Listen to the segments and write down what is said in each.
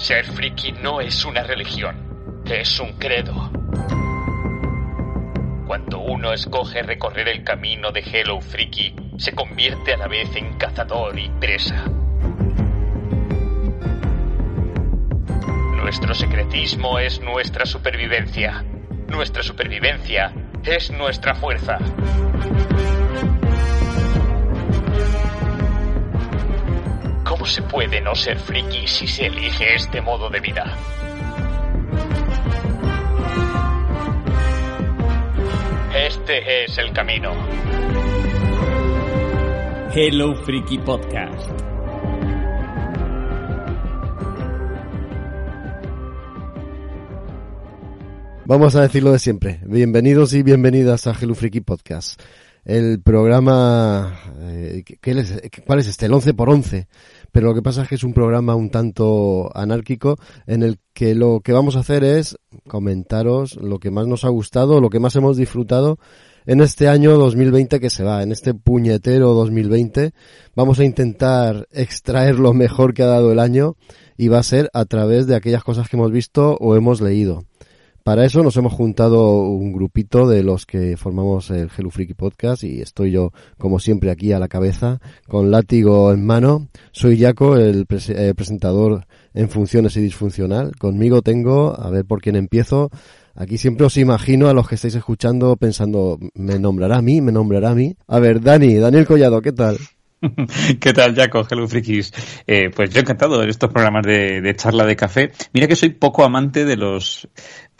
Ser friki no es una religión, es un credo. Cuando uno escoge recorrer el camino de Hello Freaky, se convierte a la vez en cazador y presa. Nuestro secretismo es nuestra supervivencia. Nuestra supervivencia es nuestra fuerza. ¿Cómo se puede no ser friki si se elige este modo de vida? Este es el camino. Hello Freaky Podcast. Vamos a decirlo de siempre. Bienvenidos y bienvenidas a Hello Freaky Podcast. El programa, eh, ¿qué es, ¿cuál es este? El 11 por 11. Pero lo que pasa es que es un programa un tanto anárquico en el que lo que vamos a hacer es comentaros lo que más nos ha gustado, lo que más hemos disfrutado en este año 2020 que se va, en este puñetero 2020. Vamos a intentar extraer lo mejor que ha dado el año y va a ser a través de aquellas cosas que hemos visto o hemos leído. Para eso nos hemos juntado un grupito de los que formamos el Hello Freaky Podcast y estoy yo, como siempre, aquí a la cabeza, con látigo en mano. Soy Jaco, el eh, presentador en funciones y disfuncional. Conmigo tengo, a ver por quién empiezo. Aquí siempre os imagino a los que estáis escuchando pensando, ¿me nombrará a mí? ¿Me nombrará a mí? A ver, Dani, Daniel Collado, ¿qué tal? ¿Qué tal, Jaco? Hello. Eh, pues yo encantado de estos programas de, charla de café. Mira que soy poco amante de los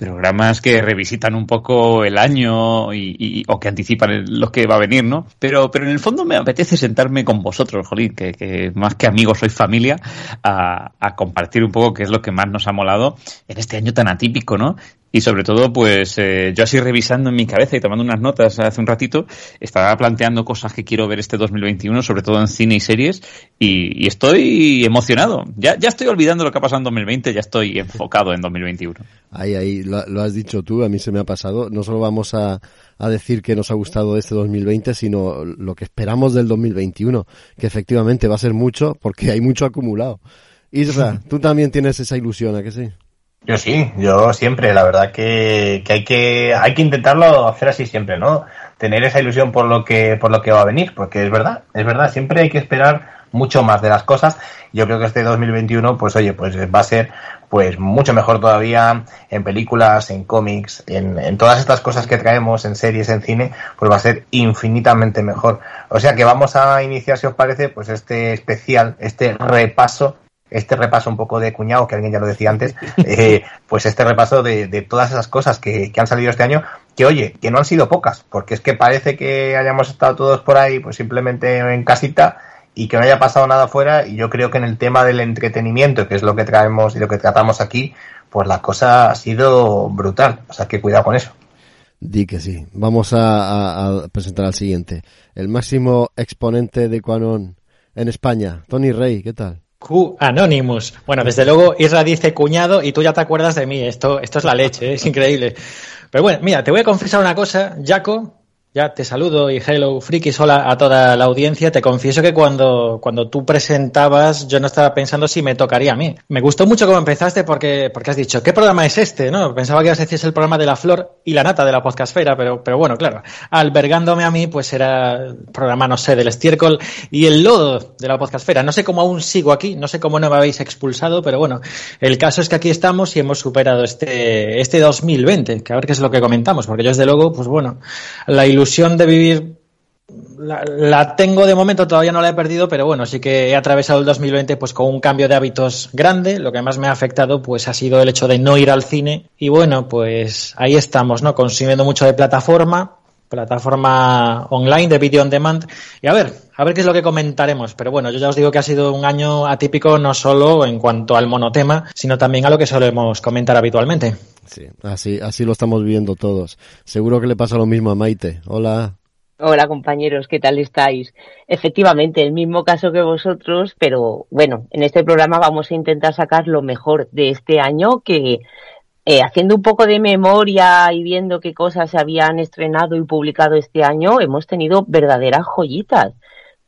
programas que revisitan un poco el año y, y, o que anticipan lo que va a venir, ¿no? Pero, pero en el fondo me apetece sentarme con vosotros, Jolín, que, más que amigos sois familia, a, a, compartir un poco qué es lo que más nos ha molado en este año tan atípico, ¿no? Y sobre todo, pues eh, yo así revisando en mi cabeza y tomando unas notas hace un ratito, estaba planteando cosas que quiero ver este 2021, sobre todo en cine y series, y, y estoy emocionado. Ya, ya estoy olvidando lo que ha pasado en 2020, ya estoy enfocado en 2021. Ahí, ahí, lo, lo, has dicho tú, a mí se me ha pasado. No solo vamos a, a decir que nos ha gustado este 2020, sino lo que esperamos del 2021, que efectivamente va a ser mucho, porque hay mucho acumulado. Isra, tú también tienes esa ilusión, ¿a que sí? Yo sí, yo siempre, la verdad que, que, hay que hay que intentarlo hacer así siempre, ¿no? Tener esa ilusión por lo que por lo que va a venir, porque es verdad, es verdad, siempre hay que esperar mucho más de las cosas. Yo creo que este 2021, pues oye, pues va a ser pues mucho mejor todavía en películas, en cómics, en, en todas estas cosas que traemos, en series, en cine, pues va a ser infinitamente mejor. O sea que vamos a iniciar, si os parece, pues este especial, este repaso este repaso un poco de cuñado, que alguien ya lo decía antes, eh, pues este repaso de, de todas esas cosas que, que, han salido este año, que oye, que no han sido pocas, porque es que parece que hayamos estado todos por ahí, pues simplemente en casita y que no haya pasado nada fuera, y yo creo que en el tema del entretenimiento, que es lo que traemos y lo que tratamos aquí, pues la cosa ha sido brutal, o sea que cuidado con eso. Di que sí. Vamos a, a, a presentar al siguiente. El máximo exponente de Quanon en España, Tony Rey, ¿qué tal? Q Anonymous. Bueno, desde luego Isra dice cuñado y tú ya te acuerdas de mí. Esto, esto es la leche, es increíble. Pero bueno, mira, te voy a confesar una cosa, Jaco. Ya te saludo y hello, frikis, hola a toda la audiencia. Te confieso que cuando, cuando tú presentabas, yo no estaba pensando si me tocaría a mí. Me gustó mucho cómo empezaste porque, porque has dicho, ¿qué programa es este? ¿No? Pensaba que ibas a decir el programa de la flor y la nata de la podcastfera, pero, pero bueno, claro, albergándome a mí, pues era el programa, no sé, del estiércol y el lodo de la podcastfera. No sé cómo aún sigo aquí, no sé cómo no me habéis expulsado, pero bueno, el caso es que aquí estamos y hemos superado este, este 2020, que a ver qué es lo que comentamos, porque yo desde luego, pues bueno, la ilusión ilusión de vivir la, tengo de momento, todavía no la he perdido, pero bueno, sí que he atravesado el 2020 pues con un cambio de hábitos grande. Lo que más me ha afectado pues ha sido el hecho de no ir al cine y bueno, pues ahí estamos, ¿no? Consumiendo mucho de plataforma, plataforma online de video on demand y a ver, a ver qué es lo que comentaremos, pero bueno, yo ya os digo que ha sido un año atípico no solo en cuanto al monotema, sino también a lo que solemos comentar habitualmente. Sí, así, así lo estamos viviendo todos. Seguro que le pasa lo mismo a Maite. Hola. Hola compañeros, ¿qué tal estáis? Efectivamente, el mismo caso que vosotros, pero bueno, en este programa vamos a intentar sacar lo mejor de este año que eh, haciendo un poco de memoria y viendo qué cosas se habían estrenado y publicado este año, hemos tenido verdaderas joyitas,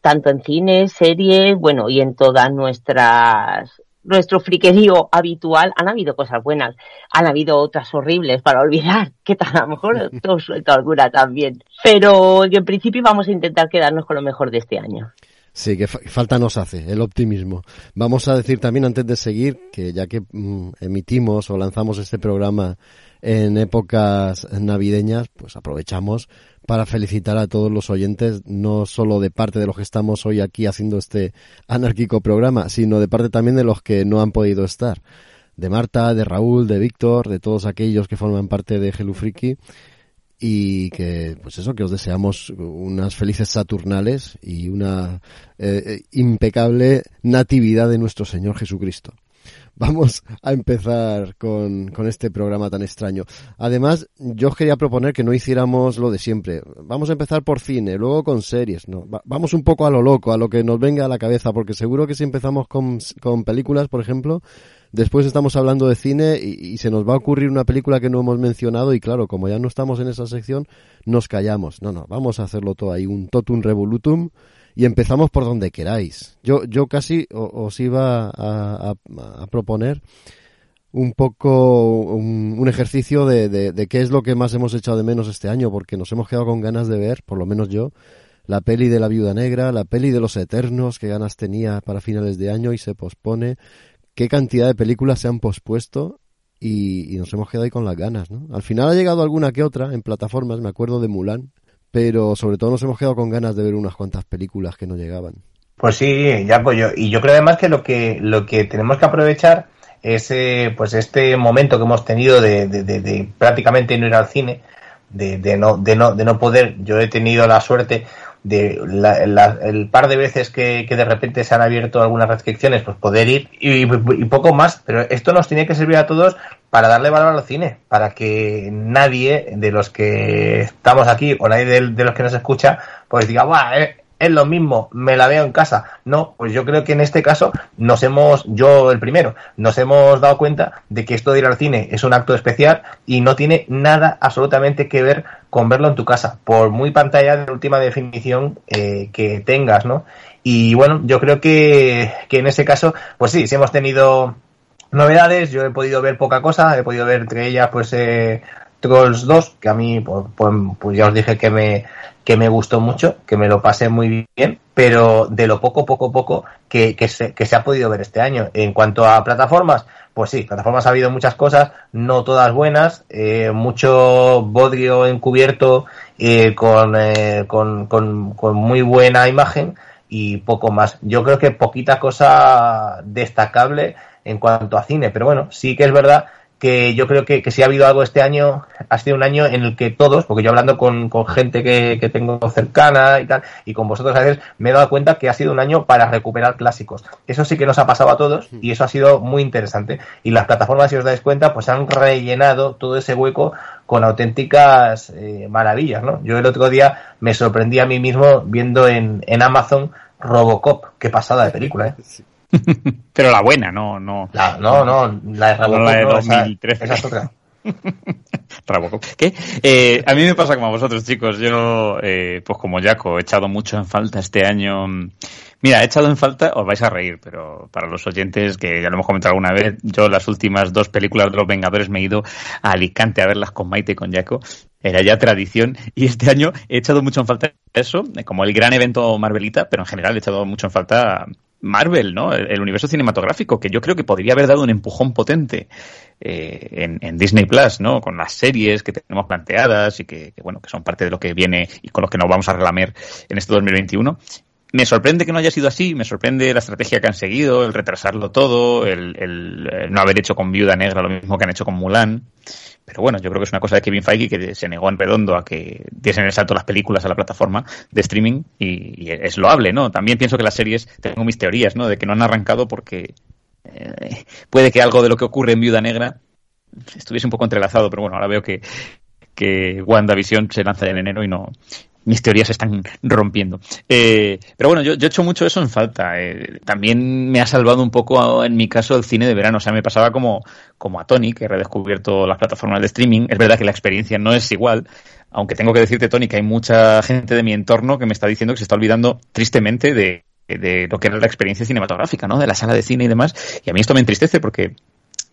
tanto en cine, series, bueno, y en todas nuestras nuestro friquerío habitual, han habido cosas buenas, han habido otras horribles para olvidar, que tal, a lo mejor todo suelto alguna también. Pero en principio vamos a intentar quedarnos con lo mejor de este año. Sí, que falta nos hace, el optimismo. Vamos a decir también antes de seguir que ya que mm, emitimos o lanzamos este programa en épocas navideñas, pues aprovechamos para felicitar a todos los oyentes, no solo de parte de los que estamos hoy aquí haciendo este anárquico programa, sino de parte también de los que no han podido estar. De Marta, de Raúl, de Víctor, de todos aquellos que forman parte de Gelufriki y que, pues eso, que os deseamos unas felices Saturnales y una eh, impecable natividad de nuestro Señor Jesucristo vamos a empezar con, con, este programa tan extraño. Además, yo os quería proponer que no hiciéramos lo de siempre. Vamos a empezar por cine, luego con series. No, vamos un poco a lo loco, a lo que nos venga a la cabeza, porque seguro que si empezamos con, con películas, por ejemplo, después estamos hablando de cine y, y, se nos va a ocurrir una película que no hemos mencionado y claro, como ya no estamos en esa sección, nos callamos. No, no, vamos a hacerlo todo ahí, un totum revolutum y empezamos por donde queráis. Yo, yo casi os iba a, proponer un poco un, ejercicio de, de, qué es lo que más hemos echado de menos este año, porque nos hemos quedado con ganas de ver, por lo menos yo, la peli de la Viuda Negra, la peli de los Eternos, que ganas tenía para finales de año y se pospone, qué cantidad de películas se han pospuesto y, y nos hemos quedado ahí con las ganas, ¿no? Al final ha llegado alguna que otra en plataformas, me acuerdo de Mulan, pero sobre todo nos hemos quedado con ganas de ver unas cuantas películas que no llegaban. Pues sí, ya pues yo, y yo creo además que lo que lo que tenemos que aprovechar es eh, pues este momento que hemos tenido de, de, de, prácticamente no ir al cine, de, de, no, de, no, de no poder. Yo he tenido la suerte de la, el par de veces que, que, de repente se han abierto algunas restricciones, pues poder ir y, y, poco más. Pero esto nos tiene que servir a todos para darle valor al cine, para que nadie de los que estamos aquí o nadie de, de los que nos escucha, pues diga, Buah, eh, es lo mismo, me la veo en casa. No, pues yo creo que en este caso nos hemos, yo el primero, nos hemos dado cuenta de que esto de ir al cine es un acto especial y no tiene nada absolutamente que ver con verlo en tu casa, por muy pantalla de última definición eh, que tengas, ¿no? Y bueno, yo creo que, que en ese caso, pues sí, sí hemos tenido novedades, yo he podido ver poca cosa, he podido ver entre ellas pues eh, Trolls 2, que a mí pues, pues, ya os dije que me, que me gustó mucho, que me lo pasé muy bien, pero de lo poco, poco, poco que, que, se, que se ha podido ver este año. En cuanto a plataformas, pues sí, plataformas ha habido muchas cosas, no todas buenas, eh, mucho bodrio encubierto eh, con, eh, con, con, con muy buena imagen y poco más. Yo creo que poquita cosa destacable en cuanto a cine, pero bueno, sí que es verdad que yo creo que, que, si ha habido algo este año, ha sido un año en el que todos, porque yo hablando con, con gente que, que, tengo cercana y tal, y con vosotros a veces, me he dado cuenta que ha sido un año para recuperar clásicos. Eso sí que nos ha pasado a todos y eso ha sido muy interesante. Y las plataformas, si os dais cuenta, pues han rellenado todo ese hueco con auténticas eh, maravillas, ¿no? Yo el otro día me sorprendí a mí mismo viendo en, en Amazon Robocop, qué pasada de película, ¿eh? Pero la buena, no, no. La, no, no, la de Robocop. No, la de 2013. Esa, esa es otra. Robocop. ¿Qué? Eh, a mí me pasa como a vosotros, chicos. Yo, eh, pues como Jaco, he echado mucho en falta este año. Mira, he echado en falta, os vais a reír, pero para los oyentes, que ya lo hemos comentado alguna vez, yo las últimas dos películas de los Vengadores me he ido a Alicante a verlas con Maite y con Jaco. Era ya tradición y este año he echado mucho en falta eso, como el gran evento Marvelita, pero en general he echado mucho en falta Marvel, ¿no? El, universo cinematográfico, que yo creo que podría haber dado un empujón potente eh, en, Disney Plus, ¿no? Con las series que tenemos planteadas y que, que, bueno, que son parte de lo que viene y con los que nos vamos a relamer en este 2021. Me sorprende que no haya sido así, me sorprende la estrategia que han seguido, el retrasarlo todo, el, el, el no haber hecho con Viuda Negra lo mismo que han hecho con Mulan. Pero bueno, yo creo que es una cosa de Kevin Feige que se negó en redondo a que diesen el salto las películas a la plataforma de streaming y, y es loable, ¿no? También pienso que las series, tengo mis teorías, ¿no? De que no han arrancado porque eh, puede que algo de lo que ocurre en Viuda Negra estuviese un poco entrelazado, pero bueno, ahora veo que, que WandaVision se lanza en enero y no, mis teorías se están rompiendo. Eh, pero bueno, yo, yo he hecho mucho eso en falta. Eh, también me ha salvado un poco, en mi caso, el cine de verano. O sea, me pasaba como, como a Tony, que he redescubierto las plataformas de streaming. Es verdad que la experiencia no es igual, aunque tengo que decirte, Tony, que hay mucha gente de mi entorno que me está diciendo que se está olvidando tristemente de, de lo que era la experiencia cinematográfica, ¿no? De la sala de cine y demás. Y a mí esto me entristece porque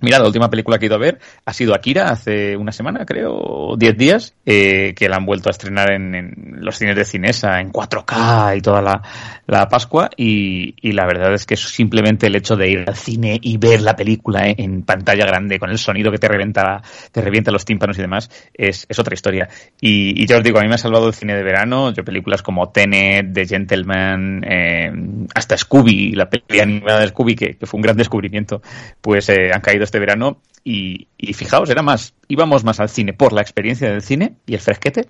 Mira, la última película que he ido a ver ha sido Akira hace una semana, creo, o 10 días, eh, que la han vuelto a estrenar en, los cines de Cinesa en 4K y toda la, la Pascua. Y, y, la verdad es que simplemente el hecho de ir al cine y ver la película en, pantalla grande, con el sonido que te revienta, te revienta los tímpanos y demás, es, es otra historia. Y, y, ya os digo, a mí me ha salvado el cine de verano. Yo películas como Tenet, The Gentleman, eh, hasta Scooby, la película animada de Scooby, que, que, fue un gran descubrimiento, pues eh, han caído este verano y, y, fijaos, era más, íbamos más al cine por la experiencia del cine y el fresquete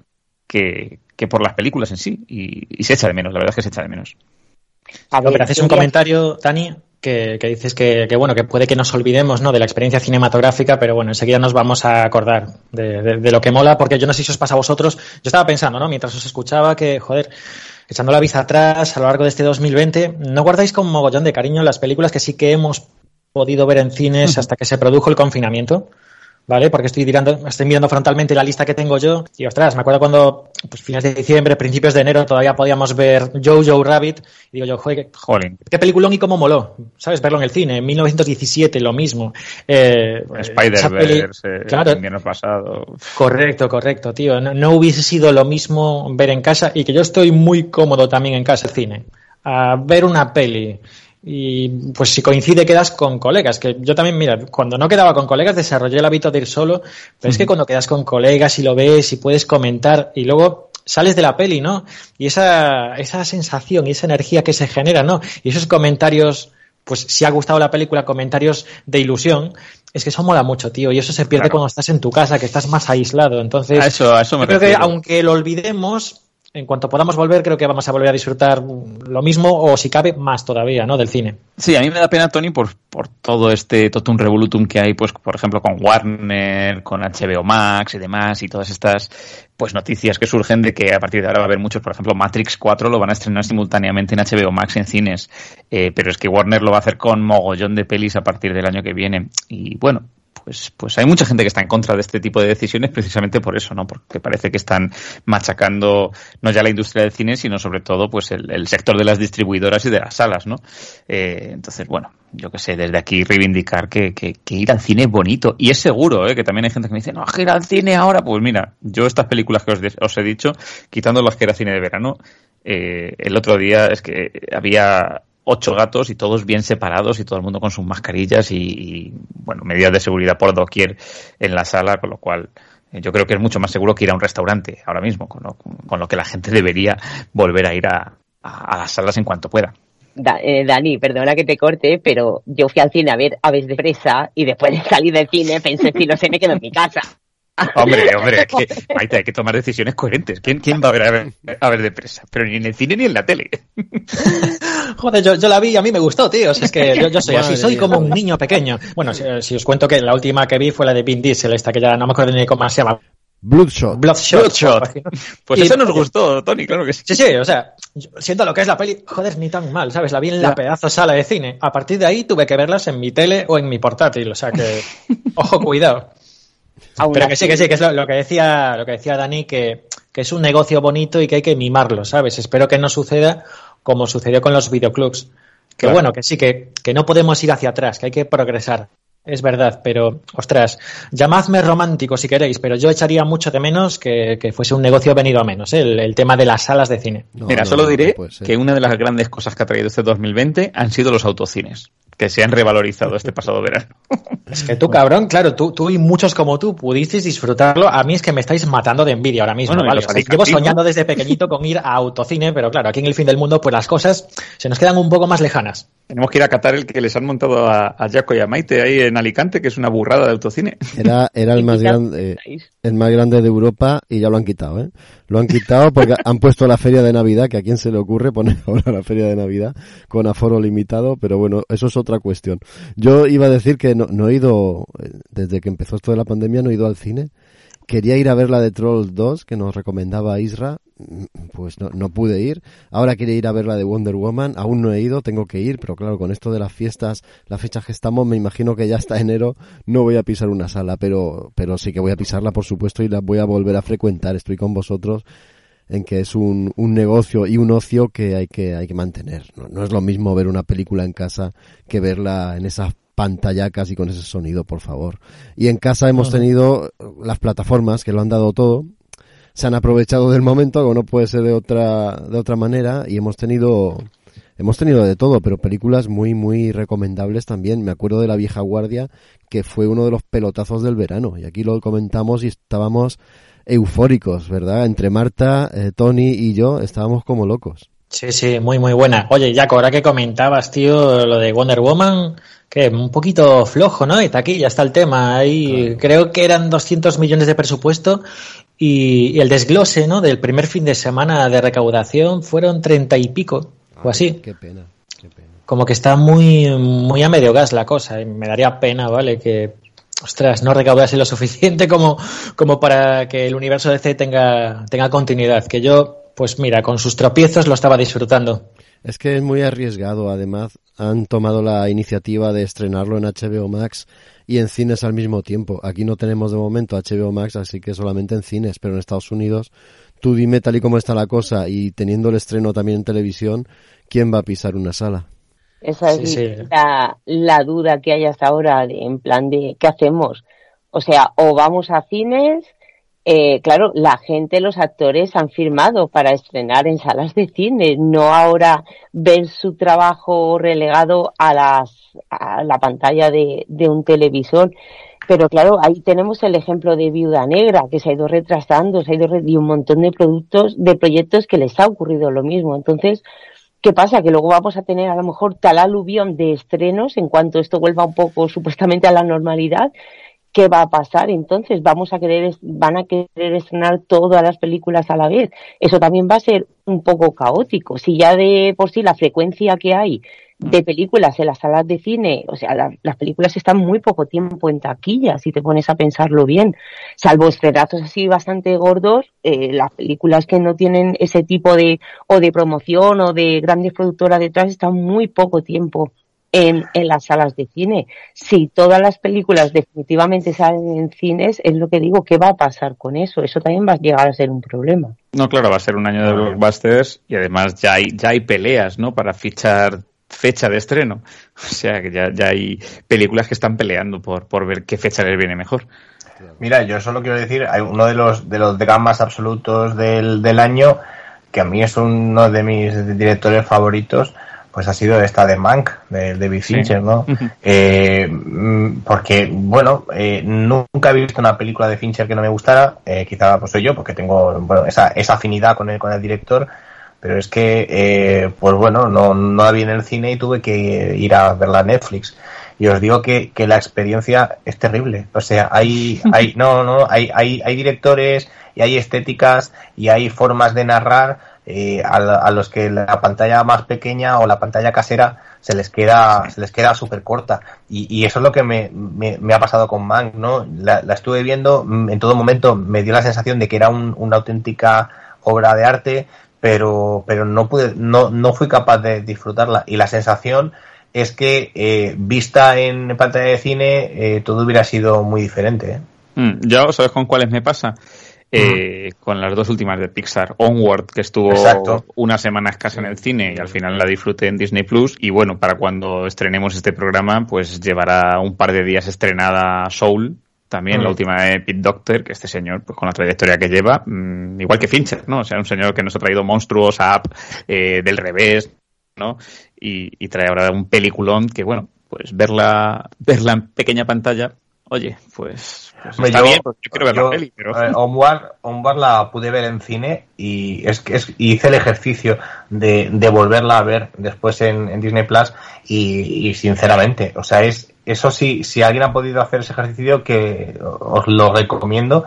que, que por las películas en sí y, y, se echa de menos, la verdad es que se echa de menos. A ver, pero haces un comentario, Tani, que, que dices que, que, bueno, que puede que nos olvidemos ¿no? de la experiencia cinematográfica, pero bueno, enseguida nos vamos a acordar de, de, de, lo que mola, porque yo no sé si os pasa a vosotros, yo estaba pensando, ¿no? Mientras os escuchaba que, joder, echando la vista atrás a lo largo de este 2020, ¿no guardáis con mogollón de cariño las películas que sí que hemos podido ver en cines hasta que se produjo el confinamiento. ¿Vale? Porque estoy mirando, estoy mirando frontalmente la lista que tengo yo y ostras, me acuerdo cuando, pues fines de diciembre, principios de enero, todavía podíamos ver Jojo Rabbit y digo yo, joder, Joder. qué peliculón y cómo moló, ¿sabes? Verlo en el cine, en 1917 lo mismo. Eh, Spider-Verse, eh, claro, invierno pasado. Correcto, correcto, tío. No, no, hubiese sido lo mismo ver en casa y que yo estoy muy cómodo también en casa el cine. A ver una peli y pues si coincide quedas con colegas, que yo también, mira, cuando no quedaba con colegas desarrollé el hábito de ir solo, pero uh -huh. es que cuando quedas con colegas y lo ves y puedes comentar y luego sales de la peli, ¿no? Y esa, esa sensación y esa energía que se genera, ¿no? Y esos comentarios, pues si ha gustado la película, comentarios de ilusión, es que eso mola mucho, tío, y eso se pierde claro. cuando estás en tu casa, que estás más aislado. Entonces, a eso, a eso me yo creo que aunque lo olvidemos, en cuanto podamos volver, creo que vamos a volver a disfrutar lo mismo o, si cabe, más todavía, ¿no? Del cine. Sí, a mí me da pena, Tony, por, por todo este totum revolutum que hay, pues, por ejemplo, con Warner, con HBO Max y demás, y todas estas, pues, noticias que surgen de que a partir de ahora va a haber muchos, por ejemplo, Matrix 4 lo van a estrenar simultáneamente en HBO Max en cines, eh, pero es que Warner lo va a hacer con mogollón de pelis a partir del año que viene. Y bueno, pues, pues hay mucha gente que está en contra de este tipo de decisiones precisamente por eso, ¿no? Porque parece que están machacando no ya la industria del cine, sino sobre todo pues el, el sector de las distribuidoras y de las salas, ¿no? Eh, entonces, bueno, yo que sé, desde aquí reivindicar que, que, que, ir al cine es bonito y es seguro, ¿eh? Que también hay gente que me dice, no, ir al cine ahora, pues mira, yo estas películas que os, os he dicho, quitando las que era cine de verano, eh, el otro día es que había ocho gatos y todos bien separados y todo el mundo con sus mascarillas y, bueno, medidas de seguridad por doquier en la sala, con lo cual eh, yo creo que es mucho más seguro que ir a un restaurante ahora mismo, con lo, con lo que la gente debería volver a ir a, las salas en cuanto pueda. Da, eh, Dani, perdona que te corte, pero yo fui al cine a ver Aves de Presa y después de salir del cine pensé si no se me quedo en mi casa. Hombre, hombre, que, Maite, hay que tomar decisiones coherentes. ¿Quién, quién va a ver a, ver a ver de presa? Pero ni en el cine ni en la tele. Joder, yo, yo la vi y a mí me gustó, tío. O sea, es que yo, yo soy así, soy como un niño pequeño. Bueno, si, si, os cuento que la última que vi fue la de Vin Diesel, esta que ya no me acuerdo ni cómo se llama. Bloodshot. Bloodshot. Bloodshot. Pues y, eso nos gustó, Tony, claro que sí. Sí, sí, o sea, siento lo que es la peli, joder, ni tan mal, ¿sabes? La vi en la pedazo sala de cine. A partir de ahí tuve que verlas en mi tele o en mi portátil, o sea que, ojo, cuidado. Aún Pero que sí, que sí, que es lo, lo, que decía, lo que decía Dani, que, que es un negocio bonito y que hay que mimarlo, ¿sabes? Espero que no suceda como sucedió con los videoclubs. Que claro. bueno, que sí, que, que no podemos ir hacia atrás, que hay que progresar. Es verdad, pero, ostras, llamadme romántico si queréis, pero yo echaría mucho de menos que, que fuese un negocio venido a menos, ¿eh? el, el, tema de las salas de cine. No, Mira, no, solo diré que una de las grandes cosas que ha traído este 2020 han sido los autocines que se han revalorizado este pasado verano. Es que tú, cabrón, claro, tú, tú y muchos como tú pudisteis disfrutarlo. A mí es que me estáis matando de envidia ahora mismo. Bueno, ¿vale? o sea, llevo soñando desde pequeñito con ir a autocine, pero claro, aquí en el fin del mundo, pues las cosas se nos quedan un poco más lejanas. Tenemos que ir a catar el que les han montado a, a Jaco y a Maite ahí en Alicante, que es una burrada de autocine. Era, era el más grande, eh, el más grande de Europa y ya lo han quitado, ¿eh? Lo han quitado porque han puesto la feria de Navidad, que a quién se le ocurre poner ahora la feria de Navidad con aforo limitado, pero bueno, eso es otra cuestión. Yo iba a decir que no, no he ido, desde que empezó esto de la pandemia, no he ido al cine. Quería ir a ver la de Trolls 2, que nos recomendaba Isra, pues no, no pude ir. Ahora quería ir a ver la de Wonder Woman, aún no he ido, tengo que ir, pero claro, con esto de las fiestas, la fecha que estamos, me imagino que ya hasta enero no voy a pisar una sala, pero, pero sí que voy a pisarla, por supuesto, y la voy a volver a frecuentar. Estoy con vosotros en que es un, un negocio y un ocio que hay que, hay que mantener. No, no es lo mismo ver una película en casa que verla en esas pantallacas y con ese sonido, por favor. Y en casa hemos tenido las plataformas que lo han dado todo, se han aprovechado del momento, como no puede ser de otra, de otra manera, y hemos tenido, hemos tenido de todo, pero películas muy, muy recomendables también. Me acuerdo de La Vieja Guardia, que fue uno de los pelotazos del verano, y aquí lo comentamos y estábamos eufóricos, ¿verdad? Entre Marta, eh, Tony y yo estábamos como locos. Sí, sí, muy, muy buena. Oye, Jaco, ahora que comentabas, tío, lo de Wonder Woman, que un poquito flojo, ¿no? Y está aquí, ya está el tema. Ahí creo que eran 200 millones de presupuesto y, y el desglose, ¿no? Del primer fin de semana de recaudación fueron 30 y pico, o así. Qué pena, qué pena. Como que está muy, muy a medio gas la cosa. y me daría pena, ¿vale? Que, ostras, no recaudase lo suficiente como, como para que el universo DC tenga, tenga continuidad. Que yo, pues mira, con sus tropiezos lo estaba disfrutando. Es que es muy arriesgado. Además, han tomado la iniciativa de estrenarlo en HBO Max y en cines al mismo tiempo. Aquí no tenemos de momento HBO Max, así que solamente en cines, pero en Estados Unidos, tú dime tal y como está la cosa y teniendo el estreno también en televisión, ¿quién va a pisar una sala? Esa es Sí, sí. La, la duda que hay hasta ahora, de- en plan de, ¿qué hacemos? O sea, o vamos a cines, eh, claro, la gente, los actores han firmado para estrenar en salas de cine, no ahora ver su trabajo relegado a las, a la pantalla de, de un televisor. Pero claro, ahí tenemos el ejemplo de Viuda Negra, que se ha ido retrasando, se ha ido y un montón de productos, de proyectos que les ha ocurrido lo mismo. Entonces, ¿Qué pasa? Que luego vamos a tener a lo mejor tal aluvión de estrenos en cuanto esto vuelva un poco supuestamente a la normalidad. ¿Qué va a pasar? Entonces, vamos a querer, van a querer estrenar todas las películas a la vez. Eso también va a ser un poco caótico. Si ya de por sí la frecuencia que hay de películas en las salas de cine, o sea, la- las películas están muy poco tiempo en taquilla, si te pones a pensarlo bien. Salvo estrenazos así bastante gordos, eh, las películas que no tienen ese tipo de, o de promoción o de grandes productoras detrás están muy poco tiempo en, en las salas de cine. Si todas las películas definitivamente salen en cines, es lo que digo, ¿qué va a pasar con eso? Eso también va a llegar a ser un problema. No, claro, va a ser un año de blockbusters y además ya hay, ya hay peleas, ¿no? Para fichar fecha de estreno. O sea que ya, ya hay películas que están peleando por, por ver qué fecha les viene mejor. Mira, yo solo quiero decir, hay uno de los de los dramas absolutos del, del año, que a mí es uno de mis directores favoritos, pues ha sido esta de Mank, de David Sí. Fincher, ¿no? Eh, mm, porque, bueno, eh, nunca he visto una película de Fincher que no me gustara, eh, quizá pues soy yo, porque tengo bueno, esa, esa afinidad con el, con el director, pero es que, eh, pues bueno, no, no la vi en el cine y tuve que ir a verla a Netflix. Y os digo que, que la experiencia es terrible. O sea, hay, hay, no, no, hay, hay, hay directores y hay estéticas y hay formas de narrar eh, a, los que la pantalla más pequeña o la pantalla casera se les queda, se les queda súper corta. Y, y eso es lo que me, me, me ha pasado con Mank, ¿no? La, la estuve viendo, mm, en todo momento me dio la sensación de que era un- una auténtica obra de arte, pero, pero no pude, no, no fui capaz de disfrutarla. Y la sensación es que eh, vista en pantalla de cine eh, todo hubiera sido muy diferente. ¿eh? Mm, ¿Ya sabes con cuáles me pasa? Eh, con las dos últimas de Pixar, Onward, que estuvo Exacto. una semana escasa en el cine y al final la disfruté en Disney Plus. Y bueno, para cuando estrenemos este programa, pues llevará un par de días estrenada Soul, también la última de Pete Doctor, que este señor, pues con la trayectoria que lleva, mm, igual que Fincher, ¿no? O sea, un señor que nos ha traído monstruos, Up, eh, del revés, ¿no? Y, y trae ahora un peliculón que, bueno, pues verla, verla en pequeña pantalla, oye, pues, pues Hombre, está yo- bien, yo quiero ver yo, la peli, pero... eh, Onward, Onward la pude ver en cine y es que es, hice el ejercicio de, de volverla a ver después en, en Disney Plus y, y sinceramente, o sea, es eso sí, si alguien ha podido hacer ese ejercicio que os lo recomiendo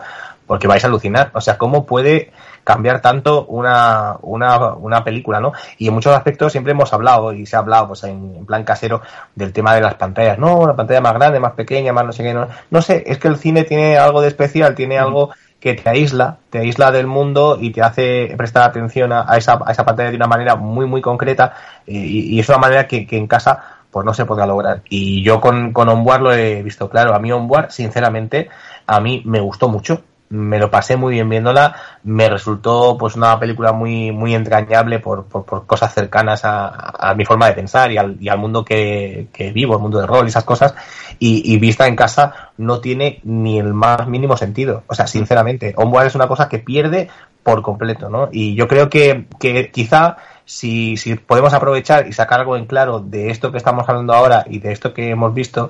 porque vais a alucinar, o sea, cómo puede cambiar tanto una, una, una película, ¿no? Y en muchos aspectos siempre hemos hablado, y se ha hablado pues en, en plan casero, del tema de las pantallas, no, una pantalla más grande, más pequeña, más no sé qué, no, no sé, es que el cine tiene algo de especial, tiene algo que te aísla, te aísla del mundo y te hace prestar atención a, a esa, a esa pantalla de una manera muy, muy concreta, y, y es una manera que, que en casa pues no se podrá lograr. Y yo con, con Onboard lo he visto claro. A mí Onboard, sinceramente, a mí me gustó mucho. Me lo pasé muy bien viéndola, me resultó pues una película muy, muy entrañable por, por, cosas cercanas a, mi forma de pensar y al, y al mundo que, vivo, el mundo del rol y esas cosas, y, vista en casa no tiene ni el más mínimo sentido. O sea, sinceramente, Onboard es una cosa que pierde por completo, ¿no? Y yo creo que, que quizá si, si podemos aprovechar y sacar algo en claro de esto que estamos hablando ahora y de esto que hemos visto,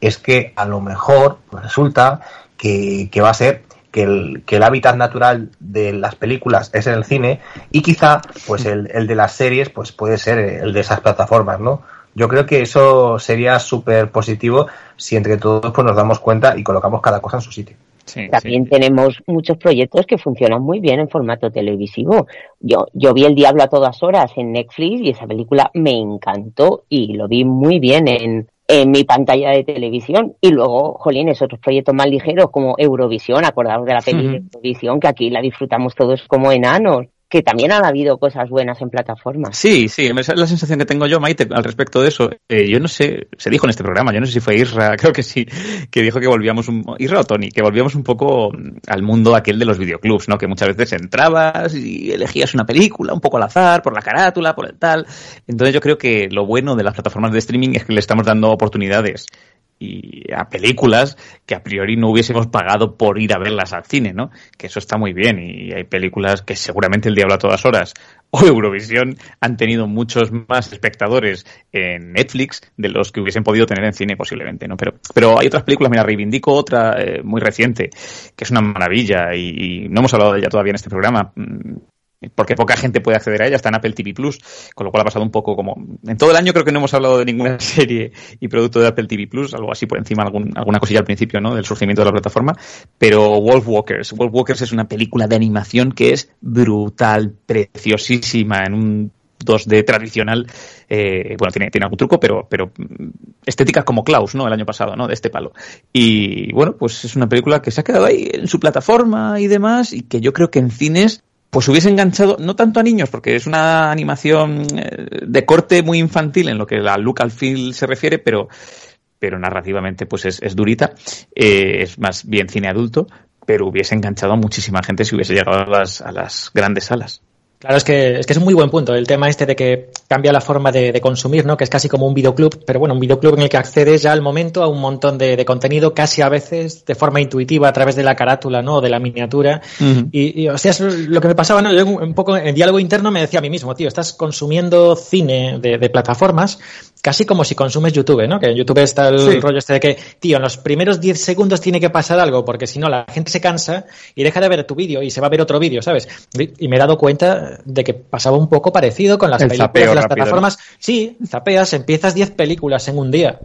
es que a lo mejor resulta que, que va a ser que el, que el hábitat natural de las películas es el cine y quizá pues el, el de las series pues puede ser el de esas plataformas, ¿no? Yo creo que eso sería súper positivo si entre todos pues nos damos cuenta y colocamos cada cosa en su sitio. También tenemos muchos proyectos que funcionan muy bien en formato televisivo. Yo, yo vi El Diablo a todas horas en Netflix y esa película me encantó y lo vi muy bien en, en mi pantalla de televisión. Y luego, jolines, otros proyectos más ligeros como Eurovisión, acordaos de la peli de Eurovisión, que aquí la disfrutamos todos como enanos que también han habido cosas buenas en plataformas. Sí, sí, es la sensación que tengo yo, Maite, al respecto de eso. Eh, yo no sé, se dijo en este programa, yo no sé si fue Isra, creo que sí, que dijo que volvíamos, un, Isra o Tony, que volvíamos un poco al mundo aquel de los videoclubs, ¿no? Que muchas veces entrabas y elegías una película un poco al azar, por la carátula, por el tal. Entonces yo creo que lo bueno de las plataformas de streaming es que le estamos dando oportunidades y a películas que a priori no hubiésemos pagado por ir a verlas al cine, ¿no? Que eso está muy bien y hay películas que seguramente el diablo a todas horas o Eurovisión han tenido muchos más espectadores en Netflix de los que hubiesen podido tener en cine posiblemente, ¿no? Pero, pero hay otras películas, mira, reivindico otra eh, muy reciente, que es una maravilla y, y, no hemos hablado de ella todavía en este programa, porque poca gente puede acceder a ella, está en Apple TV Plus, con lo cual ha pasado un poco como. En todo el año creo que no hemos hablado de ninguna serie y producto de Apple TV Plus, algo así por encima, algún, alguna cosilla al principio, ¿no? Del surgimiento de la plataforma. Pero Wolf Walkers. Wolf Walkers es una película de animación que es brutal, preciosísima, en un 2D tradicional. Eh, bueno, tiene, tiene algún truco, pero, pero mm, estética como Klaus, ¿no? El año pasado, ¿no? De este palo. Y bueno, pues es una película que se ha quedado ahí en su plataforma y demás, y que yo creo que en cines pues hubiese enganchado no tanto a niños, porque es una animación eh, de corte muy infantil en lo que la look al feel se refiere, pero, pero narrativamente pues es, es durita, eh, es más bien cine adulto, pero hubiese enganchado a muchísima gente si hubiese llegado a las, a las grandes salas. Claro, es que, es que es un muy buen punto el tema este de que cambia la forma de, consumir, ¿no? Que es casi como un videoclub, pero bueno, un videoclub en el que accedes ya al momento a un montón de, contenido, casi a veces de forma intuitiva a través de la carátula, ¿no? O de la miniatura. y, o sea, es lo que me pasaba, ¿no? Yo un poco en diálogo interno me decía a mí mismo, tío, estás consumiendo cine de, de plataformas casi como si consumes YouTube, ¿no? Que en YouTube está el rollo este de que, tío, en los primeros 10 segundos tiene que pasar algo, porque si no la gente se cansa y deja de ver tu vídeo y se va a ver otro vídeo, ¿sabes? Y me he dado cuenta de que pasaba un poco parecido con las películas de las plataformas. Sí, zapeas, empiezas 10 películas en un día.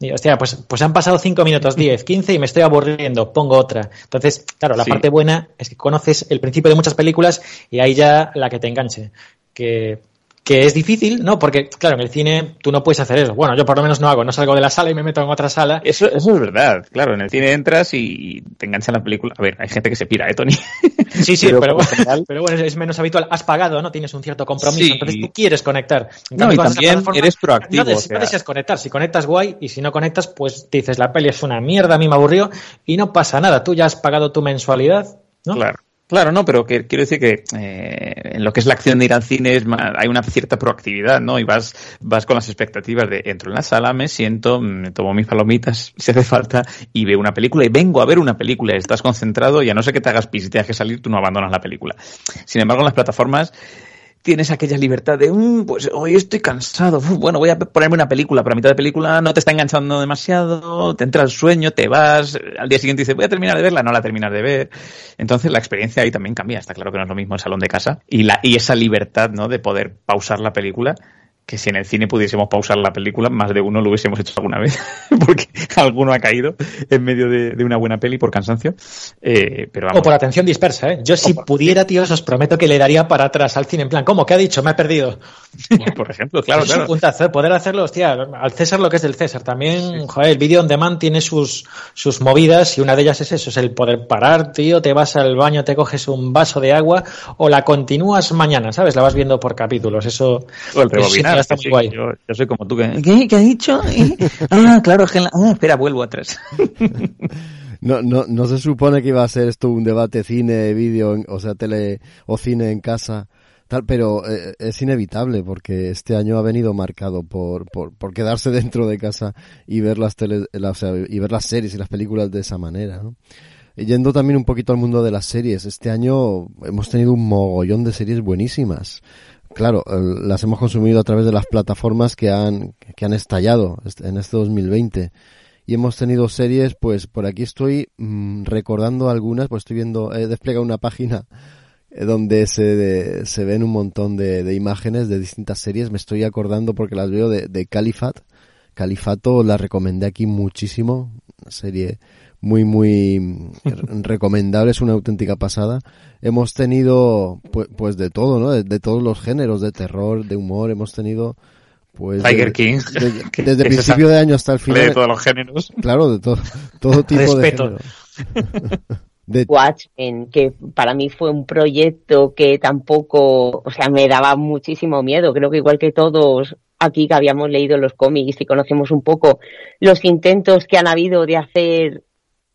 Y, hostia, pues, pues han pasado 5 minutos, 10, 15 y me estoy aburriendo, pongo otra. Entonces, claro, la parte buena es que conoces el principio de muchas películas y ahí ya la que te enganche. Que que es difícil, ¿no? Porque, claro, en el cine tú no puedes hacer eso. Bueno, yo por lo menos no hago, no salgo de la sala y me meto en otra sala. Eso, eso es verdad, claro, en el cine entras y te engancha la película. A ver, hay gente que se pira, ¿eh, Tony? Sí, sí, pero, bueno, es menos habitual. Has pagado, ¿no? Tienes un cierto compromiso, entonces tú quieres conectar. no, y también eres proactivo. No, o conectar, si conectas guay y si no conectas, pues dices, la peli es una mierda, a mí me aburrió y no pasa nada, tú ya has pagado tu mensualidad, ¿no? Claro. Claro, no, pero que, quiero decir que eh, en lo que es la acción de ir al cine hay una cierta proactividad, ¿no? Y vas, vas con las expectativas de entro en la sala, me siento, me tomo mis palomitas si hace falta y veo una película y vengo a ver una película. Estás concentrado y a no ser que te hagas pis y te que salir, tú no abandonas la película. Sin embargo, en las plataformas tienes aquella libertad de, mm, pues hoy estoy cansado, bueno, voy a ponerme una película, pero a mitad de película no te está enganchando demasiado, te entra el sueño, te vas, al día siguiente dices, voy a terminar de verla, no la terminas de ver. Entonces la experiencia ahí también cambia, está claro que no es lo mismo el salón de casa y, la, y esa libertad, ¿no? De poder pausar la película que si en el cine pudiésemos pausar la película, más de uno lo hubiésemos hecho alguna vez, porque alguno ha caído en medio de, una buena peli por cansancio. Eh, pero O por atención dispersa, ¿eh? Yo si pudiera, tío, os prometo que le daría para atrás al cine, en plan, ¿cómo? ¿Qué ha dicho? Me ha perdido. por ejemplo, claro, claro. puntazo, ¿eh? poder hacerlo, hostia, al César lo que es del César. También, joder, el vídeo on demand tiene sus, sus movidas y una de ellas es eso, es el poder parar, tío, te vas al baño, te coges un vaso de agua o la continúas mañana, ¿sabes? La vas viendo por capítulos, eso... Yo, soy como tú. ¿Qué, ¿Qué ha dicho? ah, claro, ah, espera, vuelvo atrás. no, no, no se supone que iba a ser esto un debate cine, vídeo, o sea, tele o cine en casa, tal, pero eh, es inevitable porque este año ha venido marcado por, por, por quedarse dentro de casa y ver las tele, o sea, y ver las series y las películas de esa manera, ¿no? Yendo también un poquito al mundo de las series, este año hemos tenido un mogollón de series buenísimas. Claro, las hemos consumido a través de las plataformas que han, que han estallado en este 2020. Y hemos tenido series, pues por aquí estoy mm, recordando algunas, pues estoy viendo, he desplegado una página eh, donde se, se ven un montón de, de, imágenes de distintas series. Me estoy acordando porque las veo de, de Califat. Califato la recomendé aquí muchísimo. Serie muy, muy recomendable, es una auténtica pasada. Hemos tenido, pues, pues de todo, ¿no? De, todos los géneros, de terror, de humor, hemos tenido, pues... Tiger King. desde el principio de año hasta el final. De todos los géneros. Claro, de todo, todo tipo de. De... Watchmen, que para mí fue un proyecto que tampoco, o sea, me daba muchísimo miedo. Creo que igual que todos aquí que habíamos leído los cómics y conocemos un poco los intentos que han habido de hacer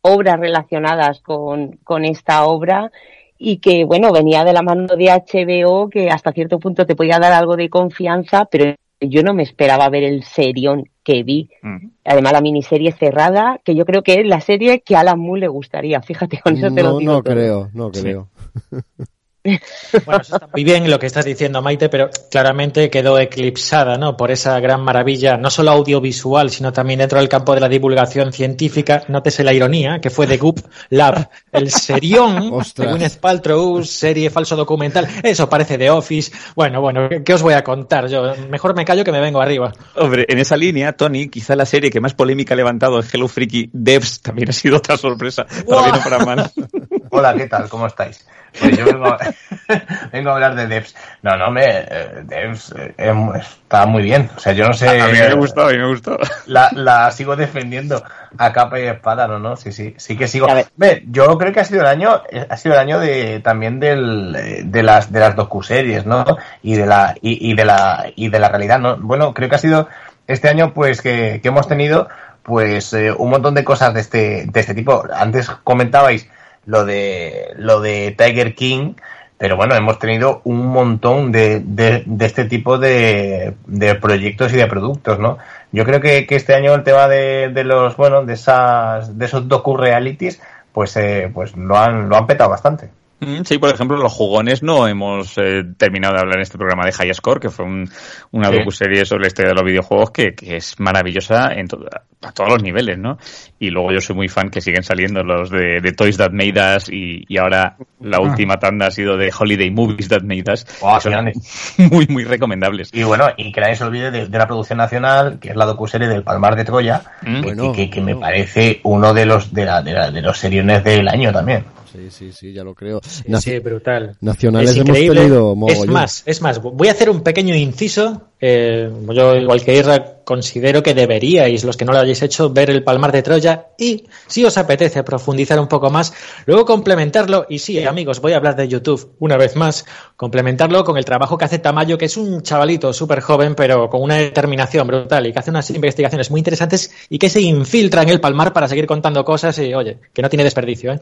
obras relacionadas con, con esta obra y que, bueno, venía de la mano de HBO, que hasta cierto punto te podía dar algo de confianza, pero yo no me esperaba ver el serión que vi. Mm. Además, la miniserie cerrada, que yo creo que es la serie que a Alan Moore le gustaría. Fíjate, con eso te lo digo. No creo, no creo. Bueno, eso está muy bien lo que estás diciendo, Maite, pero claramente quedó eclipsada, ¿no? Por esa gran maravilla, no solo audiovisual, sino también dentro del campo de la divulgación científica. Nótese la ironía, que fue de Goop Lab, el serión de Gwyneth Paltrow, serie falso documental. Eso parece de Office. Bueno, bueno, ¿qué os voy a contar yo? Mejor me callo que me vengo arriba. Hombre, en esa línea, Tony, quizá la serie que más polémica ha levantado es Hello Freaky Devs también ha sido otra sorpresa. Para para mal. Hola, ¿qué tal? ¿Cómo estáis? Pues yo vengo a, vengo a, hablar de Devs. No, no, me, eh, Devs eh, está muy bien. O sea, yo no sé. A mí me gustó, a mí me gustó. La, la sigo defendiendo a capa y espada, ¿no? ¿no? Sí, sí, sí que sigo. Ve, yo creo que ha sido el año, ha sido el año de también del, de las de las docuseries, ¿no? Y de la y, y de la y de la realidad, ¿no? Bueno, creo que ha sido este año, pues que, que hemos tenido, pues eh, un montón de cosas de este de este tipo. Antes comentabais lo de, lo de Tiger King, pero bueno, hemos tenido un montón de, de, este tipo de, de, proyectos y de productos, ¿no? Yo creo que, que este año el tema de, los, bueno, de esas, de esos docu-realities, pues, eh, pues lo han, lo han petado bastante. Mm, sí, por ejemplo, los jugones no hemos eh, terminado de hablar en este programa de High Score, que fue un, una sí. docuserie sobre la historia de los videojuegos que, que es maravillosa en to a todos los niveles, ¿no? Y luego yo soy muy fan que siguen saliendo los de, de Toys That Made Us y, y, ahora la ah. última tanda ha sido de Holiday Movies That Made Us. Wow, son muy, muy recomendables. Y bueno, y que nadie se olvide de, de la producción nacional, que es la docuserie del Palmar de Troya, mm. bueno, que, que, que, me parece uno de los de, la, de, la, de los seriones del año también. Sí, sí, sí, ya lo creo. Sí, sí brutal. Nacionales es hemos tenido Es más, es más, voy a hacer un pequeño inciso. Eh, yo, igual que Isra, considero que deberíais, los que no lo hayáis hecho, ver el Palmar de Troya y, si os apetece profundizar un poco más, luego complementarlo. Y sí, amigos, voy a hablar de YouTube una vez más, complementarlo con el trabajo que hace Tamayo, que es un chavalito súper joven, pero con una determinación brutal y que hace unas investigaciones muy interesantes y que se infiltra en el Palmar para seguir contando cosas y, oye, que no tiene desperdicio, ¿eh?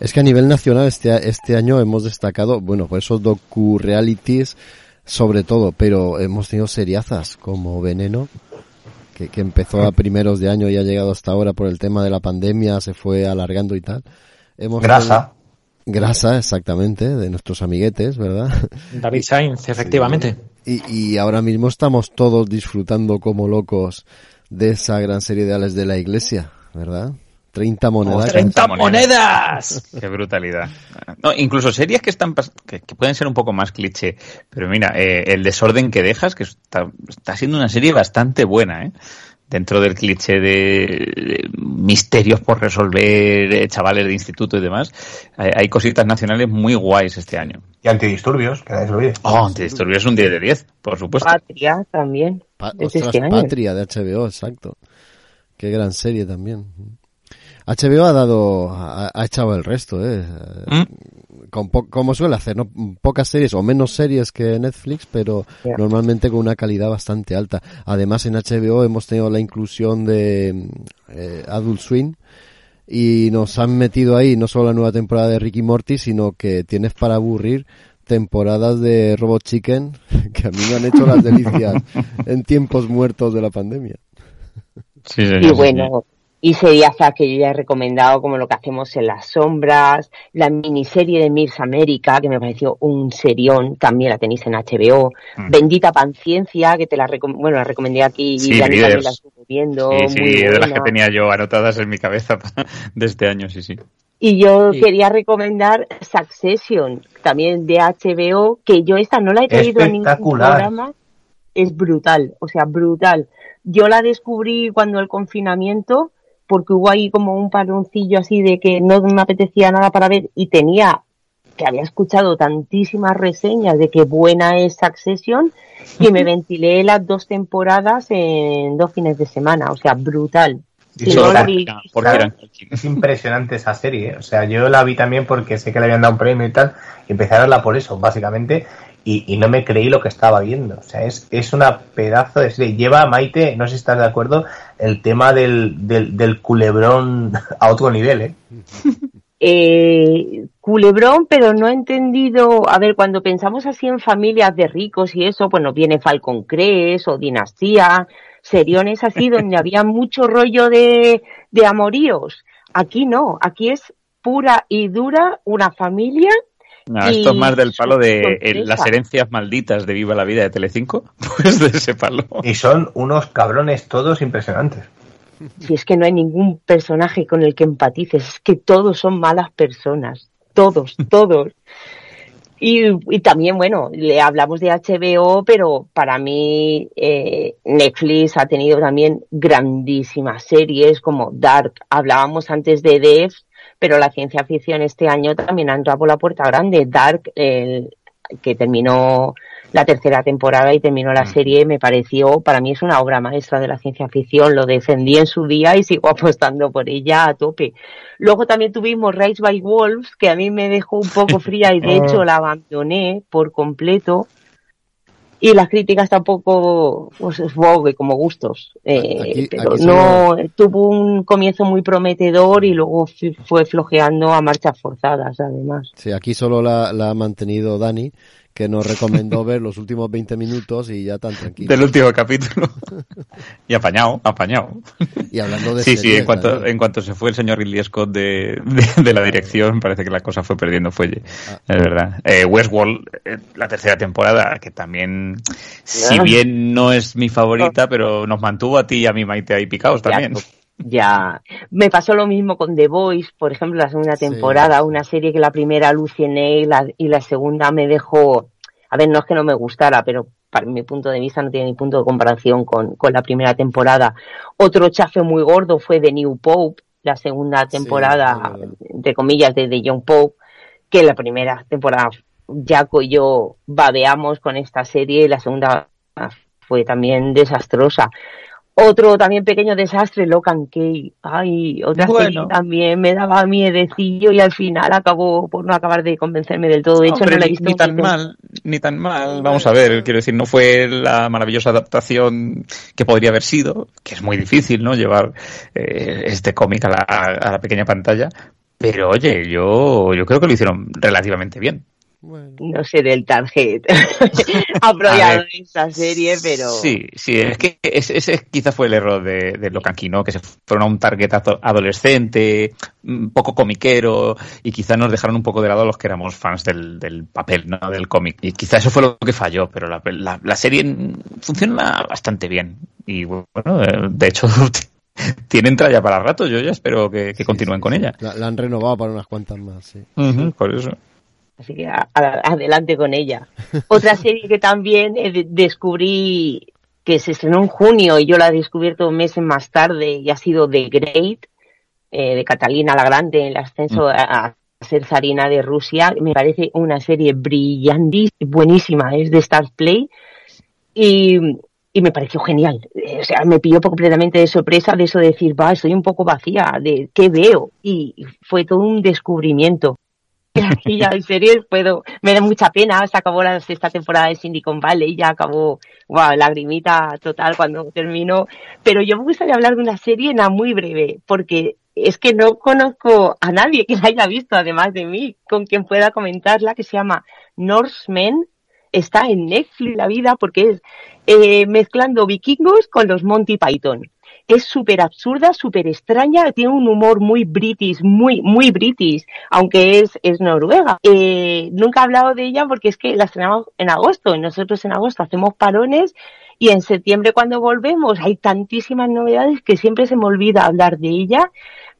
Es que a nivel nacional este, este año hemos destacado, bueno, por esos docu-realities sobre todo, pero hemos tenido seriazas como Veneno, que, que, empezó a primeros de año y ha llegado hasta ahora por el tema de la pandemia, se fue alargando y tal. Hemos Grasa. Tenido... Grasa, exactamente, de nuestros amiguetes, ¿verdad? David Sainz, efectivamente. Sí. Y, y ahora mismo estamos todos disfrutando como locos de esa gran serie de Ales de la Iglesia, ¿verdad? 30 monedas. ¡Oh, 30 monedas! ¡Qué brutalidad! No, incluso series que están que, que, pueden ser un poco más cliché. Pero mira, eh, el desorden que dejas, que está, está siendo una serie bastante buena, ¿eh? Dentro del cliché de, de misterios por resolver, eh, chavales de instituto y demás, hay, hay, cositas nacionales muy guays este año. Y antidisturbios, que nadie se olvide. Oh, antidisturbios es un 10 de 10, por supuesto. Patria también. Pa ostras, este Patria de HBO, exacto. Qué gran serie también. HBO ha dado, ha, ha echado el resto, eh. ¿Mm? Con como suele hacer, ¿no? Pocas series o menos series que Netflix, pero yeah. normalmente con una calidad bastante alta. Además en HBO hemos tenido la inclusión de eh, Adult Swim y nos han metido ahí no solo la nueva temporada de Ricky Morty, sino que tienes para aburrir temporadas de Robot Chicken que a mí me han hecho las delicias en tiempos muertos de la pandemia. Sí, y bueno, y series que yo ya he recomendado, como lo que hacemos en las sombras, la miniserie de Mirs América, que me pareció un serión, también la tenéis en HBO, mm. Bendita Paciencia, que te la, bueno, la recomendé aquí y ya también la estuve viendo. Sí, sí, de las que tenía yo anotadas en mi cabeza de este año, sí, sí. Y yo quería recomendar Succession, también de HBO, que yo esta no la he traído en ningún programa. Es brutal, o sea, brutal. Yo la descubrí cuando el confinamiento porque hubo ahí como un paroncillo así de que no me apetecía nada para ver y tenía que había escuchado tantísimas reseñas de que buena es Succession y me ventilé las dos temporadas en dos fines de semana, o sea, brutal. es impresionante esa serie, ¿eh? o sea, yo la vi también porque sé que le habían dado un premio y tal, y empecé a verla por eso, básicamente, y, no me creí lo que estaba viendo. O sea, es, es una pedazo de serie. Lleva Maite, no sé si estás de acuerdo, el tema del, del, culebrón a otro nivel, ¿eh? ¿eh? culebrón, pero no he entendido. A ver, cuando pensamos así en familias de ricos y eso, bueno, viene Falcon Crest o Dinastía, seriones así, donde había mucho rollo de, de amoríos. Aquí no, aquí es pura y dura una familia esto es más del palo de las herencias malditas de Viva la Vida de Telecinco, pues de ese palo. Y son unos cabrones todos impresionantes. Si es que no hay ningún personaje con el que empatices, es que todos son malas personas, todos, todos. Y, también, bueno, le hablamos de HBO, pero para mí eh, Netflix ha tenido también grandísimas series como Dark. Hablábamos antes de Dev, pero la ciencia ficción este año también ha entrado por la puerta grande. Dark, el, que terminó la tercera temporada y terminó la mm. serie, me pareció, para mí es una obra maestra de la ciencia ficción, lo defendí en su día y sigo apostando por ella a tope. Luego también tuvimos Rise by Wolves, que a mí me dejó un poco fría y de hecho la abandoné por completo y las críticas tampoco, pues vogue como gustos. Eh, pero no, tuvo un comienzo muy prometedor y luego fue flojeando a marchas forzadas, además. Sí, aquí solo la, la ha mantenido Dani que nos recomendó ver los últimos 20 minutos y ya tan tranquilo. Del último capítulo. y apañado, apañado. Y hablando de Sí, sí, en cuanto, en cuanto se fue el señor Ridley Scott de, de, la dirección, parece que la cosa fue perdiendo fuelle. Ah. Es verdad. Eh, Westworld, eh, la tercera temporada, que también, si ah. bien no es mi favorita, pero nos mantuvo a ti y a mi Maite ahí picados también. Ya, me pasó lo mismo con The Voice, por ejemplo, la segunda temporada, una serie que la primera aluciné y la, y la segunda me dejó, a ver, no es que no me gustara, pero para mi punto de vista no tiene ni punto de comparación con, con la primera temporada. Otro chafe muy gordo fue The New Pope, la segunda temporada, entre comillas, de The Young Pope, que la primera temporada Jaco y yo babeamos con esta serie y la segunda fue también desastrosa. Otro también pequeño desastre, Locan Key. Ay, otra serie también me daba miedecillo y al final acabó por no acabar de convencerme del todo. De hecho, no la he visto. Ni tan mal, ni tan mal. Vamos a ver, quiero decir, no fue la maravillosa adaptación que podría haber sido, que es muy difícil, ¿no? Llevar eh, este cómic a la, a la pequeña pantalla. Pero oye, yo, yo creo que lo hicieron relativamente bien. No sé del target apropiado en esta serie, pero. Sí, sí, es que ese, quizás fue el error de, de ¿no? que se fueron a un target adolescente, poco comiquero, y quizás nos dejaron un poco de lado los que éramos fans del, papel, ¿no? Del cómic. Y quizás eso fue lo que falló, pero la, la, serie funciona bastante bien. Y bueno, de hecho. tienen tralla para rato, yo ya espero que, continúen con ella. La, han renovado para unas cuantas más, sí. por eso. Así que adelante con ella. Otra serie que también eh, descubrí que se estrenó en junio y yo la he descubierto meses más tarde y ha sido The Great, eh, de Catalina la Grande, el ascenso mm. a, ser zarina de Rusia. Me parece una serie brillante, buenísima, es de Stars Play. Y, y me pareció genial. Eh, o sea, me pilló completamente de sorpresa de eso de decir, va, estoy un poco vacía, de qué veo. Y fue todo un descubrimiento. y ya en serio puedo, me da mucha pena, se acabó la sexta temporada de Silicon Valley, ya acabó, wow, lagrimita total cuando terminó, pero yo me gustaría hablar de una serie en muy breve, porque es que no conozco a nadie que la haya visto, además de mí, con quien pueda comentarla, que se llama Norsemen. Está en Netflix la vida porque es eh, mezclando vikingos con los Monty Python. Es súper absurda, súper extraña, tiene un humor muy british, muy, muy british, aunque es, es noruega. Eh, nunca he hablado de ella porque es que la estrenamos en agosto y nosotros en agosto hacemos parones y en septiembre cuando volvemos hay tantísimas novedades que siempre se me olvida hablar de ella,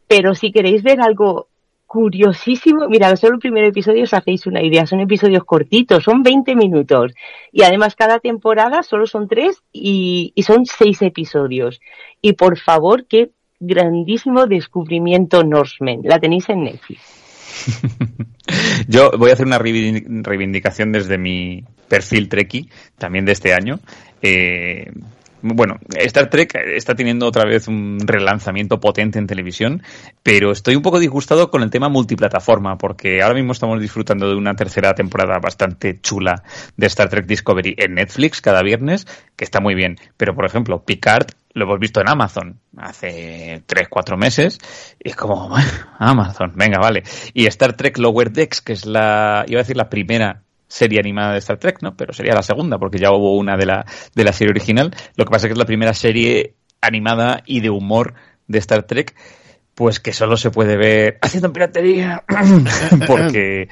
pero si queréis ver algo curiosísimo. Mira, solo el primer episodio os hacéis una idea. Son episodios cortitos, son 20 minutos. Y además cada temporada solo son tres y, son seis episodios. Y por favor, qué grandísimo descubrimiento Norsemen. La tenéis en Netflix. Yo voy a hacer una reivindicación desde mi perfil Treki, también de este año. Eh, bueno, Star Trek está teniendo otra vez un relanzamiento potente en televisión, pero estoy un poco disgustado con el tema multiplataforma, porque ahora mismo estamos disfrutando de una tercera temporada bastante chula de Star Trek Discovery en Netflix cada viernes, que está muy bien. Pero, por ejemplo, Picard lo hemos visto en Amazon hace 3, 4 meses, y es como, Amazon, venga, vale. Y Star Trek Lower Decks, que es la, iba a decir la primera serie animada de Star Trek, ¿no? Pero sería la segunda, porque ya hubo una de la, de la serie original. Lo que pasa es que es la primera serie animada y de humor de Star Trek, pues que solo se puede ver haciendo piratería, porque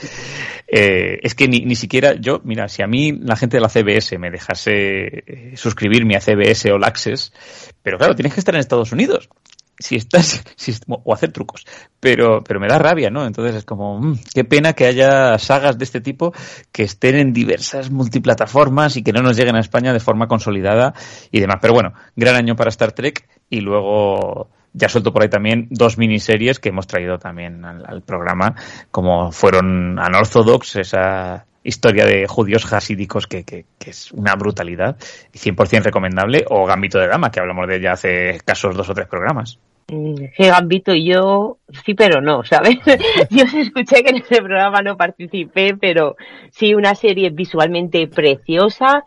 eh, es que ni, ni siquiera yo, mira, si a mí la gente de la CBS me dejase eh, suscribirme a CBS o Access, pero claro, tienes que estar en Estados Unidos si estás si, o hacer trucos. Pero pero me da rabia no entonces es como mmm, qué pena que haya sagas de este tipo que estén en diversas multiplataformas y que no nos lleguen a España de forma consolidada y demás. Pero bueno gran año para Star Trek y luego ya suelto por ahí también dos miniseries que hemos traído también al, programa como fueron Unorthodox esa historia de judíos hasídicos que, que, que, es una brutalidad y 100% recomendable, o Gambito de Dama, que hablamos de ella hace casos dos o tres programas. Mm, Gambito y yo, sí, pero no, ¿sabes? yo escuché que en ese programa no participé, pero sí, una serie visualmente preciosa,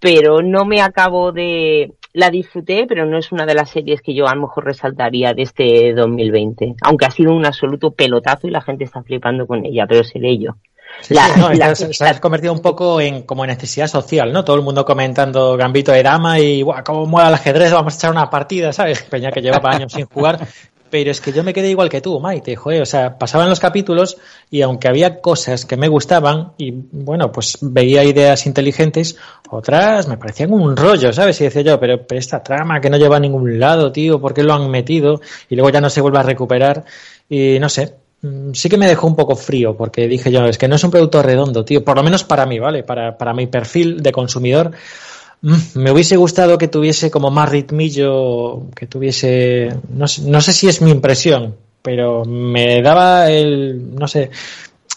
pero no me acabo de... La disfruté, pero no es una de las series que yo a lo mejor resaltaría de este 2020, aunque ha sido un absoluto pelotazo y la gente está flipando con ella, pero seré yo. Sí, la, sí, no, la, se, se, ha convertido un poco en como necesidad social, ¿no? Todo el mundo comentando Gambito de Dama y guau, cómo mola el ajedrez, vamos a echar una partida, ¿sabes? Peña que llevaba años sin jugar. Pero es que yo me quedé igual que tú, Maite, joder, o sea, pasaban los capítulos y aunque había cosas que me gustaban y bueno, pues veía ideas inteligentes, otras me parecían un rollo, ¿sabes? Y decía yo, pero, pero esta trama que no lleva a ningún lado, tío, ¿por qué lo han metido? Y luego ya no se vuelve a recuperar y no sé, sí que me dejó un poco frío, porque dije yo, es que no es un producto redondo, tío, por lo menos para mí, ¿vale? Para, para mi perfil de consumidor. Mm, me hubiese gustado que tuviese como más ritmillo, que tuviese, no sé, no sé si es mi impresión, pero me daba el, no sé,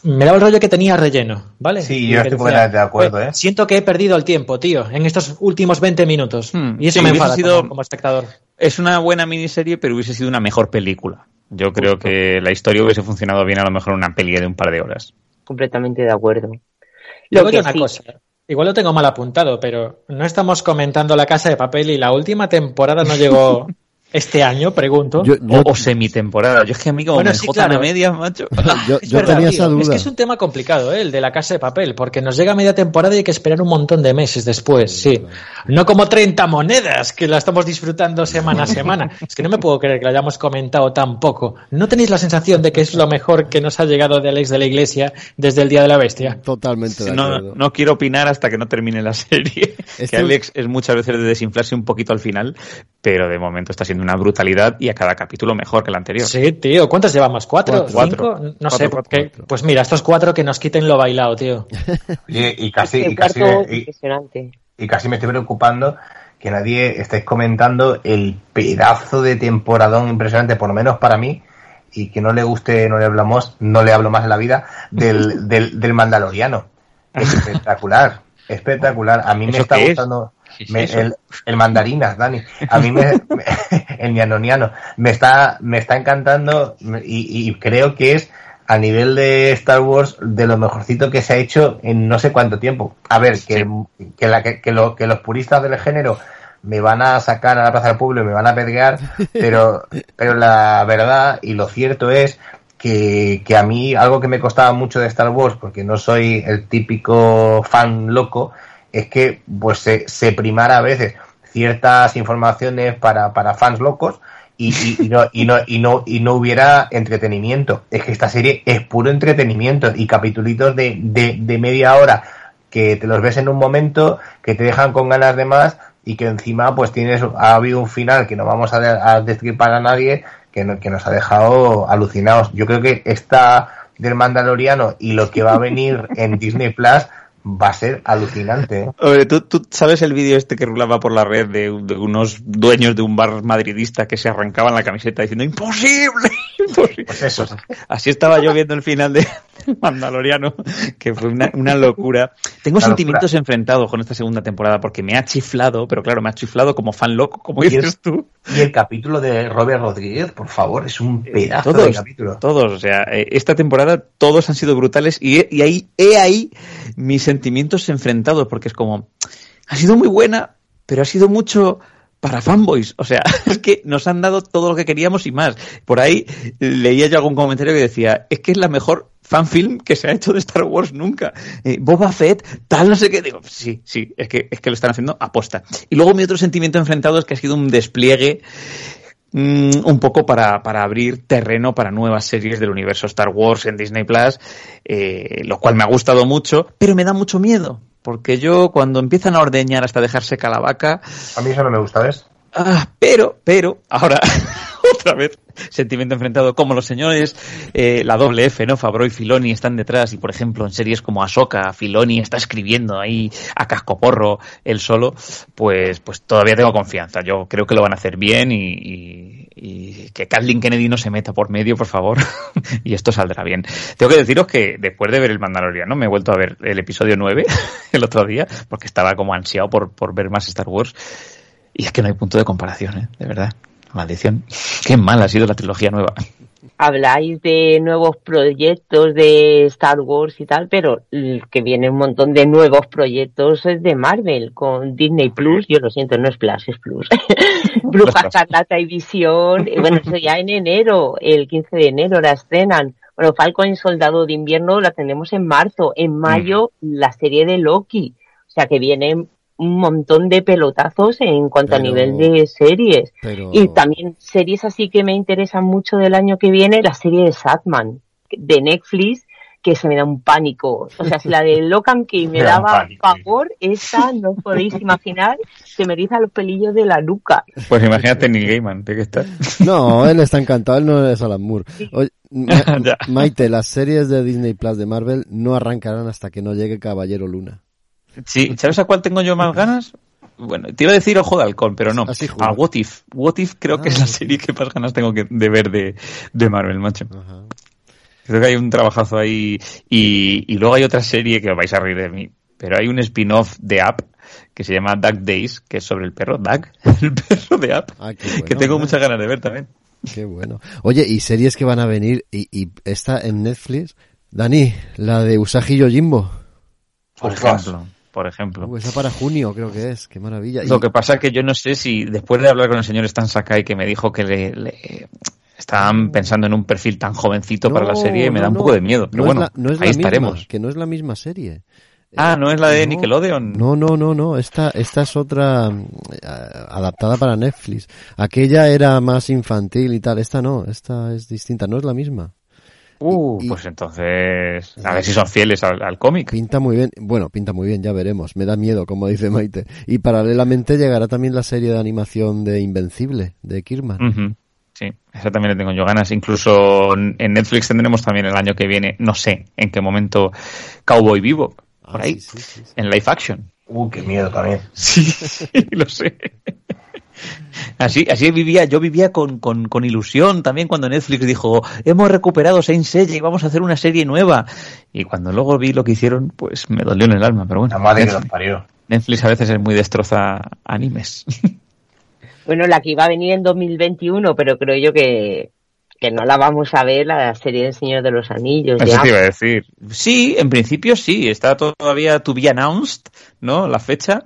me daba el rollo que tenía relleno, ¿vale? Sí, yo estoy decía, de acuerdo, ¿eh? Siento que he perdido el tiempo, tío, en estos últimos 20 minutos. Hmm, y eso sí, me enfada sido, como, como espectador. Es una buena miniserie, pero hubiese sido una mejor película. Yo creo Justo. que la historia hubiese funcionado bien a lo mejor en una peli de un par de horas. Completamente de acuerdo. Luego que una sí. cosa. Igual lo tengo mal apuntado, pero no estamos comentando la casa de papel y la última temporada no llegó este año, pregunto. Yo, yo, o, o semitemporada. Yo es que, amigo, bueno, me sí, claro. a medias, macho. yo, yo verdad, tenía esa duda. Es que es un tema complicado, ¿eh? el de la casa de papel, porque nos llega a media temporada y hay que esperar un montón de meses después, sí. No como 30 monedas, que la estamos disfrutando semana a semana. es que no me puedo creer que lo hayamos comentado tan poco. ¿No tenéis la sensación de que es lo mejor que nos ha llegado de Alex de la Iglesia desde el Día de la Bestia? Totalmente de no, quiero opinar hasta que no termine la serie. Este... Que Alex es muchas veces de desinflarse un poquito al final, pero de momento está siendo una brutalidad y a cada capítulo mejor que el anterior. Sí, tío. ¿Cuántos llevamos? ¿Cuatro? Cuatro. ¿Cinco? No cuatro, sé, porque, cuatro. pues mira, estos cuatro que nos quiten lo bailado, tío. y, y casi, y casi, y, y casi me estoy preocupando que nadie estáis comentando el pedazo de temporadón impresionante, por lo menos para mí, y que no le guste, no le hablamos, no le hablo más en la vida, del, del, del Mandaloriano. Es espectacular, espectacular. A mí me está gustando. Me, el, el, mandarinas, Dani. A mí me, me el nianoniano, me está, me está encantando y, y, creo que es a nivel de Star Wars de lo mejorcito que se ha hecho en no sé cuánto tiempo. A ver, que, sí. que, la, que, que, lo, que los puristas del género me van a sacar a la plaza del pueblo y me van a pedrear, pero, pero la verdad y lo cierto es que, que, a mí algo que me costaba mucho de Star Wars, porque no soy el típico fan loco, es que pues se, se primara a veces ciertas informaciones para, para fans locos y, y, no, y, no, y, no, y no hubiera entretenimiento. Es que esta serie es puro entretenimiento y capitulitos de, de, media hora que te los ves en un momento, que te dejan con ganas de más y que encima pues tienes, ha habido un final que no vamos a, a destripar a nadie, que, que nos ha dejado alucinados. Yo creo que esta del Mandaloriano y lo que va a venir en Disney Plus va a ser alucinante. ¿eh? Oye, ¿tú, ¿tú, sabes el vídeo este que rulaba por la red de, de, unos dueños de un bar madridista que se arrancaban la camiseta diciendo ¡Imposible! ¡Imposible! Pues eso. Pues así estaba yo viendo el final de Mandaloriano, que fue una, una locura. Tengo una sentimientos locura. enfrentados con esta segunda temporada porque me ha chiflado, pero claro, me ha chiflado como fan loco, como dices el, tú. Y el capítulo de Robert Rodríguez, por favor, es un pedazo todos, de capítulo. Todos, o sea, esta temporada todos han sido brutales y, y ahí, he ahí mis sentimientos enfrentados, porque es como, ha sido muy buena, pero ha sido mucho para fanboys. O sea, es que nos han dado todo lo que queríamos y más. Por ahí leía yo algún comentario que decía, es que es la mejor fanfilm que se ha hecho de Star Wars nunca. Eh, Boba Fett, tal, no sé qué. Digo, sí, sí, es que, es que lo están haciendo aposta. Y luego mi otro sentimiento enfrentado es que ha sido un despliegue mmm, un poco para, para, abrir terreno para nuevas series del universo Star Wars en Disney Plus, eh, lo cual me ha gustado mucho, pero me da mucho miedo. Porque yo, cuando empiezan a ordeñar hasta dejar seca la vaca. A mí eso no me gusta, ¿ves? Ah, pero, pero, ahora, otra vez, sentimiento enfrentado, como los señores, eh, la doble F, ¿no? Fabro y Filoni están detrás, y por ejemplo, en series como Ahsoka, Filoni está escribiendo ahí a cascoporro él solo, pues, pues todavía tengo confianza. Yo creo que lo van a hacer bien y, y, y que Kathleen Kennedy no se meta por medio, por favor, y esto saldrá bien. Tengo que deciros que después de ver el Mandaloriano, me he vuelto a ver el episodio 9 el otro día, porque estaba como ansiado por, por ver más Star Wars. Y es que no hay punto de comparación, ¿eh? de verdad. Maldición. Qué mal ha sido la trilogía nueva. Habláis de nuevos proyectos de Star Wars y tal, pero que viene un montón de nuevos proyectos de Marvel con Disney Plus. Yo lo siento, no es Plus, es Plus. Bruja Escarlata y Visión. Bueno, eso ya en enero, el 15 de enero la estrenan. Bueno, Falcon y Soldado de Invierno la tenemos en marzo. En mayo, mm. la serie de Loki. O sea que vienen un montón de pelotazos en cuanto pero, a nivel de series. Pero... Y también series así que me interesan mucho del año que viene, la serie de Satman, de Netflix, que se me da un pánico. O sea, si la de Locan que me daba favor, esa no podéis imaginar, se me eriza los pelillos de la nuca. Pues imagínate Neil Gaiman, ¿de qué está? No, él está encantado, él no es Alan Moore. Oye, Ma Maite, las series de Disney Plus de Marvel no arrancarán hasta que no llegue Caballero Luna. Sí, ¿sabes a cuál tengo yo más ganas? Bueno, te iba a decir Ojo de Halcón, pero no. Así a What If. What If creo ah, que es la serie que más ganas tengo que, de ver de, de Marvel, macho. Ajá. Creo que hay un trabajazo ahí. Y, y luego hay otra serie que os vais a reír de mí. Pero hay un spin-off de App que se llama Duck Days, que es sobre el perro Duck, el perro de App, ah, bueno, que tengo muchas ganas de ver también. Qué bueno. Oye, y series que van a venir, y, y esta en Netflix, Dani, la de Usagi Yojimbo. Por ejemplo por ejemplo. Uh, esa para junio creo que es, qué maravilla. Lo y... que pasa es que yo no sé si después de hablar con el señor Stan Sakai que me dijo que le, le estaban pensando en un perfil tan jovencito no, para la serie, me no, da un poco de miedo. Pero no bueno, la, no ahí estaremos. Misma, que no es la misma serie. Ah, no es la de Nickelodeon. No, no, no, no. Esta, esta es otra uh, adaptada para Netflix. Aquella era más infantil y tal. Esta no, esta es distinta. No es la misma. Uh, y, pues entonces, a ver si son fieles al, al, cómic. Pinta muy bien, bueno, pinta muy bien, ya veremos. Me da miedo, como dice Maite. Y paralelamente llegará también la serie de animación de Invencible, de Kirman. Uh -huh. Sí, esa también le tengo yo ganas. Incluso en Netflix tendremos también el año que viene, no sé en qué momento, Cowboy Vivo, por ah, ahí, sí, sí, sí, en live action. Uh, qué miedo también. Sí, lo sé. Así, así vivía, yo vivía con, con, con, ilusión también cuando Netflix dijo, hemos recuperado Saint Seiya y vamos a hacer una serie nueva. Y cuando luego vi lo que hicieron, pues me dolió en el alma, pero bueno. La madre Netflix, que los parió. Netflix a veces es muy destroza animes. Bueno, la que iba a venir en 2021, pero creo yo que, que no la vamos a ver, la serie del Señor de los Anillos. Eso ya. te iba a decir. Sí, en principio sí, está todavía to be announced, ¿no? La fecha,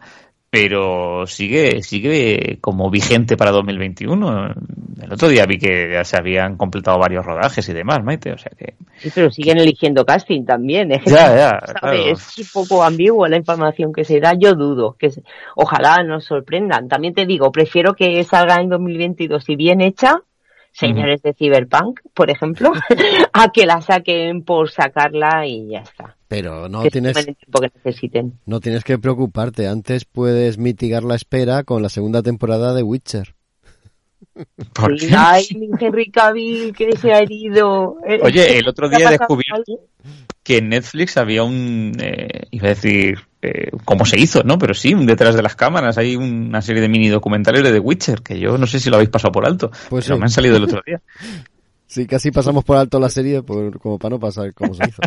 pero sigue sigue como vigente para 2021. El otro día vi que ya se habían completado varios rodajes y demás, Maite, o sea que... Sí, pero siguen eligiendo casting también. ¿eh? Ya, ya, claro. Es un poco ambiguo la información que se da, yo dudo. que Ojalá nos sorprendan. También te digo, prefiero que salga en 2022 y bien hecha, señores de Cyberpunk, por ejemplo, a que la saquen por sacarla y ya está. Pero no que tienes, tomen el tiempo que necesiten. no tienes que preocuparte. Antes puedes mitigar la espera con la segunda temporada de Witcher. ¿Por qué? Ay, Henry Cavill, que se ha herido. Oye, el otro ¿te ha día he pasado descubierto algo? que en Netflix había un, eh, iba a decir, eh, cómo se hizo, ¿no? Pero sí, un detrás de las cámaras hay una serie de mini documentales de The Witcher, que yo no sé si lo habéis pasado por alto, Pues pero sí. me han salido el otro día. Sí, casi pasamos por alto la serie por, como para no pasar cómo se hizo.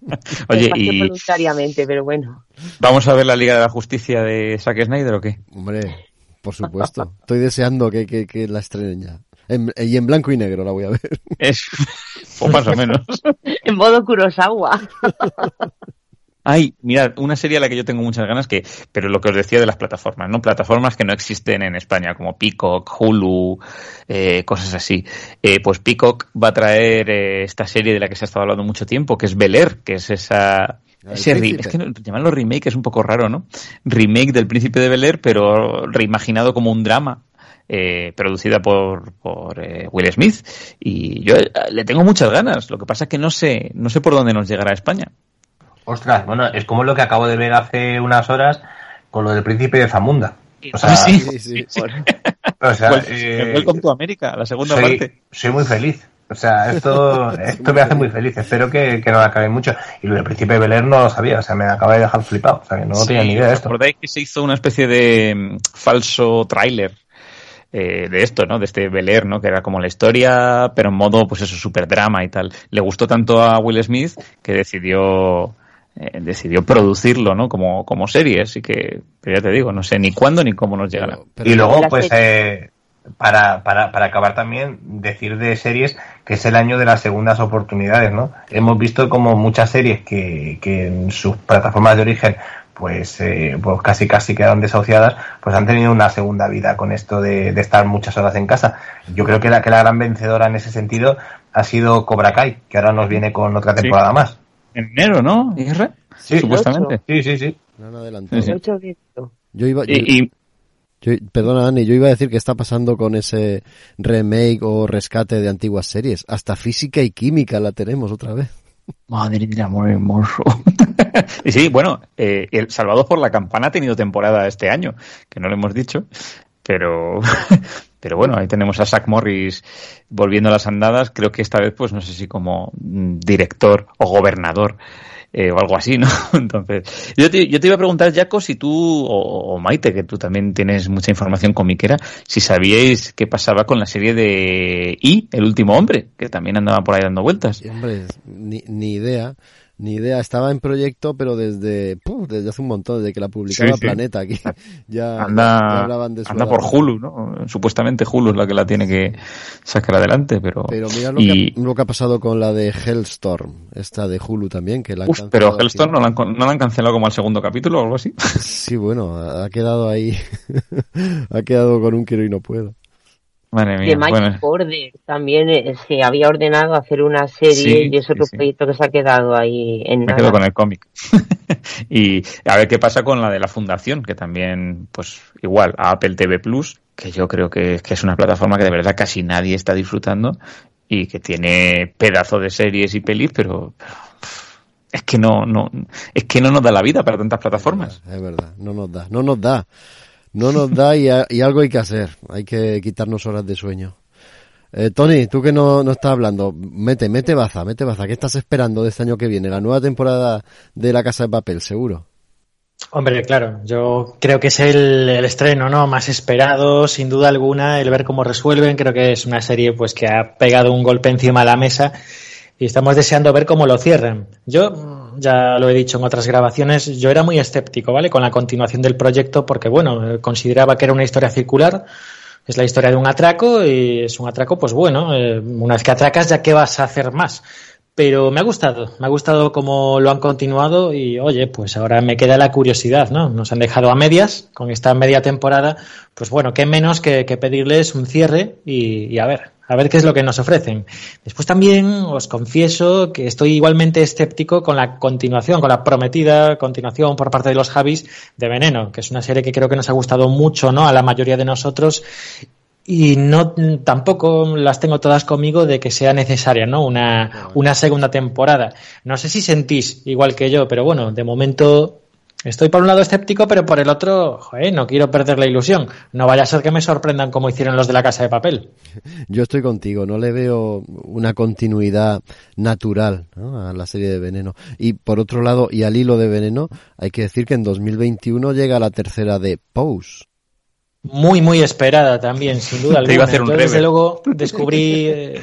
Oye, ¿y voluntariamente, pero bueno. vamos a ver la Liga de la Justicia de Zack Snyder o qué? Hombre, por supuesto. Estoy deseando que, que, que la estrenen ya. En- y en blanco y negro la voy a ver. Es, o más o menos. En modo Kurosawa. Ay, mirad, una serie a la que yo tengo muchas ganas, que, pero lo que os decía de las plataformas, ¿no? Plataformas que no existen en España, como Peacock, Hulu, eh, cosas así. Eh, pues Peacock va a traer eh, esta serie de la que se ha estado hablando mucho tiempo, que es Bel Air, que es esa... Ese es que llamarlo remake es un poco raro, ¿no? Remake del Príncipe de Bel Air, pero reimaginado como un drama. eh, producida por, por eh, Will Smith y yo eh, le tengo muchas ganas lo que pasa es que no sé no sé por dónde nos llegará a España Ostras, bueno, es como lo que acabo de ver hace unas horas con lo del príncipe de Zamunda. O sea, sí, Sí, sí. o sea, Wel- eh, Welcome to America, la segunda soy, parte. soy muy feliz. O sea, esto, esto me hace muy feliz. Espero que, que no la acabe mucho. Y lo del príncipe de Bel Air no lo sabía. O sea, me acaba de dejar flipado. O sea, que no tenía ni idea de ¿Os esto. acordáis que se hizo una especie de mm, falso tráiler eh, de esto, ¿no? De este Bel Air, ¿no? Que era como la historia, pero en modo, pues eso, super drama y tal. Le gustó tanto a Will Smith que decidió eh, decidió producirlo, ¿no? Como, como serie. Así que, pero ya te digo, no sé ni cuándo ni cómo nos llegará. Pero- pero- Y luego, pues, eh, para, para, para acabar también, decir de series que es el año de las segundas oportunidades, ¿no? Hemos visto como muchas series que, que en sus plataformas de origen pues, eh, pues casi casi quedaron desahuciadas, pues han tenido una segunda vida con esto de, de estar muchas horas en casa. Yo creo que la, que la gran vencedora en ese sentido ha sido Cobra Kai, que ahora nos viene con otra Sí. temporada más. En enero, ¿no? Sí, supuestamente. Sí, sí, sí. No han adelantado. Sí, sí. Mucho de esto. Yo iba, yo, Y, y- yo- perdona, Ani, yo iba a decir que está pasando con ese remake o rescate de antiguas series. Hasta física y química la tenemos otra vez. Madre del amor hermoso. y sí, bueno, eh, el Salvados por la Campana ha tenido temporada este año, que no lo hemos dicho, pero, pero bueno, ahí tenemos a Zach Morris volviendo a las andadas, creo que esta vez, pues no sé si como mm, director o gobernador. eh, o algo así, ¿no? Entonces, yo te, yo te iba a preguntar, Jaco, si tú, o, o Maite, que tú también tienes mucha información comiquera, si sabíais qué pasaba con la serie de I, El último hombre, que también andaba por ahí dando vueltas. Hombre, ni, ni idea. Ni idea. Estaba en proyecto, pero desde, ¡puf! desde hace un montón, desde que la publicaba Sí, sí. Planeta aquí. Ya, anda, ya hablaban de su anda por. Hulu, ¿no? Supuestamente Hulu es la que la tiene que sacar adelante, pero... Pero mira lo, y- que, ha- lo que ha pasado con la de Hellstorm, esta de Hulu también, que la han Uf, pero al Hellstone no la, han, no la han cancelado como al segundo capítulo o algo así. Sí, bueno, ha quedado ahí. ha quedado con un quiero y no puedo. Madre De mía, Magic bueno, Order también eh, se había ordenado hacer una serie Sí, y es otro sí, sí. proyecto que se ha quedado ahí en me nada. quedo con el cómic. y a ver qué pasa con la de la Fundación, que también, pues igual, a Apple TV Plus, que yo creo que, que es una plataforma que de verdad casi nadie está disfrutando y que tiene pedazo de series y pelis, pero... pero, Es que no, no, es que no nos da la vida para tantas plataformas. Es verdad, no nos da, no nos da. No nos da y, a- y algo hay que hacer. Hay que quitarnos horas de sueño. Eh, Tony, tú que no, no estás hablando, mete, mete baza, mete baza. ¿Qué estás esperando de este año que viene? La nueva temporada de La Casa de Papel, seguro. Hombre, claro, yo creo que es el, el estreno ¿no? más esperado, sin duda alguna, el ver cómo resuelven. Creo que es una serie pues que ha pegado un golpe encima de la mesa y estamos deseando ver cómo lo cierran. Yo, ya lo he dicho en otras grabaciones, yo era muy escéptico, ¿vale? Con la continuación del proyecto porque, bueno, eh, consideraba que era una historia circular. Es la historia de un atraco y es un atraco, pues bueno, eh, una vez que atracas, ¿ya qué vas a hacer más? pero me ha gustado, me ha gustado cómo lo han continuado y oye, pues ahora me queda la curiosidad, ¿no? Nos han dejado a medias con esta media temporada, pues bueno, qué menos que, pedirles un cierre y, a ver, a ver qué es lo que nos ofrecen. Después también os confieso que estoy igualmente escéptico con la continuación, con la prometida continuación por parte de los Javis de Veneno, que es una serie que creo que nos ha gustado mucho, ¿no? A la mayoría de nosotros y no tampoco las tengo todas conmigo de que sea necesaria no una, una segunda temporada no sé si sentís igual que yo pero bueno de momento estoy por un lado escéptico pero por el otro joder, no quiero perder la ilusión. No vaya a ser que me sorprendan como hicieron los de la casa de papel. Yo estoy contigo no le veo una continuidad natural a la serie de veneno. Y por otro lado y al hilo de veneno hay que decir que en 2021 llega la tercera de Pose. Muy, muy esperada también, sin duda alguna. desde luego descubrí, eh,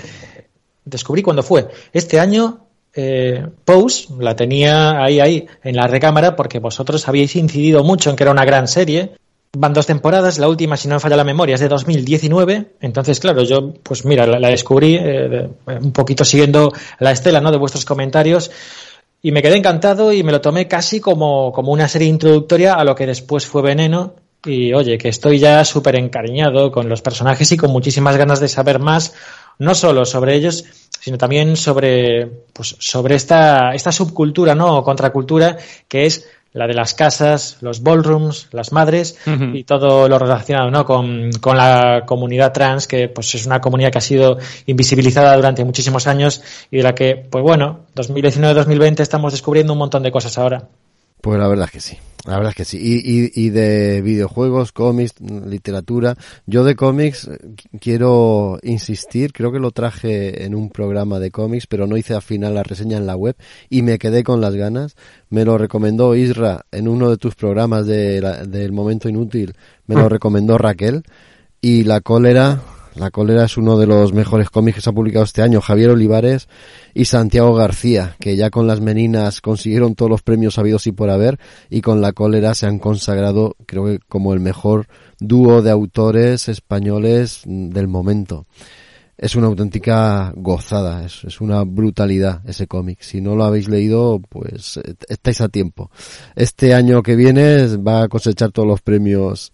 descubrí cuando fue. Este año eh, Pose la tenía ahí, ahí, en la recámara, porque vosotros habíais incidido mucho en que era una gran serie. Van dos temporadas, la última, si no me falla la memoria, es de 2019. Entonces, claro, yo, pues mira, la, descubrí eh, un poquito siguiendo la estela ¿no? de vuestros comentarios y me quedé encantado y me lo tomé casi como, como una serie introductoria a lo que después fue Veneno y oye, que estoy ya súper encariñado con los personajes y con muchísimas ganas de saber más, no solo sobre ellos, sino también sobre, pues, sobre esta, esta subcultura, ¿no? O contracultura, que es la de las casas, los ballrooms, las madres y todo lo relacionado ¿no? con, con, la comunidad trans, que pues es una comunidad que ha sido invisibilizada durante muchísimos años y de la que, pues bueno, 2019-2020 estamos descubriendo un montón de cosas ahora. Pues la verdad es que sí, la verdad es que sí. Y, y, de videojuegos, cómics, literatura. Yo de cómics eh, quiero insistir, creo que lo traje en un programa de cómics, pero no hice al final la reseña en la web y me quedé con las ganas. Me lo recomendó Isra en uno de tus programas de del Momento Inútil, me lo mm. recomendó Raquel. Y la cólera, la cólera es uno de los mejores cómics que se ha publicado este año. Javier Olivares y Santiago García, que ya con las meninas consiguieron todos los premios habidos y por haber y con la cólera se han consagrado, creo que como el mejor dúo de autores españoles del momento. Es una auténtica gozada, es, una brutalidad ese cómic. Si no lo habéis leído, pues eh, estáis a tiempo. Este año que viene va a cosechar todos los premios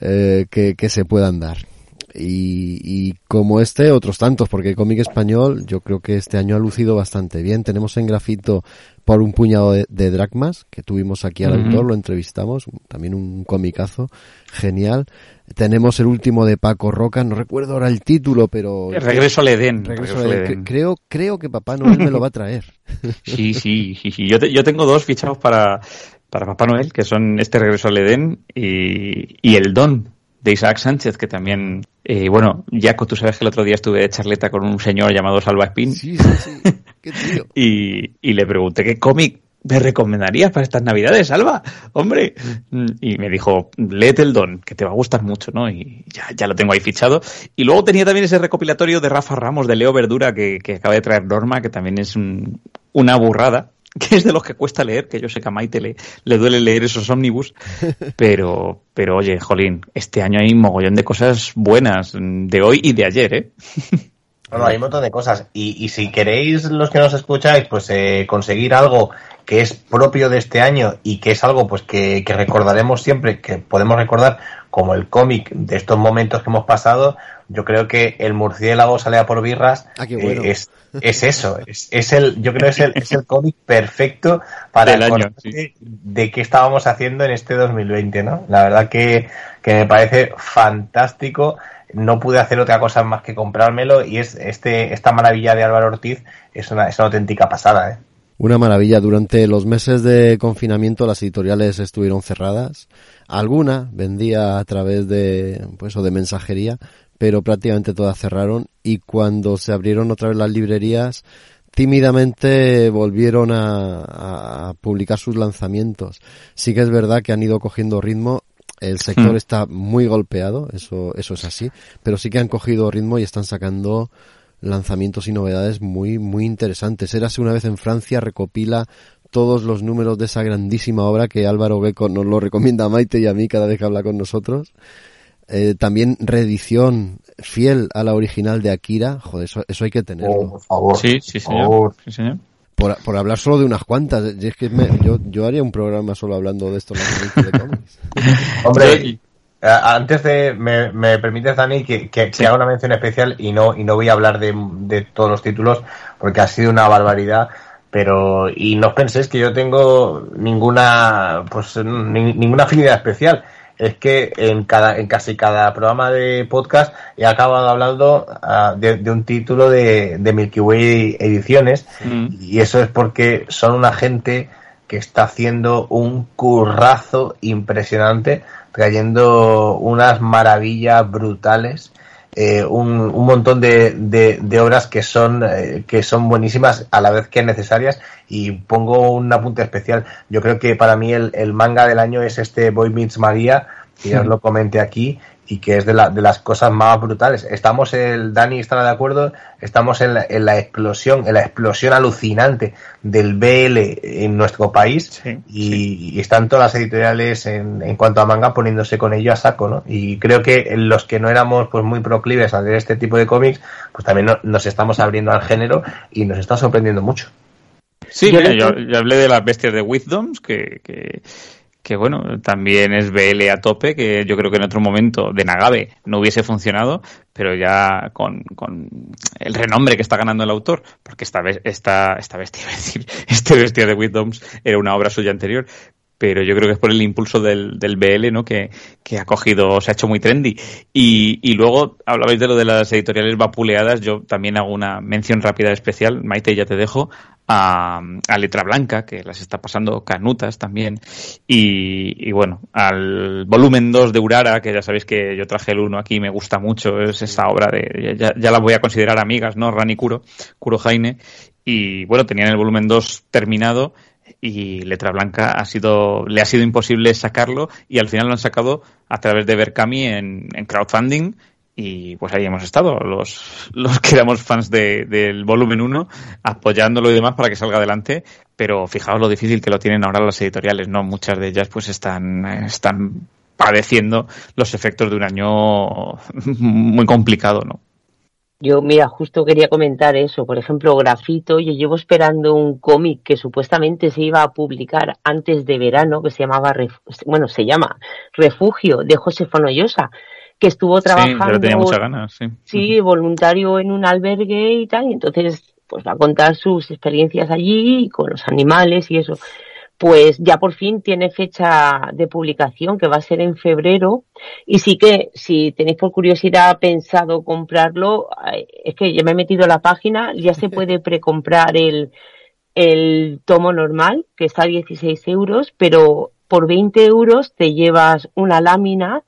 eh, que se puedan dar y, como este, otros tantos, porque el cómic español yo creo que este año ha lucido bastante bien. Tenemos en grafito por un puñado de, dracmas, que tuvimos aquí al autor, lo entrevistamos, también un comicazo, genial. Tenemos el último de Paco Roca, no recuerdo ahora el título, pero... regreso al Edén. Creo, creo que Papá Noel me lo va a traer. sí, sí, sí, Yo, yo tengo dos fichados para, para Papá Noel, que son este Regreso al Edén y, y El Don, de Isaac Sánchez, que también, eh, bueno, Jaco, tú sabes que el otro día estuve de charleta con un señor llamado Salva Espín. Sí, sí, sí. Qué tío. y, y le pregunté qué cómic me recomendarías para estas navidades, Salva, hombre. Y me dijo, léete el don, que te va a gustar mucho, ¿no? Y ya, ya lo tengo ahí fichado. Y luego tenía también ese recopilatorio de Rafa Ramos, de Leo Verdura, que, que acaba de traer Norma, que también es un, una burrada que es de los que cuesta leer, que yo sé que a Maite le, le duele leer esos ómnibus, pero, pero oye, Jolín, este año hay un mogollón de cosas buenas de hoy y de ayer, ¿eh? Bueno, hay un montón de cosas. Y, y si queréis, los que nos escucháis, pues eh, conseguir algo que es propio de este año y que es algo pues que, que recordaremos siempre, que podemos recordar como el cómic de estos momentos que hemos pasado, yo creo que el murciélago sale a por birras ah, eh, es, es eso, es, es, el, yo creo que es el, es el cómic perfecto para el año, de qué estábamos haciendo en este 2020, ¿no? La verdad que, que me parece fantástico no pude hacer otra cosa más que comprármelo y es este esta maravilla de Álvaro Ortiz es una, es una auténtica pasada, ¿eh? Una maravilla. Durante los meses de confinamiento las editoriales estuvieron cerradas. Alguna vendía a través de, pues, o de mensajería, pero prácticamente todas cerraron y cuando se abrieron otra vez las librerías, tímidamente volvieron a, a, publicar sus lanzamientos. Sí que es verdad que han ido cogiendo ritmo. El sector hmm. está muy golpeado, eso, eso es así, pero sí que han cogido ritmo y están sacando lanzamientos y novedades muy, muy interesantes. Érase una vez en Francia, recopila todos los números de esa grandísima obra que Álvaro Beco nos lo recomienda a Maite y a mí cada vez que habla con nosotros. Eh, también reedición fiel a la original de Akira, joder, eso, eso hay que tenerlo. Oh, por favor. Sí, sí, por señor. Sí, señor. Por, por hablar solo de unas cuantas, y es que me- yo, yo haría un programa solo hablando de esto de cómics. Hombre, antes de, me, me permites, Dani, que, que, que haga una mención especial y no, y no voy a hablar de, de todos los títulos porque ha sido una barbaridad. Pero, y no os penséis que yo tengo ninguna, pues, ni- ninguna afinidad especial. Es que en cada, en casi cada programa de podcast he acabado hablando ah, de, de un título de, de Milky Way Ediciones. Mm. Y eso es porque son una gente que está haciendo un currazo impresionante, trayendo unas maravillas brutales, eh, un, un montón de, de- de obras que son, eh, que son buenísimas a la vez que necesarias. Y pongo un apunte especial. Yo creo que para mí el, el manga del año es este Boy Meets María, que ya os lo comenté aquí, y que es de, la, de las cosas más brutales. Estamos, el Dani estará de acuerdo, estamos en la, en la explosión, en la explosión alucinante del BL en nuestro país Sí, y, y están todas las editoriales en, en cuanto a manga poniéndose con ello a saco, ¿no? Y creo que los que no éramos pues muy proclives a leer este tipo de cómics, pues también no- nos estamos abriendo al género y nos está sorprendiendo mucho. Sí, Yo mira, yo hablé de las bestias de Wisdoms, que, que, que, bueno, también es BL a tope, que yo creo que en otro momento de Nagabe no hubiese funcionado, pero ya con, con el renombre que está ganando el autor, porque esta, be- esta, esta bestia, a decir, este bestia de Wisdoms era una obra suya anterior, pero yo creo que es por el impulso del, del BL, ¿no? Que, que ha cogido, se ha hecho muy trendy. Y, y luego hablabais de lo de las editoriales vapuleadas, yo también hago una mención rápida especial, Maite, ya te dejo, a, a Letra Blanca, que las está pasando canutas también, y, y bueno, al volumen 2 de Urara, que ya sabéis que yo traje el 1 aquí, me gusta mucho, es esa obra de, ya, ya la voy a considerar amigas, ¿no? Rani Kuro, Kuro Jaine, y bueno, tenían el volumen 2 terminado, y Letra Blanca ha sido, le ha sido imposible sacarlo y al final lo han sacado a través de Berkami en, en crowdfunding y pues ahí hemos estado, los, los que éramos fans de- del volumen 1, apoyándolo y demás para que salga adelante, pero fijaos lo difícil que lo tienen ahora las editoriales, ¿no? Muchas de ellas pues están, están padeciendo los efectos de un año muy complicado, ¿no? Yo, mira, justo quería comentar eso. Por ejemplo, Grafito, yo llevo esperando un cómic que supuestamente se iba a publicar antes de verano, que se llamaba, bueno, se llama Refugio, de José Fonollosa, que estuvo Sí, trabajando, tenía muchas ganas, sí. sí, voluntario en un albergue y tal, y entonces, pues va a contar sus experiencias allí con los animales y eso. Pues ya por fin tiene fecha de publicación, que va a ser en febrero, y sí que, si tenéis por curiosidad pensado comprarlo, eh, es que ya me he metido a la página, ya se puede precomprar el, el tomo normal, que está a 16 euros, pero por 20 euros te llevas una lámina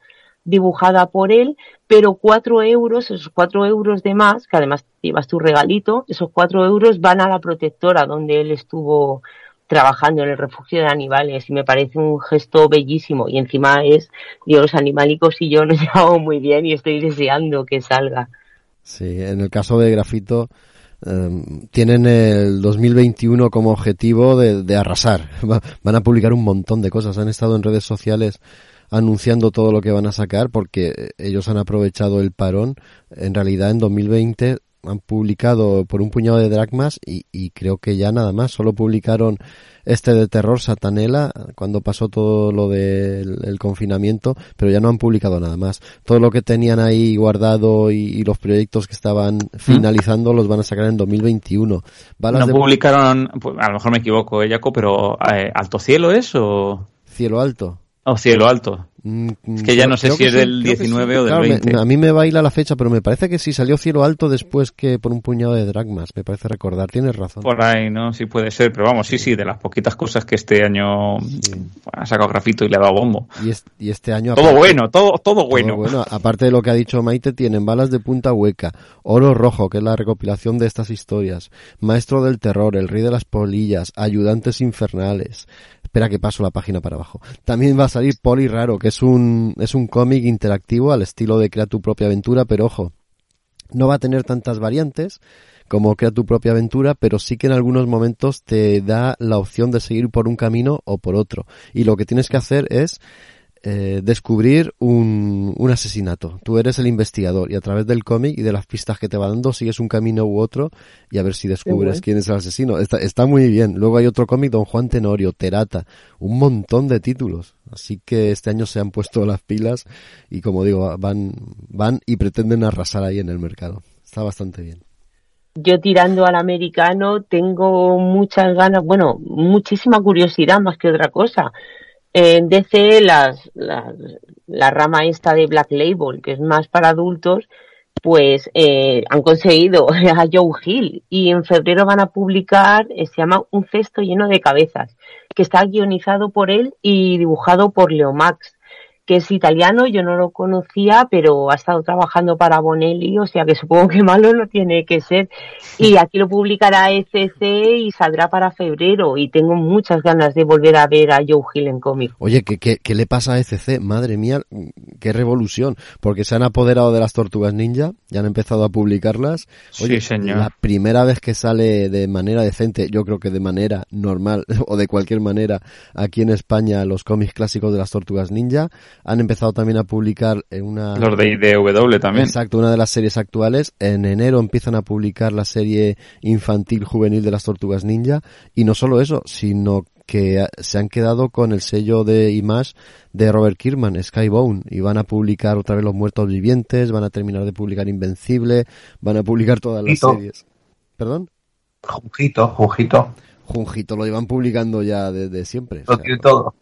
dibujada por él, pero 4 euros, esos 4 euros de más, que además llevas tu regalito, esos 4 euros van a la protectora donde él estuvo trabajando en el refugio de animales y me parece un gesto bellísimo y encima es, los animalicos y yo nos llevamos muy bien y estoy deseando que salga. Sí, en el caso de Grafito em, tienen el 2021 como objetivo de, de arrasar. Va- Van a publicar un montón de cosas. Han estado en redes sociales anunciando todo lo que van a sacar porque ellos han aprovechado el parón. En realidad en 2020 han publicado por un puñado de dracmas y, y creo que ya nada más. Solo publicaron este de terror Satanela cuando pasó todo lo del el confinamiento, pero ya no han publicado nada más. Todo lo que tenían ahí guardado y, y los proyectos que estaban finalizando los van a sacar en 2021. Balas No de publicaron, pues, a lo mejor me equivoco, ¿eh, Jaco, pero eh, ¿Alto Cielo es o, cielo alto. O Cielo Alto? Mm, Es que ya no sé si que es del creo que 19 sí. o del Claro, me- 20. a mí me baila la fecha, pero me parece que sí salió cielo alto después que por un puñado de dragmas. Me parece recordar. Tienes razón. Por ahí, ¿no? Sí puede ser, pero vamos, sí, sí, de las poquitas cosas que este año ha sacado grafito y le ha dado bombo. Y, es- y este año Todo bueno, todo, todo todo bueno. bueno. Aparte de lo que ha dicho Maite, tienen balas de punta hueca, oro rojo, que es la recopilación de estas historias, maestro del terror, el rey de las polillas, ayudantes infernales. Espera que paso la página para abajo. También va a salir Poli Raro, que es un, es un cómic interactivo al estilo de Crea tu propia aventura, pero ojo, no va a tener tantas variantes como Crea tu propia aventura, pero sí que en algunos momentos te da la opción de seguir por un camino o por otro. Y lo que tienes que hacer es eh, descubrir un, un asesinato. Tú eres el investigador y a través del cómic y de las pistas que te va dando sigues un camino u otro y a ver si descubres quién es el asesino. Está, está muy bien. Luego hay otro cómic, Don Juan Tenorio, Terata, un montón de títulos. Así que este año se han puesto las pilas y como digo, van, van y pretenden arrasar ahí en el mercado. Está bastante bien yo tirando al americano tengo muchas ganas, bueno, muchísima curiosidad más que otra cosa. En DC las, las, la rama esta de Black Label, que es más para adultos, pues eh, han conseguido a Joe Hill. Y en febrero van a publicar, eh, se llama Un cesto lleno de cabezas, que está guionizado por él y dibujado por Leo Max que es italiano, yo no lo conocía, pero ha estado trabajando para Bonelli, o sea que supongo que malo no tiene que ser. Y aquí lo publicará ECC y saldrá para febrero, y tengo muchas ganas de volver a ver a Joe Hill en cómic. Oye, ¿qué, qué, qué le pasa a ECC? Madre mía, qué revolución, porque se han apoderado de las tortugas ninja, ya han empezado a publicarlas. Oye, sí, señor. la primera vez que sale de manera decente, yo creo que de manera normal, o de cualquier manera, aquí en España, los cómics clásicos de las tortugas ninja, han empezado también a publicar en una... Los de IDW también. Exacto, una de las series actuales. En enero empiezan a publicar la serie infantil juvenil de las Tortugas Ninja. Y no solo eso, sino que se han quedado con el sello de Image de Robert Kirkman, Skybound, y van a publicar otra vez Los Muertos Vivientes, van a terminar de publicar Invencible, van a publicar todas las series. ¿Perdón? Junjito, Junjito. Junjito, lo llevan publicando ya desde siempre. Lo O sea, tiene todo.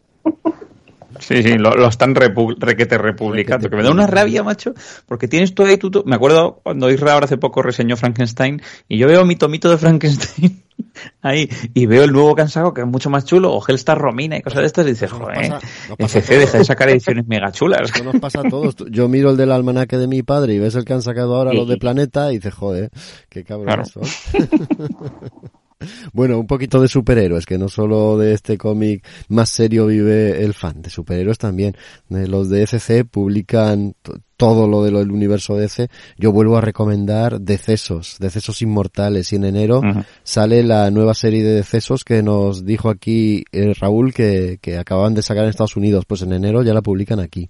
Sí, sí, lo, lo están repu- requete republicando. Que me da una rabia, macho, porque tienes todo ahí. Tú, tú- me acuerdo cuando Isra ahora hace poco reseñó Frankenstein y yo veo mi tomito de Frankenstein ahí y veo el nuevo sacado que es mucho más chulo, o Hellstar Romina y cosas de estas y dices, Eso joder, FC deja de sacar ediciones mega chulas. Esto nos pasa a todos. Tú- Yo miro el del almanaque de mi padre y ves el que han sacado ahora, los de Planeta, y dices, joder, qué cabrones son. Bueno, un poquito de superhéroes, que no solo de este cómic más serio vive el fan, de superhéroes también. Eh, Los de ECC publican t- todo lo de del universo DC. Yo vuelvo a recomendar Decesos, Decesos Inmortales, y en enero sale la nueva serie de Decesos que nos dijo aquí eh, Raúl que, que acababan de sacar en Estados Unidos. Pues en enero ya la publican aquí.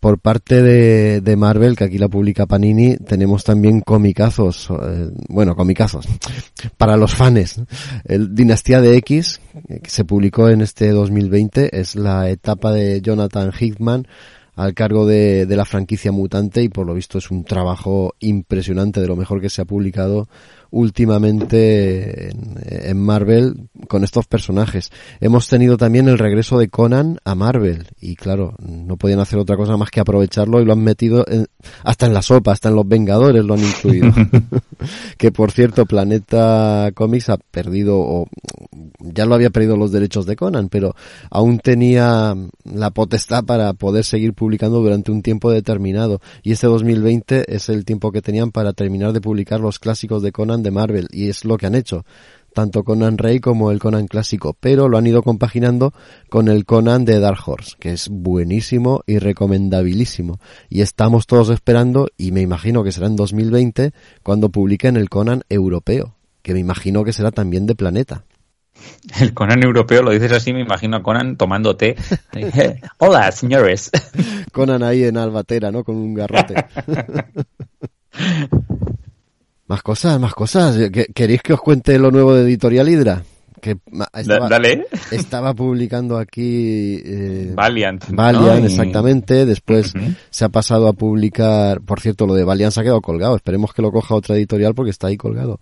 Por parte de, de Marvel, que aquí la publica Panini, tenemos también comicazos, eh, bueno, comicazos, para los fans. El Dinastía de X, eh, que se publicó en este 2020, es la etapa de Jonathan Hickman al cargo de, de la franquicia mutante y por lo visto es un trabajo impresionante de lo mejor que se ha publicado últimamente en, en Marvel con estos personajes. Hemos tenido también el regreso de Conan a Marvel y claro, no podían hacer otra cosa más que aprovecharlo y lo han metido en- hasta en la sopa, hasta en los Vengadores lo han incluido. que por cierto, Planeta Comics ha perdido o ya lo había perdido los derechos de Conan, pero aún tenía la potestad para poder seguir publicando durante un tiempo determinado. Y este 2020 es el tiempo que tenían para terminar de publicar los clásicos de Conan de Marvel, y es lo que han hecho. Tanto Conan Rey como el Conan clásico, pero lo han ido compaginando con el Conan de Dark Horse, que es buenísimo y recomendabilísimo. Y estamos todos esperando, y me imagino que será en 2020, cuando publiquen el Conan europeo, que me imagino que será también de Planeta. El Conan europeo, lo dices así, me imagino a Conan tomando té. Hola, señores. Conan ahí en Albatera, ¿no? Con un garrote. más cosas, más cosas. ¿Qué- ¿Queréis que os cuente lo nuevo de Editorial Hydra? Que estaba, Dale. estaba publicando aquí eh, Valiant. Valiant, exactamente. Después se ha pasado a publicar, por cierto, lo de Valiant se ha quedado colgado. Esperemos que lo coja otra editorial porque está ahí colgado.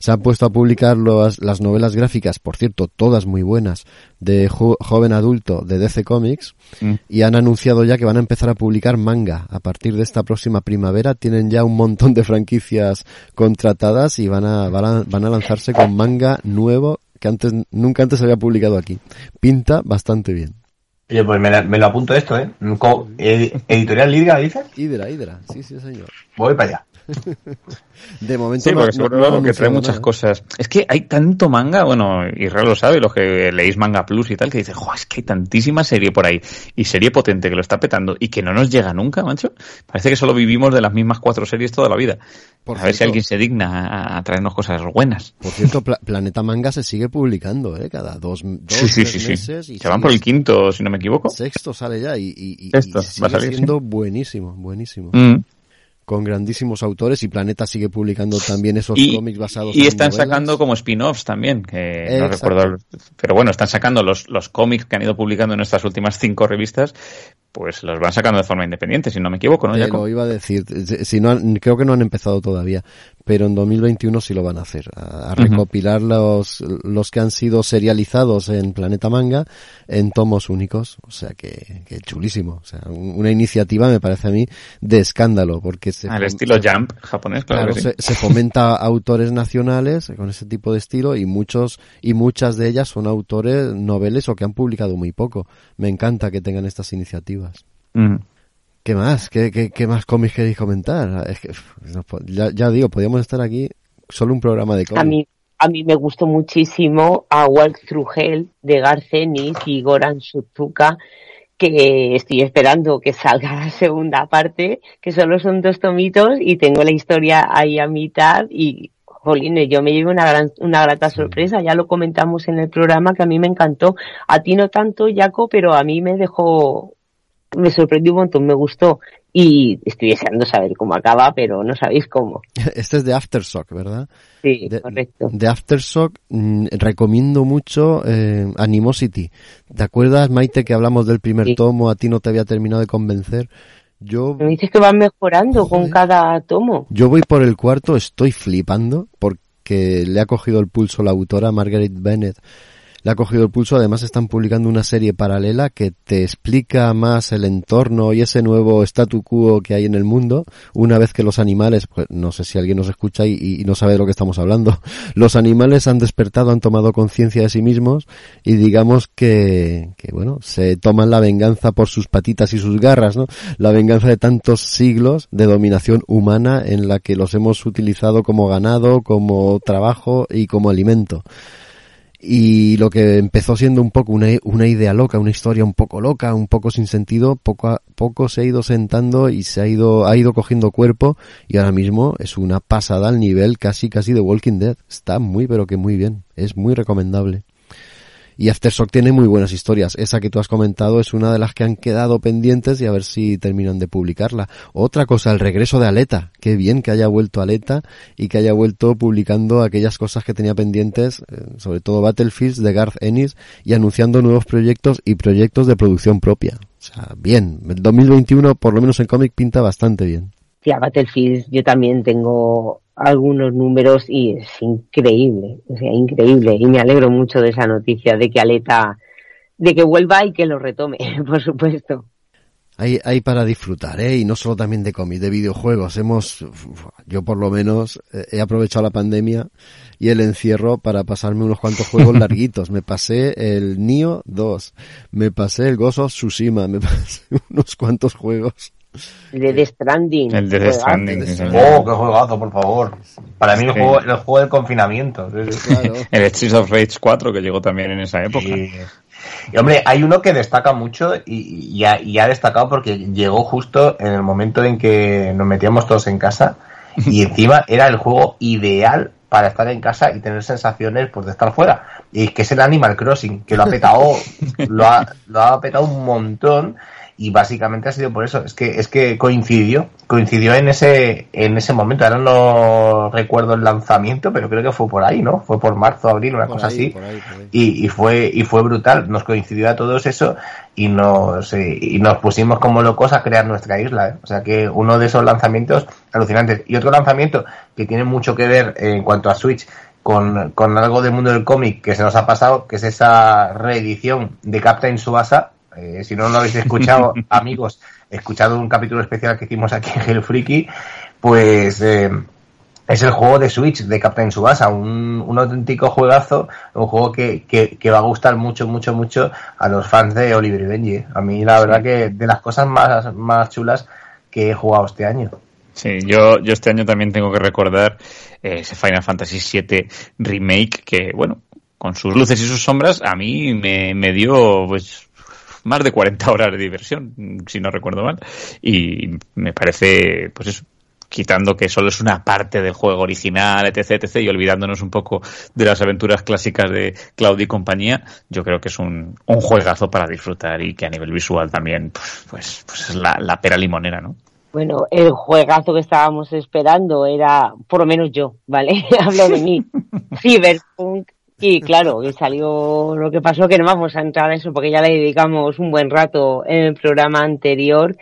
Se han puesto a publicar los- las novelas gráficas, por cierto, todas muy buenas, de jo- joven adulto de DC Comics. Mm. Y han anunciado ya que van a empezar a publicar manga. A partir de esta próxima primavera tienen ya un montón de franquicias contratadas y van a, van a, van a lanzarse con manga nuevo que antes, nunca antes había publicado aquí. Pinta bastante bien. Oye, pues me, la- me lo apunto esto, ¿eh? Editorial Liga, dices? Hydra, Hydra, sí, sí, señor. Voy para allá. de momento Sí, no, porque no- seguro no han que trae muchas cosas. Es que hay tanto manga, bueno, Israel lo sabe, los que leéis Manga Plus y tal, que dice, "Jo, es que hay tantísima serie por ahí, y serie potente que lo está petando, y que no nos llega nunca, macho. Parece que solo vivimos de las mismas cuatro series toda la vida. Por a ver si alguien se digna a, traernos cosas buenas. Por cierto, Pla- Planeta Manga se sigue publicando, ¿eh? Cada dos, dos Sí, sí, sí, meses. y Se van sigue- por el quinto, si no me equivoco. Sexto sale ya y, y, y- Sexto, y va sigue a salir, siendo buenísimo, buenísimo. Mm. Con grandísimos autores y Planeta sigue publicando también esos Y, cómics basados y en están novelas. sacando como spin-offs también, que no recuerdo. Pero bueno, están sacando los, los cómics que han ido publicando en estas últimas cinco revistas, pues los van sacando de forma independiente, si no me equivoco, ¿no? Jacob? lo iba a decir. Si no, han- creo que no han empezado todavía, pero en 2021 sí lo van a hacer. A, recopilar los, los que han sido serializados en Planeta Manga en tomos únicos. O sea que, que chulísimo. O sea, un- una iniciativa me parece a mí de escándalo, porque se, Al estilo se- Jump japonés, claro, Claro, que sí. se, se fomenta autores nacionales con ese tipo de estilo y muchos y muchas de ellas son autores noveles o que han publicado muy poco. Me encanta que tengan estas iniciativas. ¿Qué más? ¿Qué, qué, qué más cómics queréis comentar? Es que, ya, ya digo, podríamos estar aquí solo un programa de cómics. A mí, a mí me gustó muchísimo a Walk Through Hell de Garcenis y Goran Suzuka, que estoy esperando que salga la segunda parte, que solo son dos tomitos y tengo la historia ahí a mitad y jolines, yo me llevo una gran, una grata sorpresa, ya lo comentamos en el programa que a mí me encantó, a ti no tanto, Jaco, pero a mí me dejó, me sorprendió un montón, me gustó y estoy deseando saber cómo acaba, pero no sabéis cómo. Este es de Aftershock, ¿verdad? Sí, De, correcto. de Aftershock mm, recomiendo mucho eh, Animosity. ¿Te acuerdas, Maite, que hablamos del primer Sí. tomo? A ti no te había terminado de convencer. Yo Me dices que van mejorando con cada tomo. Yo voy por el cuarto, estoy flipando porque le ha cogido el pulso la autora Margaret Bennett. Le ha cogido el pulso, además están publicando una serie paralela que te explica más el entorno y ese nuevo statu quo que hay en el mundo, una vez que los animales, pues no sé si alguien nos escucha y, no sabe de lo que estamos hablando, los animales han despertado, han tomado conciencia de sí mismos y digamos que, que bueno, se toman la venganza por sus patitas y sus garras, ¿no? La venganza de tantos siglos de dominación humana en la que los hemos utilizado como ganado, como trabajo y como alimento. Y lo que empezó siendo un poco una, una idea loca, una historia un poco loca, un poco sin sentido, poco a poco se ha ido sentando y se ha ido, ha ido cogiendo cuerpo y ahora mismo es una pasada al nivel casi casi de Walking Dead. Está muy pero que muy bien. Es muy recomendable. Y Aftershock tiene muy buenas historias. Esa que tú has comentado es una de las que han quedado pendientes y a ver si terminan de publicarla. Otra cosa, el regreso de Aleta. Qué bien que haya vuelto Aleta y que haya vuelto publicando aquellas cosas que tenía pendientes, eh, sobre todo Battlefields de Garth Ennis y anunciando nuevos proyectos y proyectos de producción propia. O sea, bien. El 2021, por lo menos en cómic, pinta bastante bien. Sí, a yo también tengo algunos números y es increíble, o sea, increíble. Y me alegro mucho de esa noticia de que Aleta, de que vuelva y que lo retome, por supuesto. Hay, hay para disfrutar, ¿eh? Y no solo también de cómics, de videojuegos. Hemos, yo por lo menos, eh, he aprovechado la pandemia y el encierro para pasarme unos cuantos juegos larguitos. Me pasé el Nio 2, me pasé el Ghost of Tsushima, me pasé unos cuantos juegos. El de The Stranding. El de The. Stranding, sí. Oh, qué juegazo, por favor. Para mí el Sí. juego, el juego del confinamiento. Sí, sí. Claro. El Streets of Rage 4 que llegó también en esa época. Y, y, hombre, hay uno que destaca mucho y, y ha, y ha destacado porque llegó justo en el momento en que nos metíamos todos en casa y encima era el juego ideal para estar en casa y tener sensaciones pues, de estar fuera. Y que es el Animal Crossing, que lo ha petado, lo ha, lo ha petado un montón y básicamente ha sido por eso. Es que, es que coincidió, coincidió en ese, en ese momento. Ahora no recuerdo el lanzamiento, pero creo que fue por ahí, ¿no? Fue por marzo, abril, una Por cosa ahí, así por ahí, por ahí. y, y fue y fue brutal nos coincidió a todos eso y nos eh, y nos pusimos como locos a crear nuestra isla ¿eh? o sea que uno de esos lanzamientos alucinantes y otro lanzamiento que tiene mucho que ver eh, en cuanto a Switch con, con algo del mundo del cómic que se nos ha pasado que es esa reedición de Captain Subasa eh, si no lo habéis escuchado amigos escuchado un capítulo especial que hicimos aquí en Hell Freaky pues eh, es el juego de Switch de Captain Subasa, un, un auténtico juegazo, un juego que, que, que va a gustar mucho, mucho, mucho a los fans de Oliver y Benji. A mí la verdad que de las cosas más, más chulas que he jugado este año. Sí, yo, yo este año también tengo que recordar eh, ese Final Fantasy VII Remake que, bueno, con sus luces y sus sombras, a mí me, me dio, pues, más de 40 horas de diversión, si no recuerdo mal. Y me parece, pues eso, quitando que solo es una parte del juego original, etc, etc, y olvidándonos un poco de las aventuras clásicas de Cloud y compañía, yo creo que es un, un juegazo para disfrutar y que a nivel visual también, pues, pues, pues es la, la pera limonera, ¿no? Bueno, el juegazo que estábamos esperando era, por lo menos yo, ¿vale? Hablo de mí, Cyberpunk. Y claro, y salió lo que pasó, que no vamos a entrar en eso porque ya le dedicamos un buen rato en el programa anterior,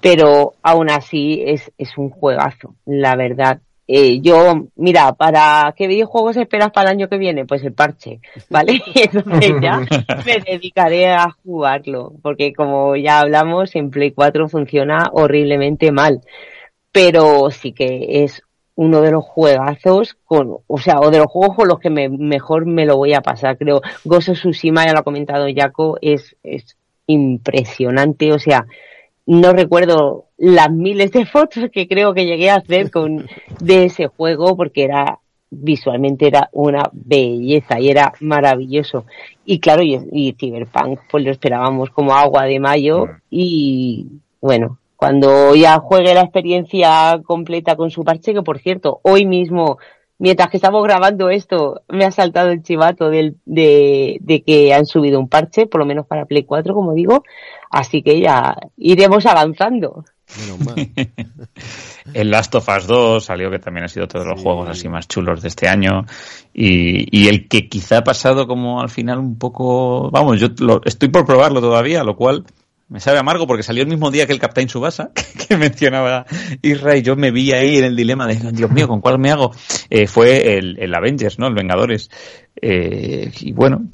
pero aún así es, es un juegazo, la verdad. Eh, yo, mira, ¿para qué videojuegos esperas para el año que viene? Pues el parche, ¿vale? Entonces ya me dedicaré a jugarlo, porque como ya hablamos, en Play 4 funciona horriblemente mal. Pero sí que es uno de los juegazos con, o sea, o de los juegos con los que me, mejor me lo voy a pasar, creo. Gozo Tsushima, ya lo ha comentado Jaco, es, es impresionante, o sea, no recuerdo las miles de fotos que creo que llegué a hacer con de ese juego porque era visualmente era una belleza y era maravilloso y claro y, y Cyberpunk pues lo esperábamos como agua de mayo y bueno cuando ya juegue la experiencia completa con su parche que por cierto hoy mismo mientras que estamos grabando esto me ha saltado el chivato del, de, de que han subido un parche por lo menos para Play 4 como digo. Así que ya iremos avanzando. El Last of Us 2 salió que también ha sido otro de los sí. juegos así más chulos de este año. Y, y, el que quizá ha pasado como al final un poco vamos yo lo, estoy por probarlo todavía lo cual me sabe amargo porque salió el mismo día que el Captain Subasa que, que mencionaba Israel y yo me vi ahí en el dilema de Dios mío con cuál me hago eh, fue el, el, Avengers no el Vengadores eh, y bueno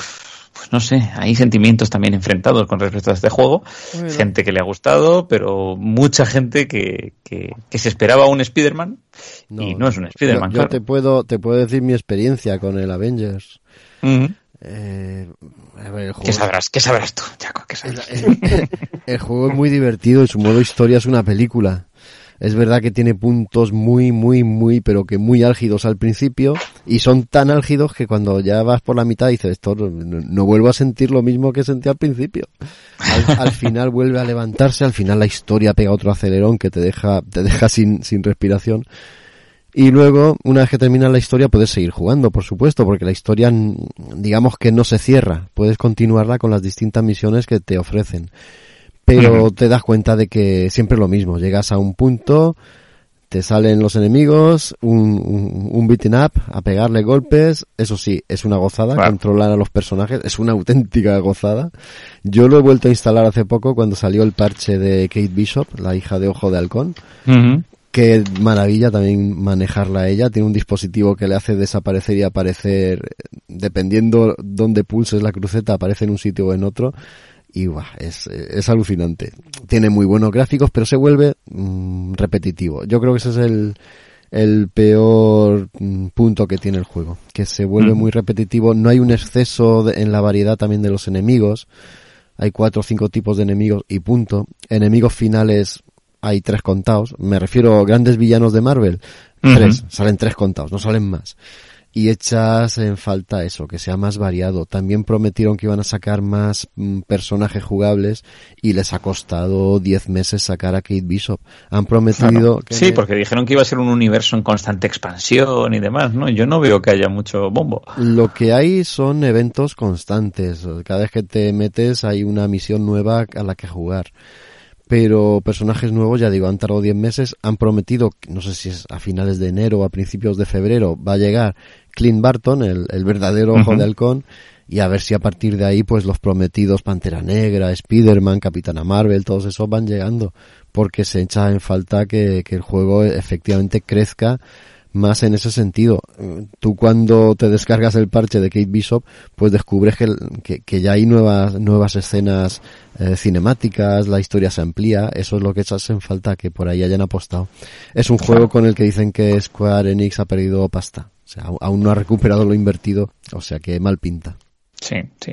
pues no sé, hay sentimientos también enfrentados con respecto a este juego. Bueno. Gente que le ha gustado, pero mucha gente que, que, que se esperaba un Spider-Man no, y no es un Spider-Man. Yo, yo claro. te, puedo, te puedo decir mi experiencia con el Avengers. Uh -huh. Eh, ver, juego... ¿Qué sabrás? ¿Qué sabrás tú? ¿Qué sabrás? El, el, el, juego es muy divertido y su modo historia es una película. Es verdad que tiene puntos muy, muy, muy, pero que muy álgidos al principio y son tan álgidos que cuando ya vas por la mitad dices, esto no, no vuelvo a sentir lo mismo que sentí al principio. Al, al, final vuelve a levantarse, al final la historia pega otro acelerón que te deja, te deja sin, sin respiración. Y luego, una vez que termina la historia, puedes seguir jugando, por supuesto, porque la historia, digamos que no se cierra. Puedes continuarla con las distintas misiones que te ofrecen pero uh -huh. te das cuenta de que siempre es lo mismo. Llegas a un punto, te salen los enemigos, un, un, un beating up, a pegarle golpes. Eso sí, es una gozada wow. controlar a los personajes, es una auténtica gozada. Yo lo he vuelto a instalar hace poco cuando salió el parche de Kate Bishop, la hija de Ojo de Halcón. Uh -huh. Qué maravilla también manejarla ella. Tiene un dispositivo que le hace desaparecer y aparecer, dependiendo dónde pulses la cruceta, aparece en un sitio o en otro y buah, es, es alucinante. Tiene muy buenos gráficos, pero se vuelve mmm, repetitivo. Yo creo que ese es el, el peor mmm, punto que tiene el juego, que se vuelve mm. muy repetitivo. No hay un exceso de, en la variedad también de los enemigos. Hay cuatro o cinco tipos de enemigos y punto. Enemigos finales hay tres contados. Me refiero a grandes villanos de Marvel. Uh -huh. Tres, salen tres contados, no salen más y echas en falta eso, que sea más variado. También prometieron que iban a sacar más mm, personajes jugables y les ha costado 10 meses sacar a Kate Bishop. Han prometido... Claro. Que sí, porque dijeron que iba a ser un universo en constante expansión y demás, ¿no? Yo no veo que haya mucho bombo. Lo que hay son eventos constantes. Cada vez que te metes hay una misión nueva a la que jugar pero personajes nuevos, ya digo, han tardado 10 meses, han prometido, no sé si es a finales de enero o a principios de febrero, va a llegar Clint Barton, el, el verdadero ojo uh -huh. de halcón, y a ver si a partir de ahí, pues los prometidos Pantera Negra, Spider-Man, Capitana Marvel, todos esos van llegando, porque se echa en falta que, que el juego efectivamente crezca más en ese sentido. Tú cuando te descargas el parche de Kate Bishop, pues descubres que, que, que ya hay nuevas, nuevas escenas eh, cinemáticas, la historia se amplía, eso es lo que echas en falta, que por ahí hayan apostado. Es un juego con el que dicen que Square Enix ha perdido pasta. O sea, aún no ha recuperado lo invertido, o sea que mal pinta. Sí, sí.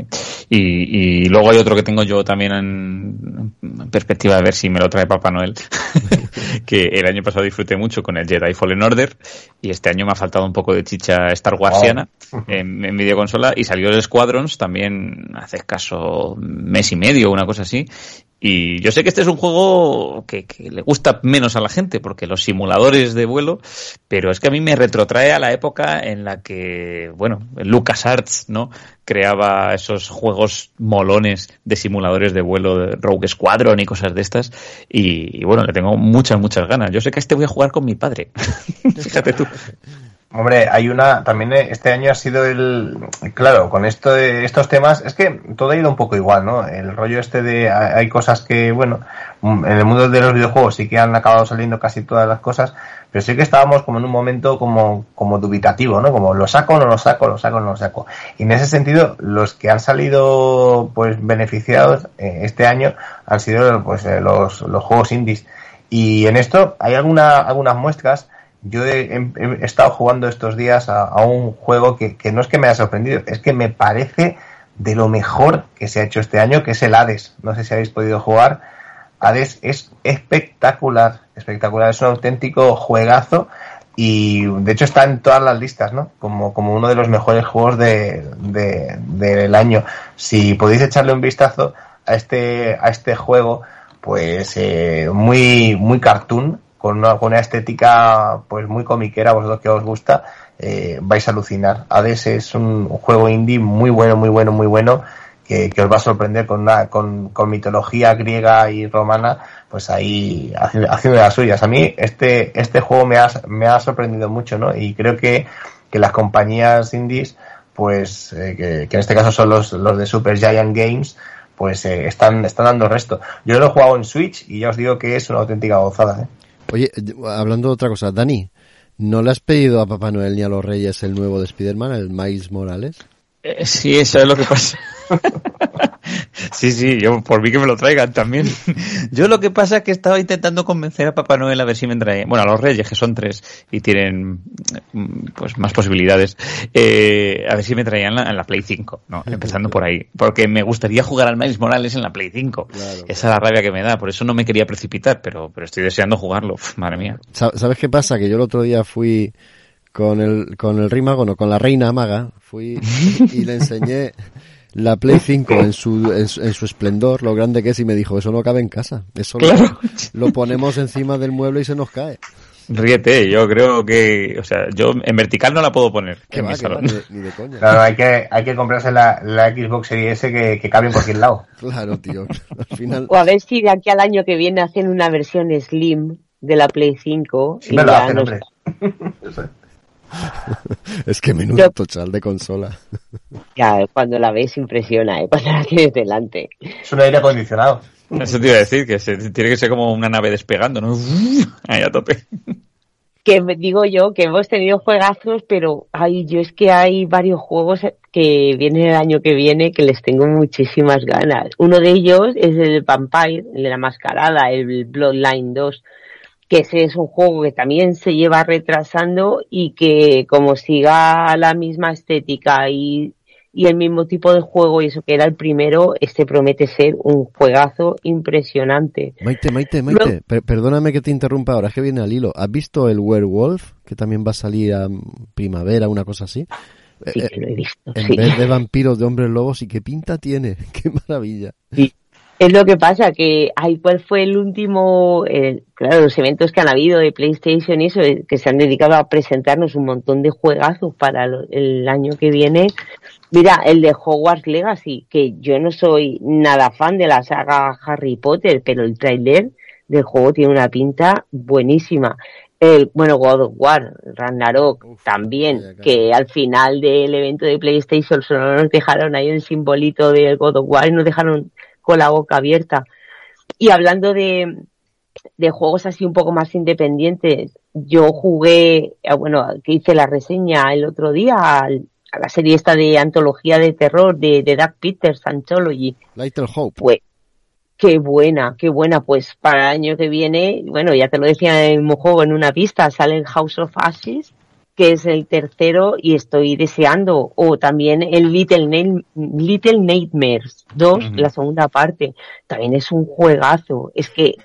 Y, y, luego hay otro que tengo yo también en, perspectiva de ver si me lo trae Papá Noel, que el año pasado disfruté mucho con el Jedi Fallen Order y este año me ha faltado un poco de chicha Star Warsiana en, en videoconsola y salió el Squadrons también hace escaso mes y medio, una cosa así, y yo sé que este es un juego que, le gusta menos a la gente, porque los simuladores de vuelo, pero es que a mí me retrotrae a la época en la que, bueno, LucasArts, ¿no? Creaba esos juegos molones de simuladores de vuelo, de Rogue Squadron y cosas de estas. Y, bueno, le tengo muchas, muchas ganas. Yo sé que este voy a jugar con mi padre. Fíjate tú. Hombre, hay una, también este año ha sido el, claro, con esto estos temas, es que todo ha ido un poco igual, ¿no? El rollo este de, hay cosas que, bueno, en el mundo de los videojuegos sí que han acabado saliendo casi todas las cosas, pero sí que estábamos como en un momento como, como dubitativo, ¿no? Como lo saco no lo saco, lo saco no lo saco. Y en ese sentido, los que han salido, pues, beneficiados eh, este año han sido, pues, eh, los, los juegos indies. Y en esto hay alguna, algunas muestras, yo he, estado jugando estos días a, un juego que, no es que me haya sorprendido, es que me parece de lo mejor que se ha hecho este año, que es el Hades. No sé si habéis podido jugar. Hades es espectacular, espectacular, es un auténtico juegazo y de hecho está en todas las listas, ¿no? Como, como uno de los mejores juegos de, del año. Si podéis echarle un vistazo a este, a este juego, pues eh, muy, muy cartoon, con una, estética pues muy comiquera, vosotros que os gusta, eh, vais a alucinar. Hades es un, juego indie muy bueno, muy bueno, muy bueno, que, os va a sorprender con, una, con, mitología griega y romana, pues ahí haciendo, las suyas. A mí este, este juego me ha, me ha sorprendido mucho, ¿no? Y creo que, que las compañías indies, pues, eh, que, en este caso son los, los de Super Giant Games, pues eh, están, están dando resto. Yo lo he jugado en Switch y ya os digo que es una auténtica gozada. ¿eh? Oye, hablando de otra cosa, Dani, ¿no le has pedido a Papá Noel ni a los Reyes el nuevo de Spider-Man, el Miles Morales? Eh, sí, eso es lo que pasa. Sí, sí, yo por mí que me lo traigan también. Yo lo que pasa es que estaba intentando convencer a Papá Noel a ver si me trae, bueno, a los Reyes, que son tres y tienen mm, pues más posibilidades, eh, a ver si me traían en la, Play 5, ¿no? Empezando por ahí. Porque me gustaría jugar al Miles Morales en la Play 5. Esa es la rabia que me da, por eso no me quería precipitar, pero, pero estoy deseando jugarlo. madre mía. ¿Sabes qué pasa? Que yo el otro día fui con el, con el Rey Mago, no, con la Reina Maga, fui y le enseñé la Play 5 en su, en su, esplendor, lo grande que es, y me dijo, eso no cabe en casa. Eso lo, ponemos encima del mueble y se nos cae. Ríete, yo creo que, o sea, yo en vertical no la puedo poner en mi salón. ni, de coña. Claro, hay que, hay que comprarse la, la Xbox Series S que, que cabe en cualquier lado. Claro, tío. Al final... O a ver si de aquí al año que viene hacen una versión Slim de la Play 5. Sí, me lo hacen, hombre. es que menudo tochal de consola. Ya, cuando la ves impresiona, ¿eh? cuando la tienes delante. Es un aire acondicionado. Eso te iba a decir, que tiene que ser como una nave despegando, ¿no? Ahí a tope. Que digo yo que hemos tenido juegazos, pero ay, yo es que hay varios juegos que vienen el año que viene que les tengo muchísimas ganas. Uno de ellos es el Vampire, el de la mascarada, el Bloodline 2 que ese es un juego que también se lleva retrasando y que como siga la misma estética y, el mismo tipo de juego y eso que era el primero, este promete ser un juegazo impresionante. Maite, Maite, Maite, perdóname que te interrumpa ahora, es que viene al hilo. ¿Has visto el Werewolf, que también va a salir a primavera, una cosa así? Sí, que lo he visto. En vez de vampiros, de hombres lobos, ¿y qué pinta tiene? ¡Qué maravilla! Sí, es lo que pasa, que ay, ¿cuál fue el último, claro, los eventos que han habido de PlayStation y eso, eh, que se han dedicado a presentarnos un montón de juegazos para el año que viene. Mira, el de Hogwarts Legacy, que yo no soy nada fan de la saga Harry Potter, pero el trailer del juego tiene una pinta buenísima. El, bueno, God of War, Ragnarok también, que al final del evento de PlayStation solo nos dejaron ahí el simbolito del God of War y nos dejaron con la boca abierta. Y hablando de, de juegos así un poco más independientes, yo jugué, eh, bueno, que hice la reseña el otro día a, la serie esta de antología de terror de, de Doug Peters, Anthology. Little Hope. Pues, qué buena, qué buena. Pues para el año que viene, bueno, ya te lo decía en un juego en una pista, sale House of Ashes que es el tercero y estoy deseando. O también el Little, Name, Little Nightmares 2, la segunda parte. También es un juegazo. Es que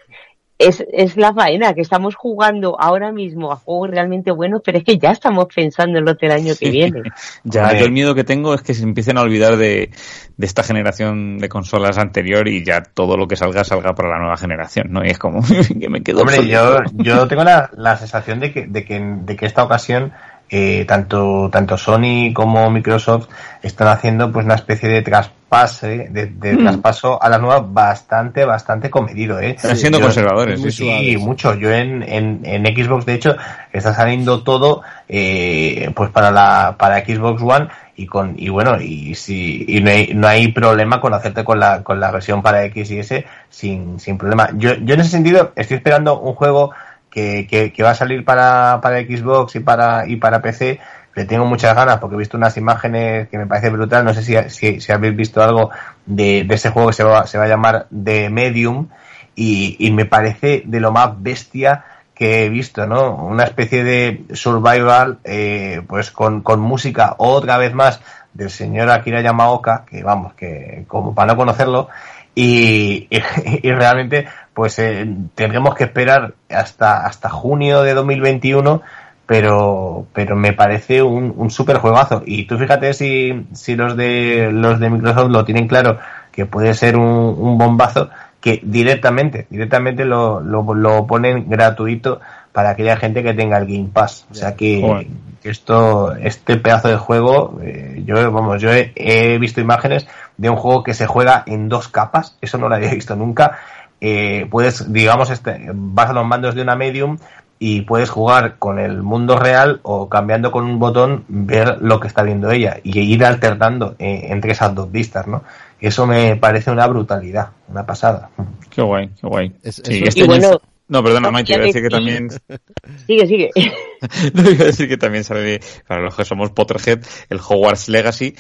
es, es la faena que estamos jugando ahora mismo a juegos realmente buenos, pero es que ya estamos pensando en lo del año que viene. ya, yo el miedo que tengo es que se empiecen a olvidar de, de, esta generación de consolas anterior y ya todo lo que salga salga para la nueva generación, ¿no? Y es como que me quedo. Hombre, yo, yo tengo la, la sensación de que, de que, de que esta ocasión eh, tanto, tanto Sony como Microsoft están haciendo pues una especie de traspase, de, de mm. traspaso a la nueva bastante, bastante comedido, ¿eh? Están siendo conservadores, sí, sí, mucho. Yo en, en, en, Xbox, de hecho, está saliendo todo, eh, pues para la, para Xbox One y con, y bueno, y si, y no hay, no hay problema con hacerte con la, con la versión para X y S sin, sin problema. Yo, yo en ese sentido estoy esperando un juego que, que, va a salir para, para Xbox y para, y para PC, le tengo muchas ganas porque he visto unas imágenes que me parece brutal. No sé si, habéis visto algo de, de, ese juego que se va, a llamar The Medium y, me parece de lo más bestia que he visto, ¿no? Una especie de survival, eh, pues con, música otra vez más del señor Akira Yamaoka, que vamos, que como para no conocerlo, y, realmente pues eh, tendremos que esperar hasta, hasta junio de 2021 pero pero me parece un, un super juegazo y tú fíjate si, si los de los de Microsoft lo tienen claro que puede ser un, un bombazo que directamente directamente lo, lo, lo, ponen gratuito para aquella gente que tenga el Game Pass o sea que, que esto este pedazo de juego eh, yo vamos yo he, he visto imágenes de un juego que se juega en dos capas, eso no lo había visto nunca. Eh, puedes, digamos, este, vas a los mandos de una medium y puedes jugar con el mundo real o cambiando con un botón ver lo que está viendo ella y ir alternando eh, entre esas dos vistas, ¿no? Eso me parece una brutalidad, una pasada. Qué guay, qué guay. Es, sí, este bueno, no, perdona, Mike, iba a decir que también... Sigue, sigue. no, iba a decir que también sale, para los que somos Potterhead, el Hogwarts Legacy,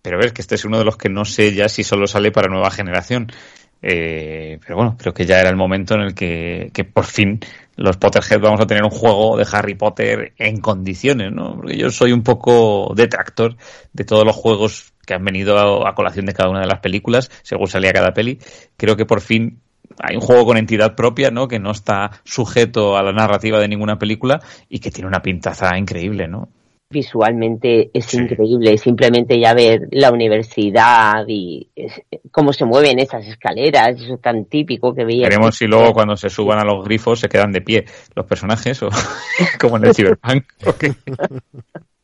pero ves que este es uno de los que no sé ya si solo sale para nueva generación. Eh, pero bueno, creo que ya era el momento en el que, que, por fin los Potterhead vamos a tener un juego de Harry Potter en condiciones, ¿no? Porque yo soy un poco detractor de todos los juegos que han venido a, a colación de cada una de las películas, según salía cada peli. Creo que por fin hay un juego con entidad propia, ¿no? Que no está sujeto a la narrativa de ninguna película y que tiene una pintaza increíble, ¿no? Visualmente es sí. increíble. Simplemente ya ver la universidad y es, cómo se mueven esas escaleras, eso es tan típico que veía. Veremos si luego cuando se suban a los grifos se quedan de pie los personajes o como en el Cyberpunk.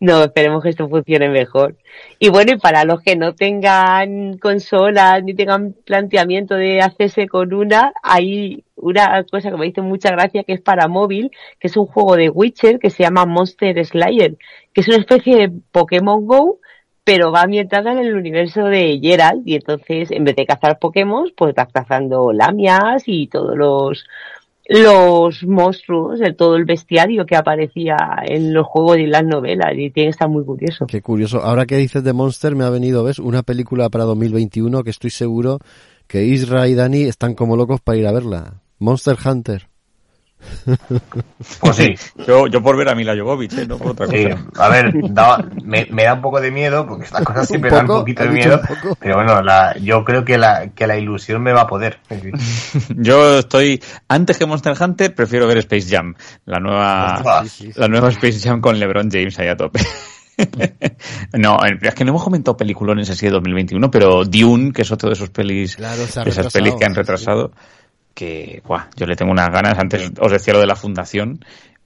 No, esperemos que esto funcione mejor. Y bueno, y para los que no tengan consolas ni tengan planteamiento de hacerse con una, hay una cosa que me hizo mucha gracia que es para móvil, que es un juego de Witcher que se llama Monster Slayer, que es una especie de Pokémon Go, pero va ambientada en el universo de Geralt y entonces en vez de cazar Pokémon, pues vas cazando lamias y todos los los monstruos, de todo el bestiario que aparecía en los juegos y las novelas y tiene que estar muy curioso. Qué curioso. Ahora que dices de Monster me ha venido, ¿ves? Una película para 2021 que estoy seguro que Isra y Dani están como locos para ir a verla. Monster Hunter. Pues sí. Yo, yo por ver a Mila Jovovich, ¿eh? no por otra cosa. Sí, a ver, da, me, me, da un poco de miedo, porque estas cosas siempre dan un poquito de miedo, pero bueno, la, yo creo que la, que la ilusión me va a poder. yo estoy, antes que Monster Hunter, prefiero ver Space Jam, la nueva, la nueva Space Jam con LeBron James ahí a tope. no, es que no hemos comentado peliculones así de 2021, pero Dune, que es otro de esos pelis, claro, esas pelis que han retrasado. Sí que buah, yo le tengo unas ganas. Antes os decía lo de la fundación,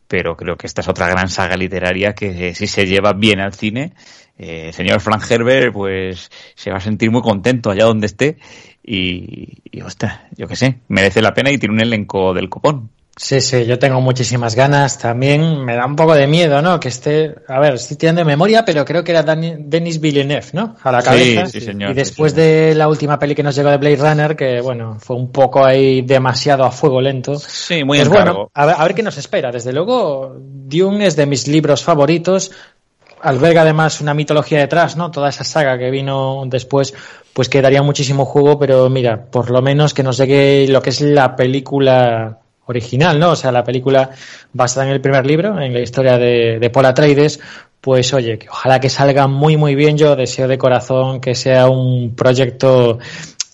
pero creo que esta es otra gran saga literaria que eh, si se lleva bien al cine, eh, el señor Frank Herbert pues se va a sentir muy contento allá donde esté y, y ostras, yo qué sé, merece la pena y tiene un elenco del copón. Sí, sí, yo tengo muchísimas ganas. También me da un poco de miedo, ¿no? Que esté, a ver, estoy tirando de memoria, pero creo que era Dani, Denis Villeneuve, ¿no? A la cabeza. Sí, sí, señor. Y después sí, señor. de la última peli que nos llegó de Blade Runner, que bueno, fue un poco ahí demasiado a fuego lento. Sí, muy pues bueno, a ver, a ver qué nos espera. Desde luego, Dune es de mis libros favoritos. Alberga además una mitología detrás, ¿no? Toda esa saga que vino después, pues quedaría muchísimo juego, pero mira, por lo menos que nos llegue lo que es la película original, ¿no? O sea, la película basada en el primer libro, en la historia de, de Paul Atreides, pues oye, que ojalá que salga muy muy bien. Yo deseo de corazón que sea un proyecto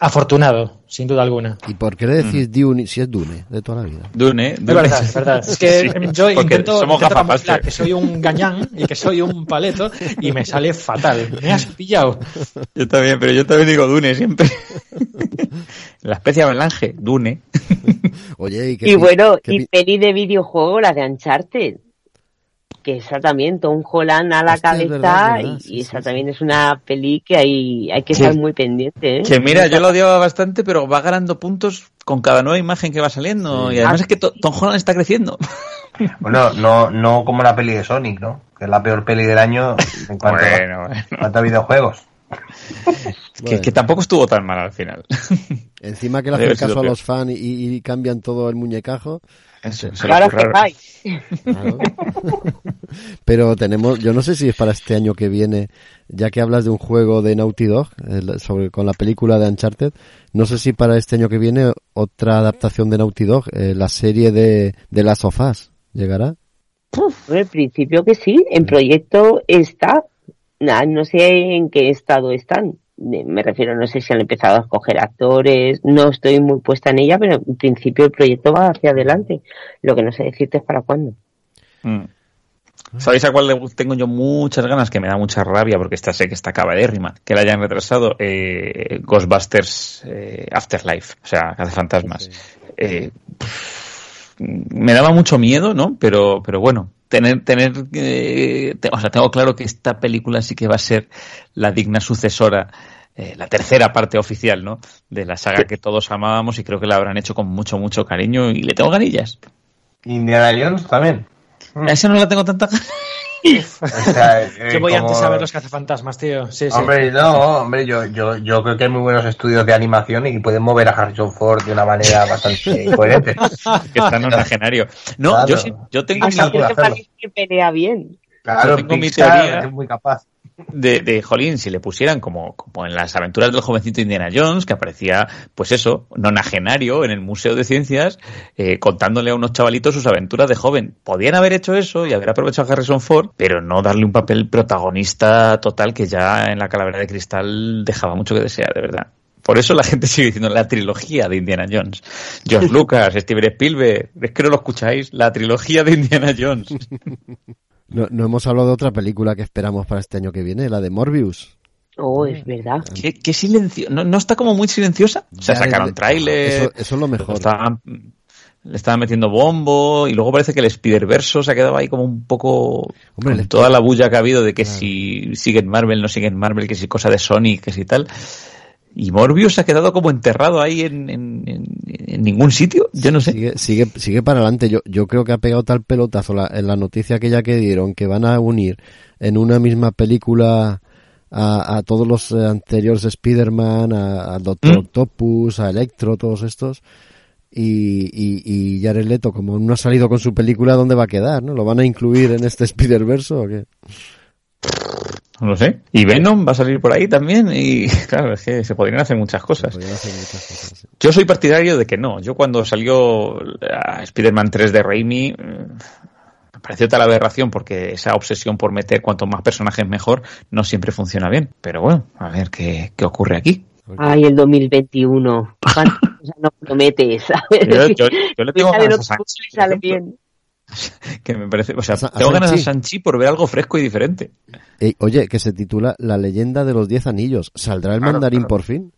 afortunado, sin duda alguna. ¿Y por qué le decís Dune si es Dune de toda la vida? Dune, Es Dune. verdad, es verdad. Es que Sí, yo intento, somos intento camuflar que soy un gañán y que soy un paleto y me sale fatal. Me has pillado. Yo también, pero yo también digo Dune siempre. la especie avalanche, Dune. Oye, y, qué Y bueno, qué y peli de videojuego, la de Uncharted. Que esa también, Tom Holland a la Hostia, cabeza, verdad, es verdad, y, sí, y esa sí, también es una peli que hay, hay que Sí. estar muy pendiente, ¿eh? Que mira, yo lo odiaba bastante, pero va ganando puntos con cada nueva imagen que va saliendo. Sí. Y además Ah, es que To- Tom Holland está creciendo. Bueno, no, no como la peli de Sonic, ¿no? Que es la peor peli del año en cuanto, Bueno, bueno. en cuanto a videojuegos. Que, Bueno. que tampoco estuvo tan mal al final. Encima que le hacen caso a los fans y, y cambian todo el muñecajo. Se Claro. Claro. Pero tenemos, yo no sé si es para este año que viene, ya que hablas de un juego de Naughty Dog, el- sobre, con la película de Uncharted, no sé si para este año que viene otra adaptación de Naughty Dog, eh, la serie de, de Last of Us, ¿llegará? En el principio que sí, en proyecto está. Nah, no sé en qué estado están. Eh, Me refiero, no sé si han empezado a escoger actores, no estoy muy puesta en ella, pero en principio el proyecto va hacia adelante. Lo que no sé decirte es para cuándo. Mm. ¿Sabéis a cuál le tengo yo muchas ganas? Que me da mucha rabia porque esta sé que está acabadérrima. Que la hayan retrasado. Eh, Ghostbusters eh, Afterlife. O sea, Cazafantasmas. Eh, pff, me daba mucho miedo, ¿no? Pero, pero bueno, tener, tener, eh, te- o sea, tengo claro que esta película sí que va a ser la digna sucesora, eh, la tercera parte oficial, ¿no? De la saga que todos amábamos y creo que la habrán hecho con mucho, mucho cariño y le tengo ganillas. Indiana Jones también. A esa no la tengo tanta ganas. O sea, eh, Yo voy como- antes a ver los cazafantasmas, tío. Sí, sí. Hombre, no, hombre, yo, yo, yo creo que hay muy buenos estudios de animación y pueden mover a Harrison Ford de una manera bastante coherente. que está nonagenario. No, Claro. yo sí, yo tengo Ah, mi, que pelea bien. Claro, Yo tengo mi Pixar teoría. es muy capaz. De, de Jolín, si le pusieran como, como en las aventuras del jovencito Indiana Jones, que aparecía, pues eso, nonagenario en el Museo de Ciencias, eh, contándole a unos chavalitos sus aventuras de joven. Podían haber hecho eso y haber aprovechado a Harrison Ford, pero no darle un papel protagonista total que ya en la calavera de cristal dejaba mucho que desear, de verdad. Por eso la gente sigue diciendo la trilogía de Indiana Jones. George Lucas, Steven Spielberg, es que no lo escucháis, la trilogía de Indiana Jones. No, no hemos hablado de otra película que esperamos para este año que viene, la de Morbius. Oh, es verdad. ¿Qué, qué silencio? ¿No, ¿No está como muy silenciosa? O sea, Ya sacaron el- tráiler, Eso, eso es lo mejor. estaban- le estaban metiendo bombo y luego parece que el Spider-Verso se ha quedado ahí como un poco Hombre, con toda la bulla que ha habido de que Claro. si siguen Marvel, no siguen Marvel, que si cosa de Sony, que si tal. Y Morbius se ha quedado como enterrado ahí en, en- en- en ningún sitio. Yo no sé. Sigue, sigue, sigue para adelante. Yo, yo creo que ha pegado tal pelotazo la, en la noticia aquella que dieron que van a unir en una misma película a, a todos los eh, anteriores Spider-Man, a, a Doctor ¿Mm? Octopus, a Electro, todos estos. Y, y, y Jared Leto, como no ha salido con su película, ¿dónde va a quedar? ¿no? ¿Lo van a incluir en este Spider-Verse o qué? No lo sé. Y Venom va a salir por ahí también. Y claro, es que se podrían hacer muchas cosas. Podrían hacer muchas cosas, sí. Yo soy partidario de que no. Yo cuando salió ah, Spider-Man 3 de Raimi, eh, me pareció tal aberración porque esa obsesión por meter cuanto más personajes mejor no siempre funciona bien. Pero bueno, a ver qué, qué ocurre aquí. Ay, el 2021. ¿Cuántas cosas no prometes? ¿sabes? Yo, yo- yo le tengo ganas a sale bien. que me parece, o sea, A Sa- a tengo ganas a Sanchi. Por ver algo fresco y diferente. Ey, oye, que se titula La leyenda de los diez anillos. ¿Saldrá el Claro, mandarín claro. por fin?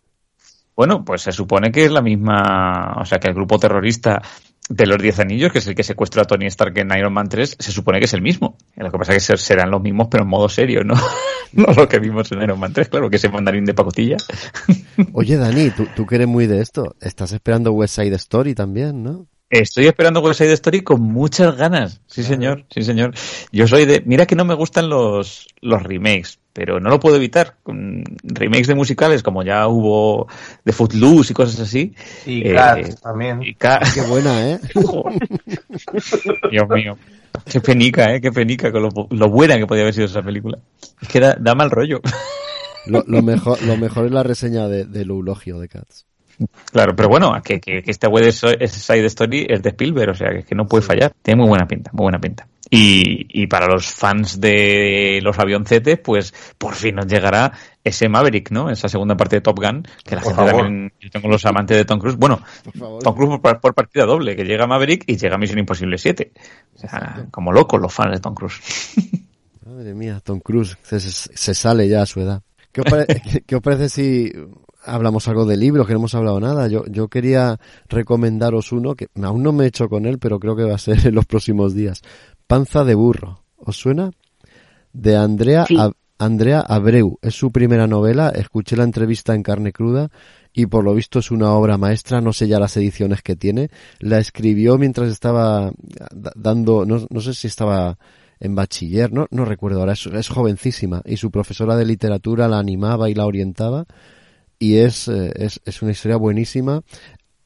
Bueno, pues se supone que es la misma, o sea, que el grupo terrorista de los Diez Anillos, que es el que secuestró a Tony Stark en Iron Man 3, se supone que es el mismo. Lo que pasa es que ser- serán los mismos, pero en modo serio, ¿no? no lo que vimos en Iron Man 3, claro, que ese mandarín de pacotilla. Oye, Dani, tú, tú que eres muy de esto, estás esperando West Side Story también, ¿no? Estoy esperando West Side Story con muchas ganas. Sí, señor, sí, señor. Yo soy de, mira que no me gustan los, los remakes, pero no lo puedo evitar. Con remakes de musicales, como ya hubo de Footloose y cosas así. Y eh, Cats también. y Ca- Qué buena, ¿eh? Dios mío. Qué penica, ¿eh? Qué penica con lo, lo buena que podía haber sido esa película. Es que da, da mal rollo. Lo, lo mejor, lo mejor es la reseña de, del eulogio de Cats. Claro, pero bueno, que, que, esta web de Side Story es de Spielberg, o sea, que, no puede fallar. Tiene muy buena pinta, muy buena pinta. Y, y para los fans de los avioncetes, pues por fin nos llegará ese Maverick, ¿no? Esa segunda parte de Top Gun, que la gente también, yo tengo los amantes de Tom Cruise. Bueno, Tom Cruise por, partida doble, que llega Maverick y llega Misión Imposible 7. O sea, como locos los fans de Tom Cruise. Madre mía, Tom Cruise se, se sale ya a su edad. ¿Qué os, parece, si hablamos algo de libros, que no hemos hablado nada. Yo, yo quería recomendaros uno que aún no me he hecho con él, pero creo que va a ser en los próximos días. Panza de burro. ¿Os suena? De Andrea, Andrea Abreu. Es su primera novela. Escuché la entrevista en carne cruda y por lo visto es una obra maestra. No sé ya las ediciones que tiene. La escribió mientras estaba dando, no, no sé si estaba en bachiller, no, no recuerdo ahora, es, jovencísima y su profesora de literatura la animaba y la orientaba y es, eh, es, es una historia buenísima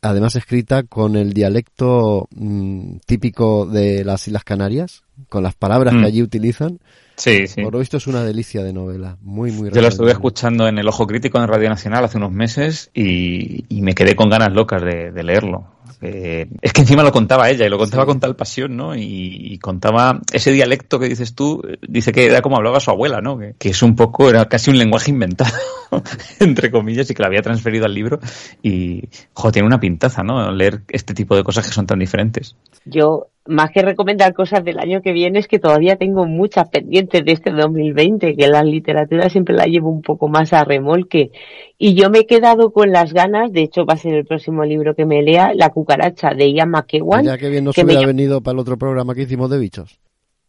además escrita con el dialecto mm, típico de las Islas Canarias, con las palabras que mm. allí utilizan. Sí, sí. Por lo visto es una delicia de novela, muy, muy Yo la estuve escuchando en El Ojo Crítico en Radio Nacional hace unos meses y, y me quedé con ganas locas de, de leerlo. Eh, es que encima lo contaba ella y lo contaba con tal pasión, ¿no? Y, contaba ese dialecto que dices tú, dice que era como hablaba su abuela, ¿no? Que, es un poco, era casi un lenguaje inventado, entre comillas, y que lo había transferido al libro. Y, jo, tiene una pintaza, ¿no? Leer este tipo de cosas que son tan diferentes. Yo más que recomendar cosas del año que viene, es que todavía tengo muchas pendientes de este 2020, que la literatura siempre la llevo un poco más a remolque. Y yo me he quedado con las ganas, de hecho va a ser el próximo libro que me lea, La cucaracha de Ian McEwan. Ya que bien nos hubiera venido para el otro programa que hicimos de bichos.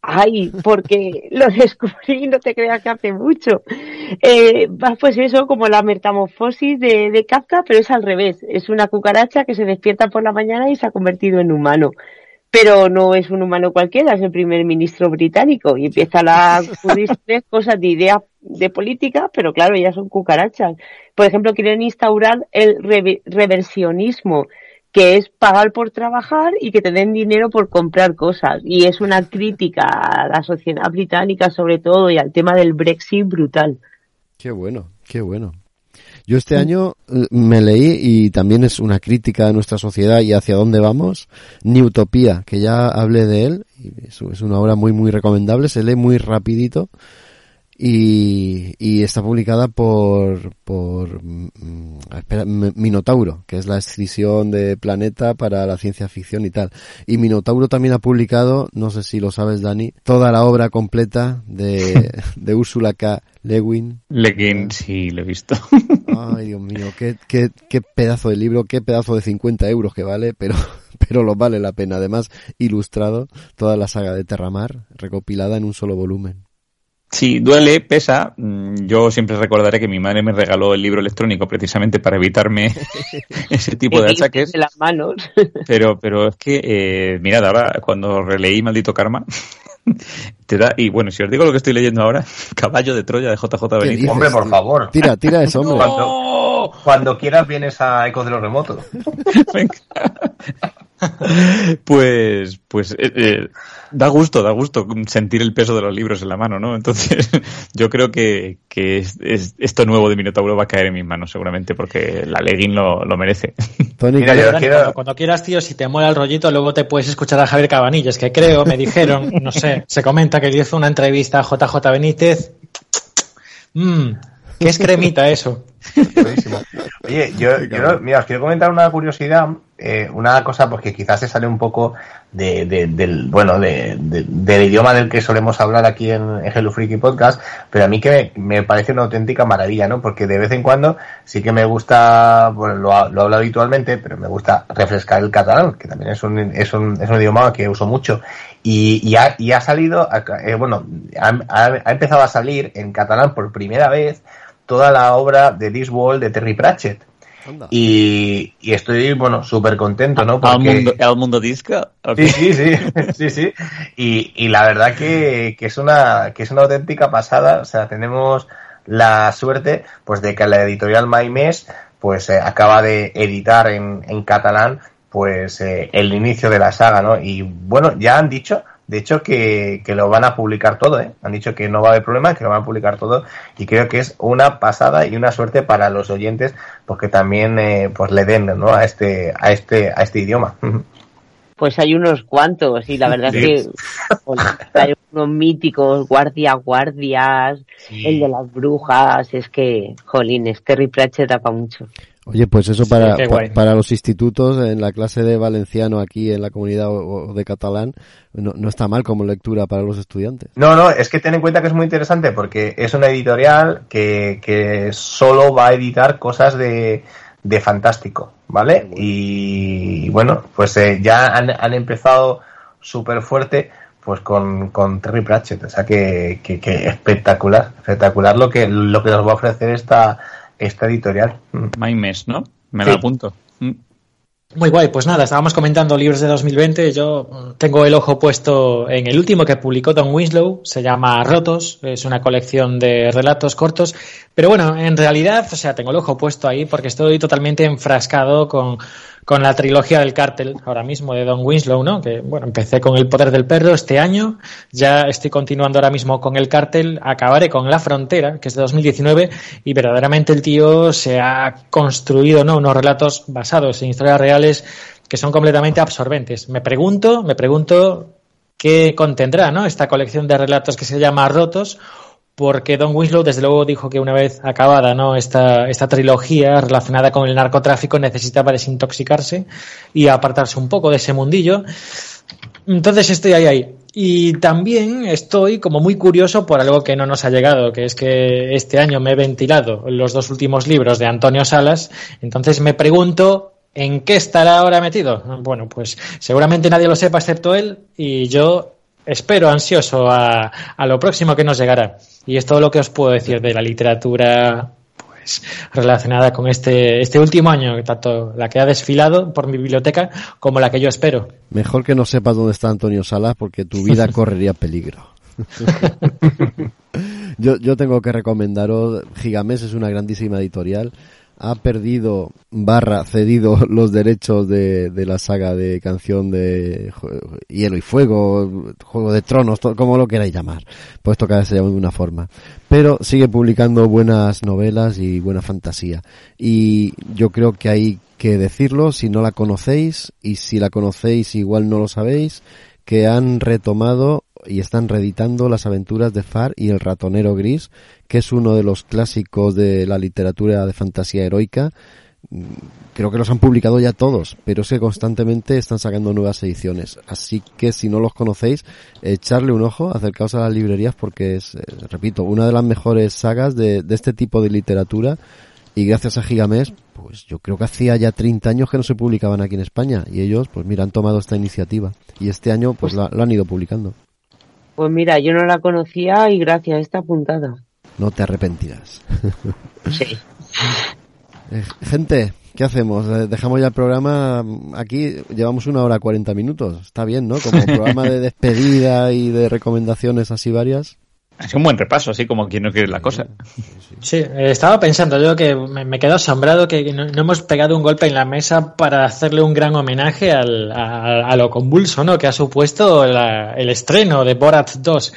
Ay, porque lo descubrí, no te creas que hace mucho. Eh, pues eso, como la metamorfosis de, de Kafka, pero es al revés. Es una cucaracha que se despierta por la mañana y se ha convertido en humano pero no es un humano cualquiera, es el primer ministro británico y empieza a tres cosas de idea de política, pero claro, ya son cucarachas. Por ejemplo, quieren instaurar el reversionismo, que es pagar por trabajar y que te den dinero por comprar cosas. Y es una crítica a la sociedad británica sobre todo y al tema del Brexit brutal. Qué bueno, qué bueno. Yo este año eh, me leí, y también es una crítica a nuestra sociedad y hacia dónde vamos, Ni Utopía, que ya hablé de él, y es una obra muy muy recomendable, se lee muy rapidito, y, y está publicada por, por mm, espera, Minotauro, que es la escisión de Planeta para la ciencia ficción y tal. Y Minotauro también ha publicado, no sé si lo sabes Dani, toda la obra completa de, de Úrsula K. Lewin. Lewin, sí, lo he visto. Ay, Dios mío, qué, qué, qué pedazo de libro, qué pedazo de 50 euros que vale, pero, pero lo vale la pena. Además, ilustrado toda la saga de Terramar, recopilada en un solo volumen. Sí, duele, pesa. Mm, yo siempre recordaré que mi madre me regaló el libro electrónico precisamente para evitarme ese tipo de achaques. De las manos. Pero, pero es que, eh, mirad, ahora cuando releí Maldito Karma, te da, y bueno, si os digo lo que estoy leyendo ahora, Caballo de Troya de JJ Benítez. Hombre, por favor. Tira, tira eso, hombre. Cuando, cuando quieras vienes a Ecos de los Remotos. Venga. pues, pues eh, eh, da gusto, da gusto sentir el peso de los libros en la mano, ¿no? Entonces, yo creo que, que esto nuevo de Minotauro va a caer en mis manos, seguramente, porque la legging lo, merece. cuando, quieras, tío, si te mola el rollito, luego te puedes escuchar a Javier Cabanillas, que creo, me dijeron, no sé, se comenta que le hizo una entrevista a JJ Benítez. Mmm, ¿Qué es cremita eso? Oye, yo, mira, os quiero comentar una curiosidad, eh, una cosa porque quizás se sale un poco de, del, bueno, de, del idioma del que solemos hablar aquí en, Hello Freaky Podcast, pero a mí que me, parece una auténtica maravilla, ¿no? Porque de vez en cuando sí que me gusta, bueno, lo, lo hablo habitualmente, pero me gusta refrescar el catalán, que también es un, es un, es un idioma que uso mucho. Y, y, ha, y ha salido, eh, bueno, ha, ha empezado a salir en catalán por primera vez toda la obra de This World de Terry Pratchett. Y, estoy, bueno, súper contento, ¿no? Porque... ¿Al mundo, disco? Sí, sí, sí, sí, sí. Y, y la verdad que, que, es una, que es una auténtica pasada. O sea, tenemos la suerte, pues, de que la editorial Maimes, pues, eh, acaba de editar en, en catalán, pues, eh, el inicio de la saga, ¿no? Y, bueno, ya han dicho de hecho, que, que, lo van a publicar todo, ¿eh? Han dicho que no va a haber problema, que lo van a publicar todo. Y creo que es una pasada y una suerte para los oyentes, porque también eh, pues le den ¿no? a este, a este, a este idioma. Pues hay unos cuantos, y la verdad es que pues, hay unos míticos, guardia, guardias, el de las brujas, es que, jolines, Terry Pratchett da para mucho. Oye, pues eso para, para los institutos, en la clase de valenciano aquí en la comunidad o, de catalán, no, no, está mal como lectura para los estudiantes. No, no, es que ten en cuenta que es muy interesante porque es una editorial que, que solo va a editar cosas de, de fantástico, ¿vale? Y, bueno, pues eh, ya han, han empezado súper fuerte pues con, con Terry Pratchett, o sea que, que, que espectacular, espectacular lo que, lo que nos va a ofrecer esta esta editorial. My Mes, ¿no? Me sí. lo apunto. Muy guay, pues nada, estábamos comentando libros de 2020. Yo tengo el ojo puesto en el último que publicó Don Winslow, se llama Rotos, es una colección de relatos cortos. Pero bueno, en realidad, o sea, tengo el ojo puesto ahí porque estoy totalmente enfrascado con, con la trilogía del cártel ahora mismo de Don Winslow, ¿no? Que bueno, empecé con El poder del perro este año, ya estoy continuando ahora mismo con el cártel, acabaré con La frontera, que es de 2019 y verdaderamente el tío se ha construido, ¿no? Unos relatos basados en historias reales que son completamente absorbentes. Me pregunto, me pregunto qué contendrá, ¿no? Esta colección de relatos que se llama Rotos porque Don Winslow desde luego dijo que una vez acabada ¿no? esta, trilogía relacionada con el narcotráfico necesitaba desintoxicarse y apartarse un poco de ese mundillo. Entonces estoy ahí, ahí. Y también estoy como muy curioso por algo que no nos ha llegado, que es que este año me he ventilado los dos últimos libros de Antonio Salas. Entonces me pregunto ¿En qué estará ahora metido? Bueno, pues seguramente nadie lo sepa excepto él y yo espero ansioso a, a, lo próximo que nos llegará. Y es todo lo que os puedo decir de la literatura pues relacionada con este, este último año, tanto la que ha desfilado por mi biblioteca como la que yo espero. Mejor que no sepas dónde está Antonio Salas porque tu vida correría peligro. yo, yo tengo que recomendaros, Gigamés es una grandísima editorial ha perdido barra cedido los derechos de, de, la saga de canción de Hielo y Fuego, Juego de Tronos, como lo queráis llamar, puesto que se llama de una forma. Pero sigue publicando buenas novelas y buena fantasía. Y yo creo que hay que decirlo si no la conocéis y si la conocéis igual no lo sabéis, que han retomado y están reeditando las aventuras de Far y el ratonero gris, que es uno de los clásicos de la literatura de fantasía heroica. Creo que los han publicado ya todos, pero es que constantemente están sacando nuevas ediciones. Así que si no los conocéis, echarle un ojo, acercaos a las librerías porque es, eh, repito, una de las mejores sagas de, de este tipo de literatura y gracias a Gigamés, pues yo creo que hacía ya 30 años que no se publicaban aquí en España y ellos, pues mira, han tomado esta iniciativa y este año pues la, la han ido publicando. Pues mira, yo no la conocía y gracias, está apuntada. No te arrepentirás. Sí. Eh, gente, ¿qué hacemos? Eh, Dejamos ya el programa aquí, llevamos una hora cuarenta minutos. Está bien, ¿no? Como programa de despedida y de recomendaciones así varias. Es un buen repaso, así como quien no quiere la cosa. Sí, estaba pensando yo que me, me quedo asombrado que no, no, hemos pegado un golpe en la mesa para hacerle un gran homenaje al, a, a, lo convulso ¿no? que ha supuesto la, el estreno de Borat 2.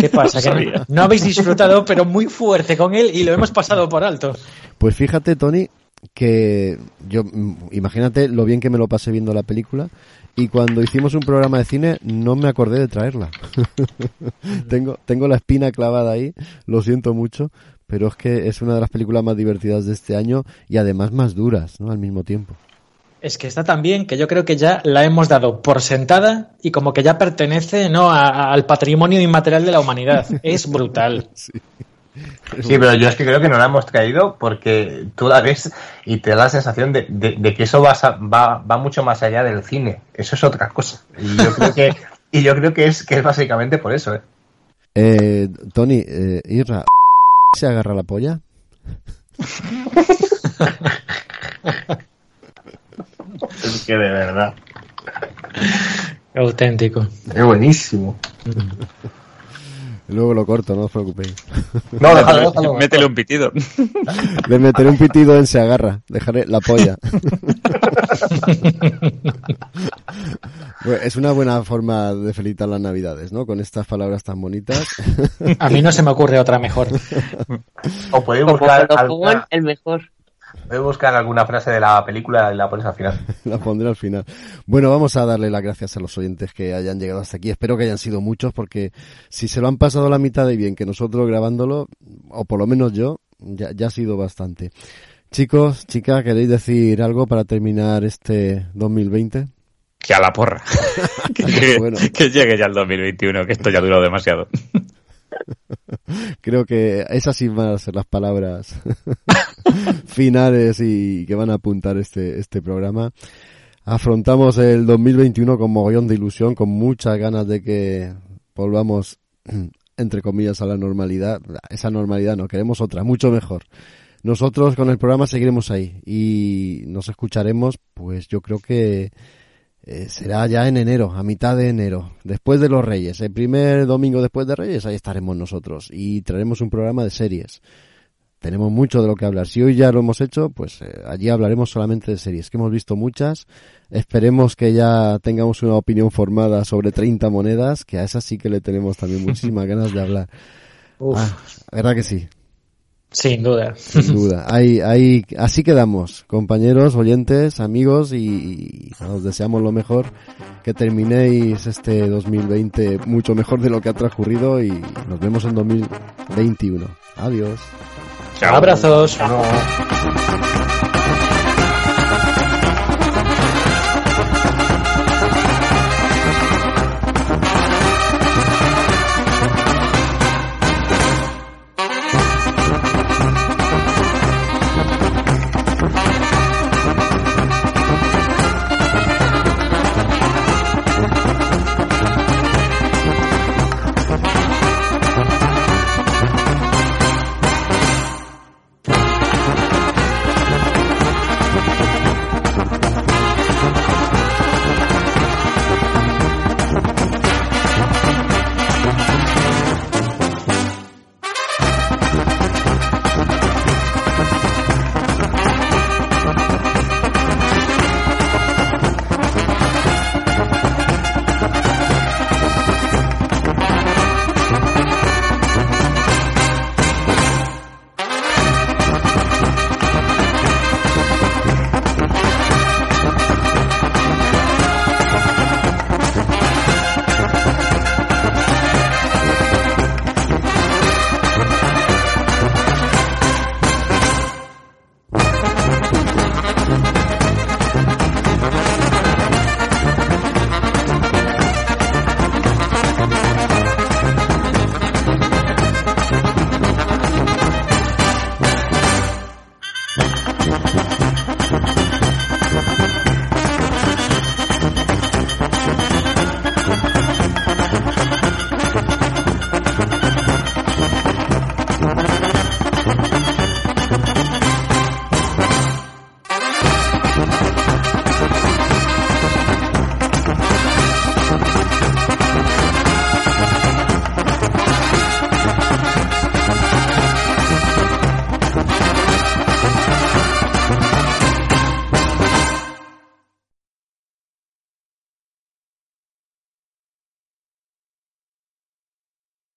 ¿Qué pasa? que no, no habéis disfrutado, pero muy fuerte con él y lo hemos pasado por alto. Pues fíjate, Tony, que yo, imagínate lo bien que me lo pasé viendo la película y cuando hicimos un programa de cine no me acordé de traerla. tengo, tengo la espina clavada ahí, lo siento mucho, pero es que es una de las películas más divertidas de este año y además más duras, ¿no? Al mismo tiempo. Es que está tan bien que yo creo que ya la hemos dado por sentada y como que ya pertenece no a, a, al patrimonio inmaterial de la humanidad. Es brutal. Sí. Sí, pero yo es que creo que no la hemos traído porque tú la ves y te da la sensación de, de, de que eso va, va, va, mucho más allá del cine. Eso es otra cosa. Y yo creo que, y yo creo que, es, que es básicamente por eso. ¿eh? Eh, Tony, eh, Irra, ¿se agarra la polla? es que de verdad. Auténtico. Es buenísimo. Luego lo corto, no os preocupéis. No, déjalo, déjalo. Métele un pitido. Le meteré un pitido en se agarra. Dejaré la polla. Bueno, es una buena forma de felicitar las navidades, ¿no? Con estas palabras tan bonitas. A mí no se me ocurre otra mejor. O podéis buscar, alguna, el mejor. Podéis buscar alguna frase de la película y la pones al final. La pondré al final. Bueno, vamos a darle las gracias a los oyentes que hayan llegado hasta aquí. Espero que hayan sido muchos porque si se lo han pasado la mitad de bien que nosotros grabándolo, o por lo menos yo, ya, ya ha sido bastante. Chicos, chicas, ¿queréis decir algo para terminar este 2020? Que a la porra. que, llegue, Bueno. que llegue ya el 2021, que esto ya ha durado demasiado. Creo que esas sí van a ser las palabras finales y que van a apuntar este, este programa. Afrontamos el 2021 con mogollón de ilusión, con muchas ganas de que volvamos, entre comillas, a la normalidad. Esa normalidad no, queremos otra, mucho mejor. Nosotros con el programa seguiremos ahí y nos escucharemos, pues yo creo que eh, será ya en enero, a mitad de enero, después de los Reyes. El primer domingo después de Reyes, ahí estaremos nosotros y traeremos un programa de series. Tenemos mucho de lo que hablar. Si hoy ya lo hemos hecho, pues eh, allí hablaremos solamente de series, que hemos visto muchas. Esperemos que ya tengamos una opinión formada sobre 30 monedas, que a esas sí que le tenemos también muchísimas ganas de hablar. Uf, Ah, ¿Verdad que sí? Sin duda. Sin duda. Ahí, ahí, así quedamos, compañeros, oyentes, amigos, y, y os deseamos lo mejor. Que terminéis este 2020 mucho mejor de lo que ha transcurrido y nos vemos en 2021. Adiós. Chao. Abrazos. Luego.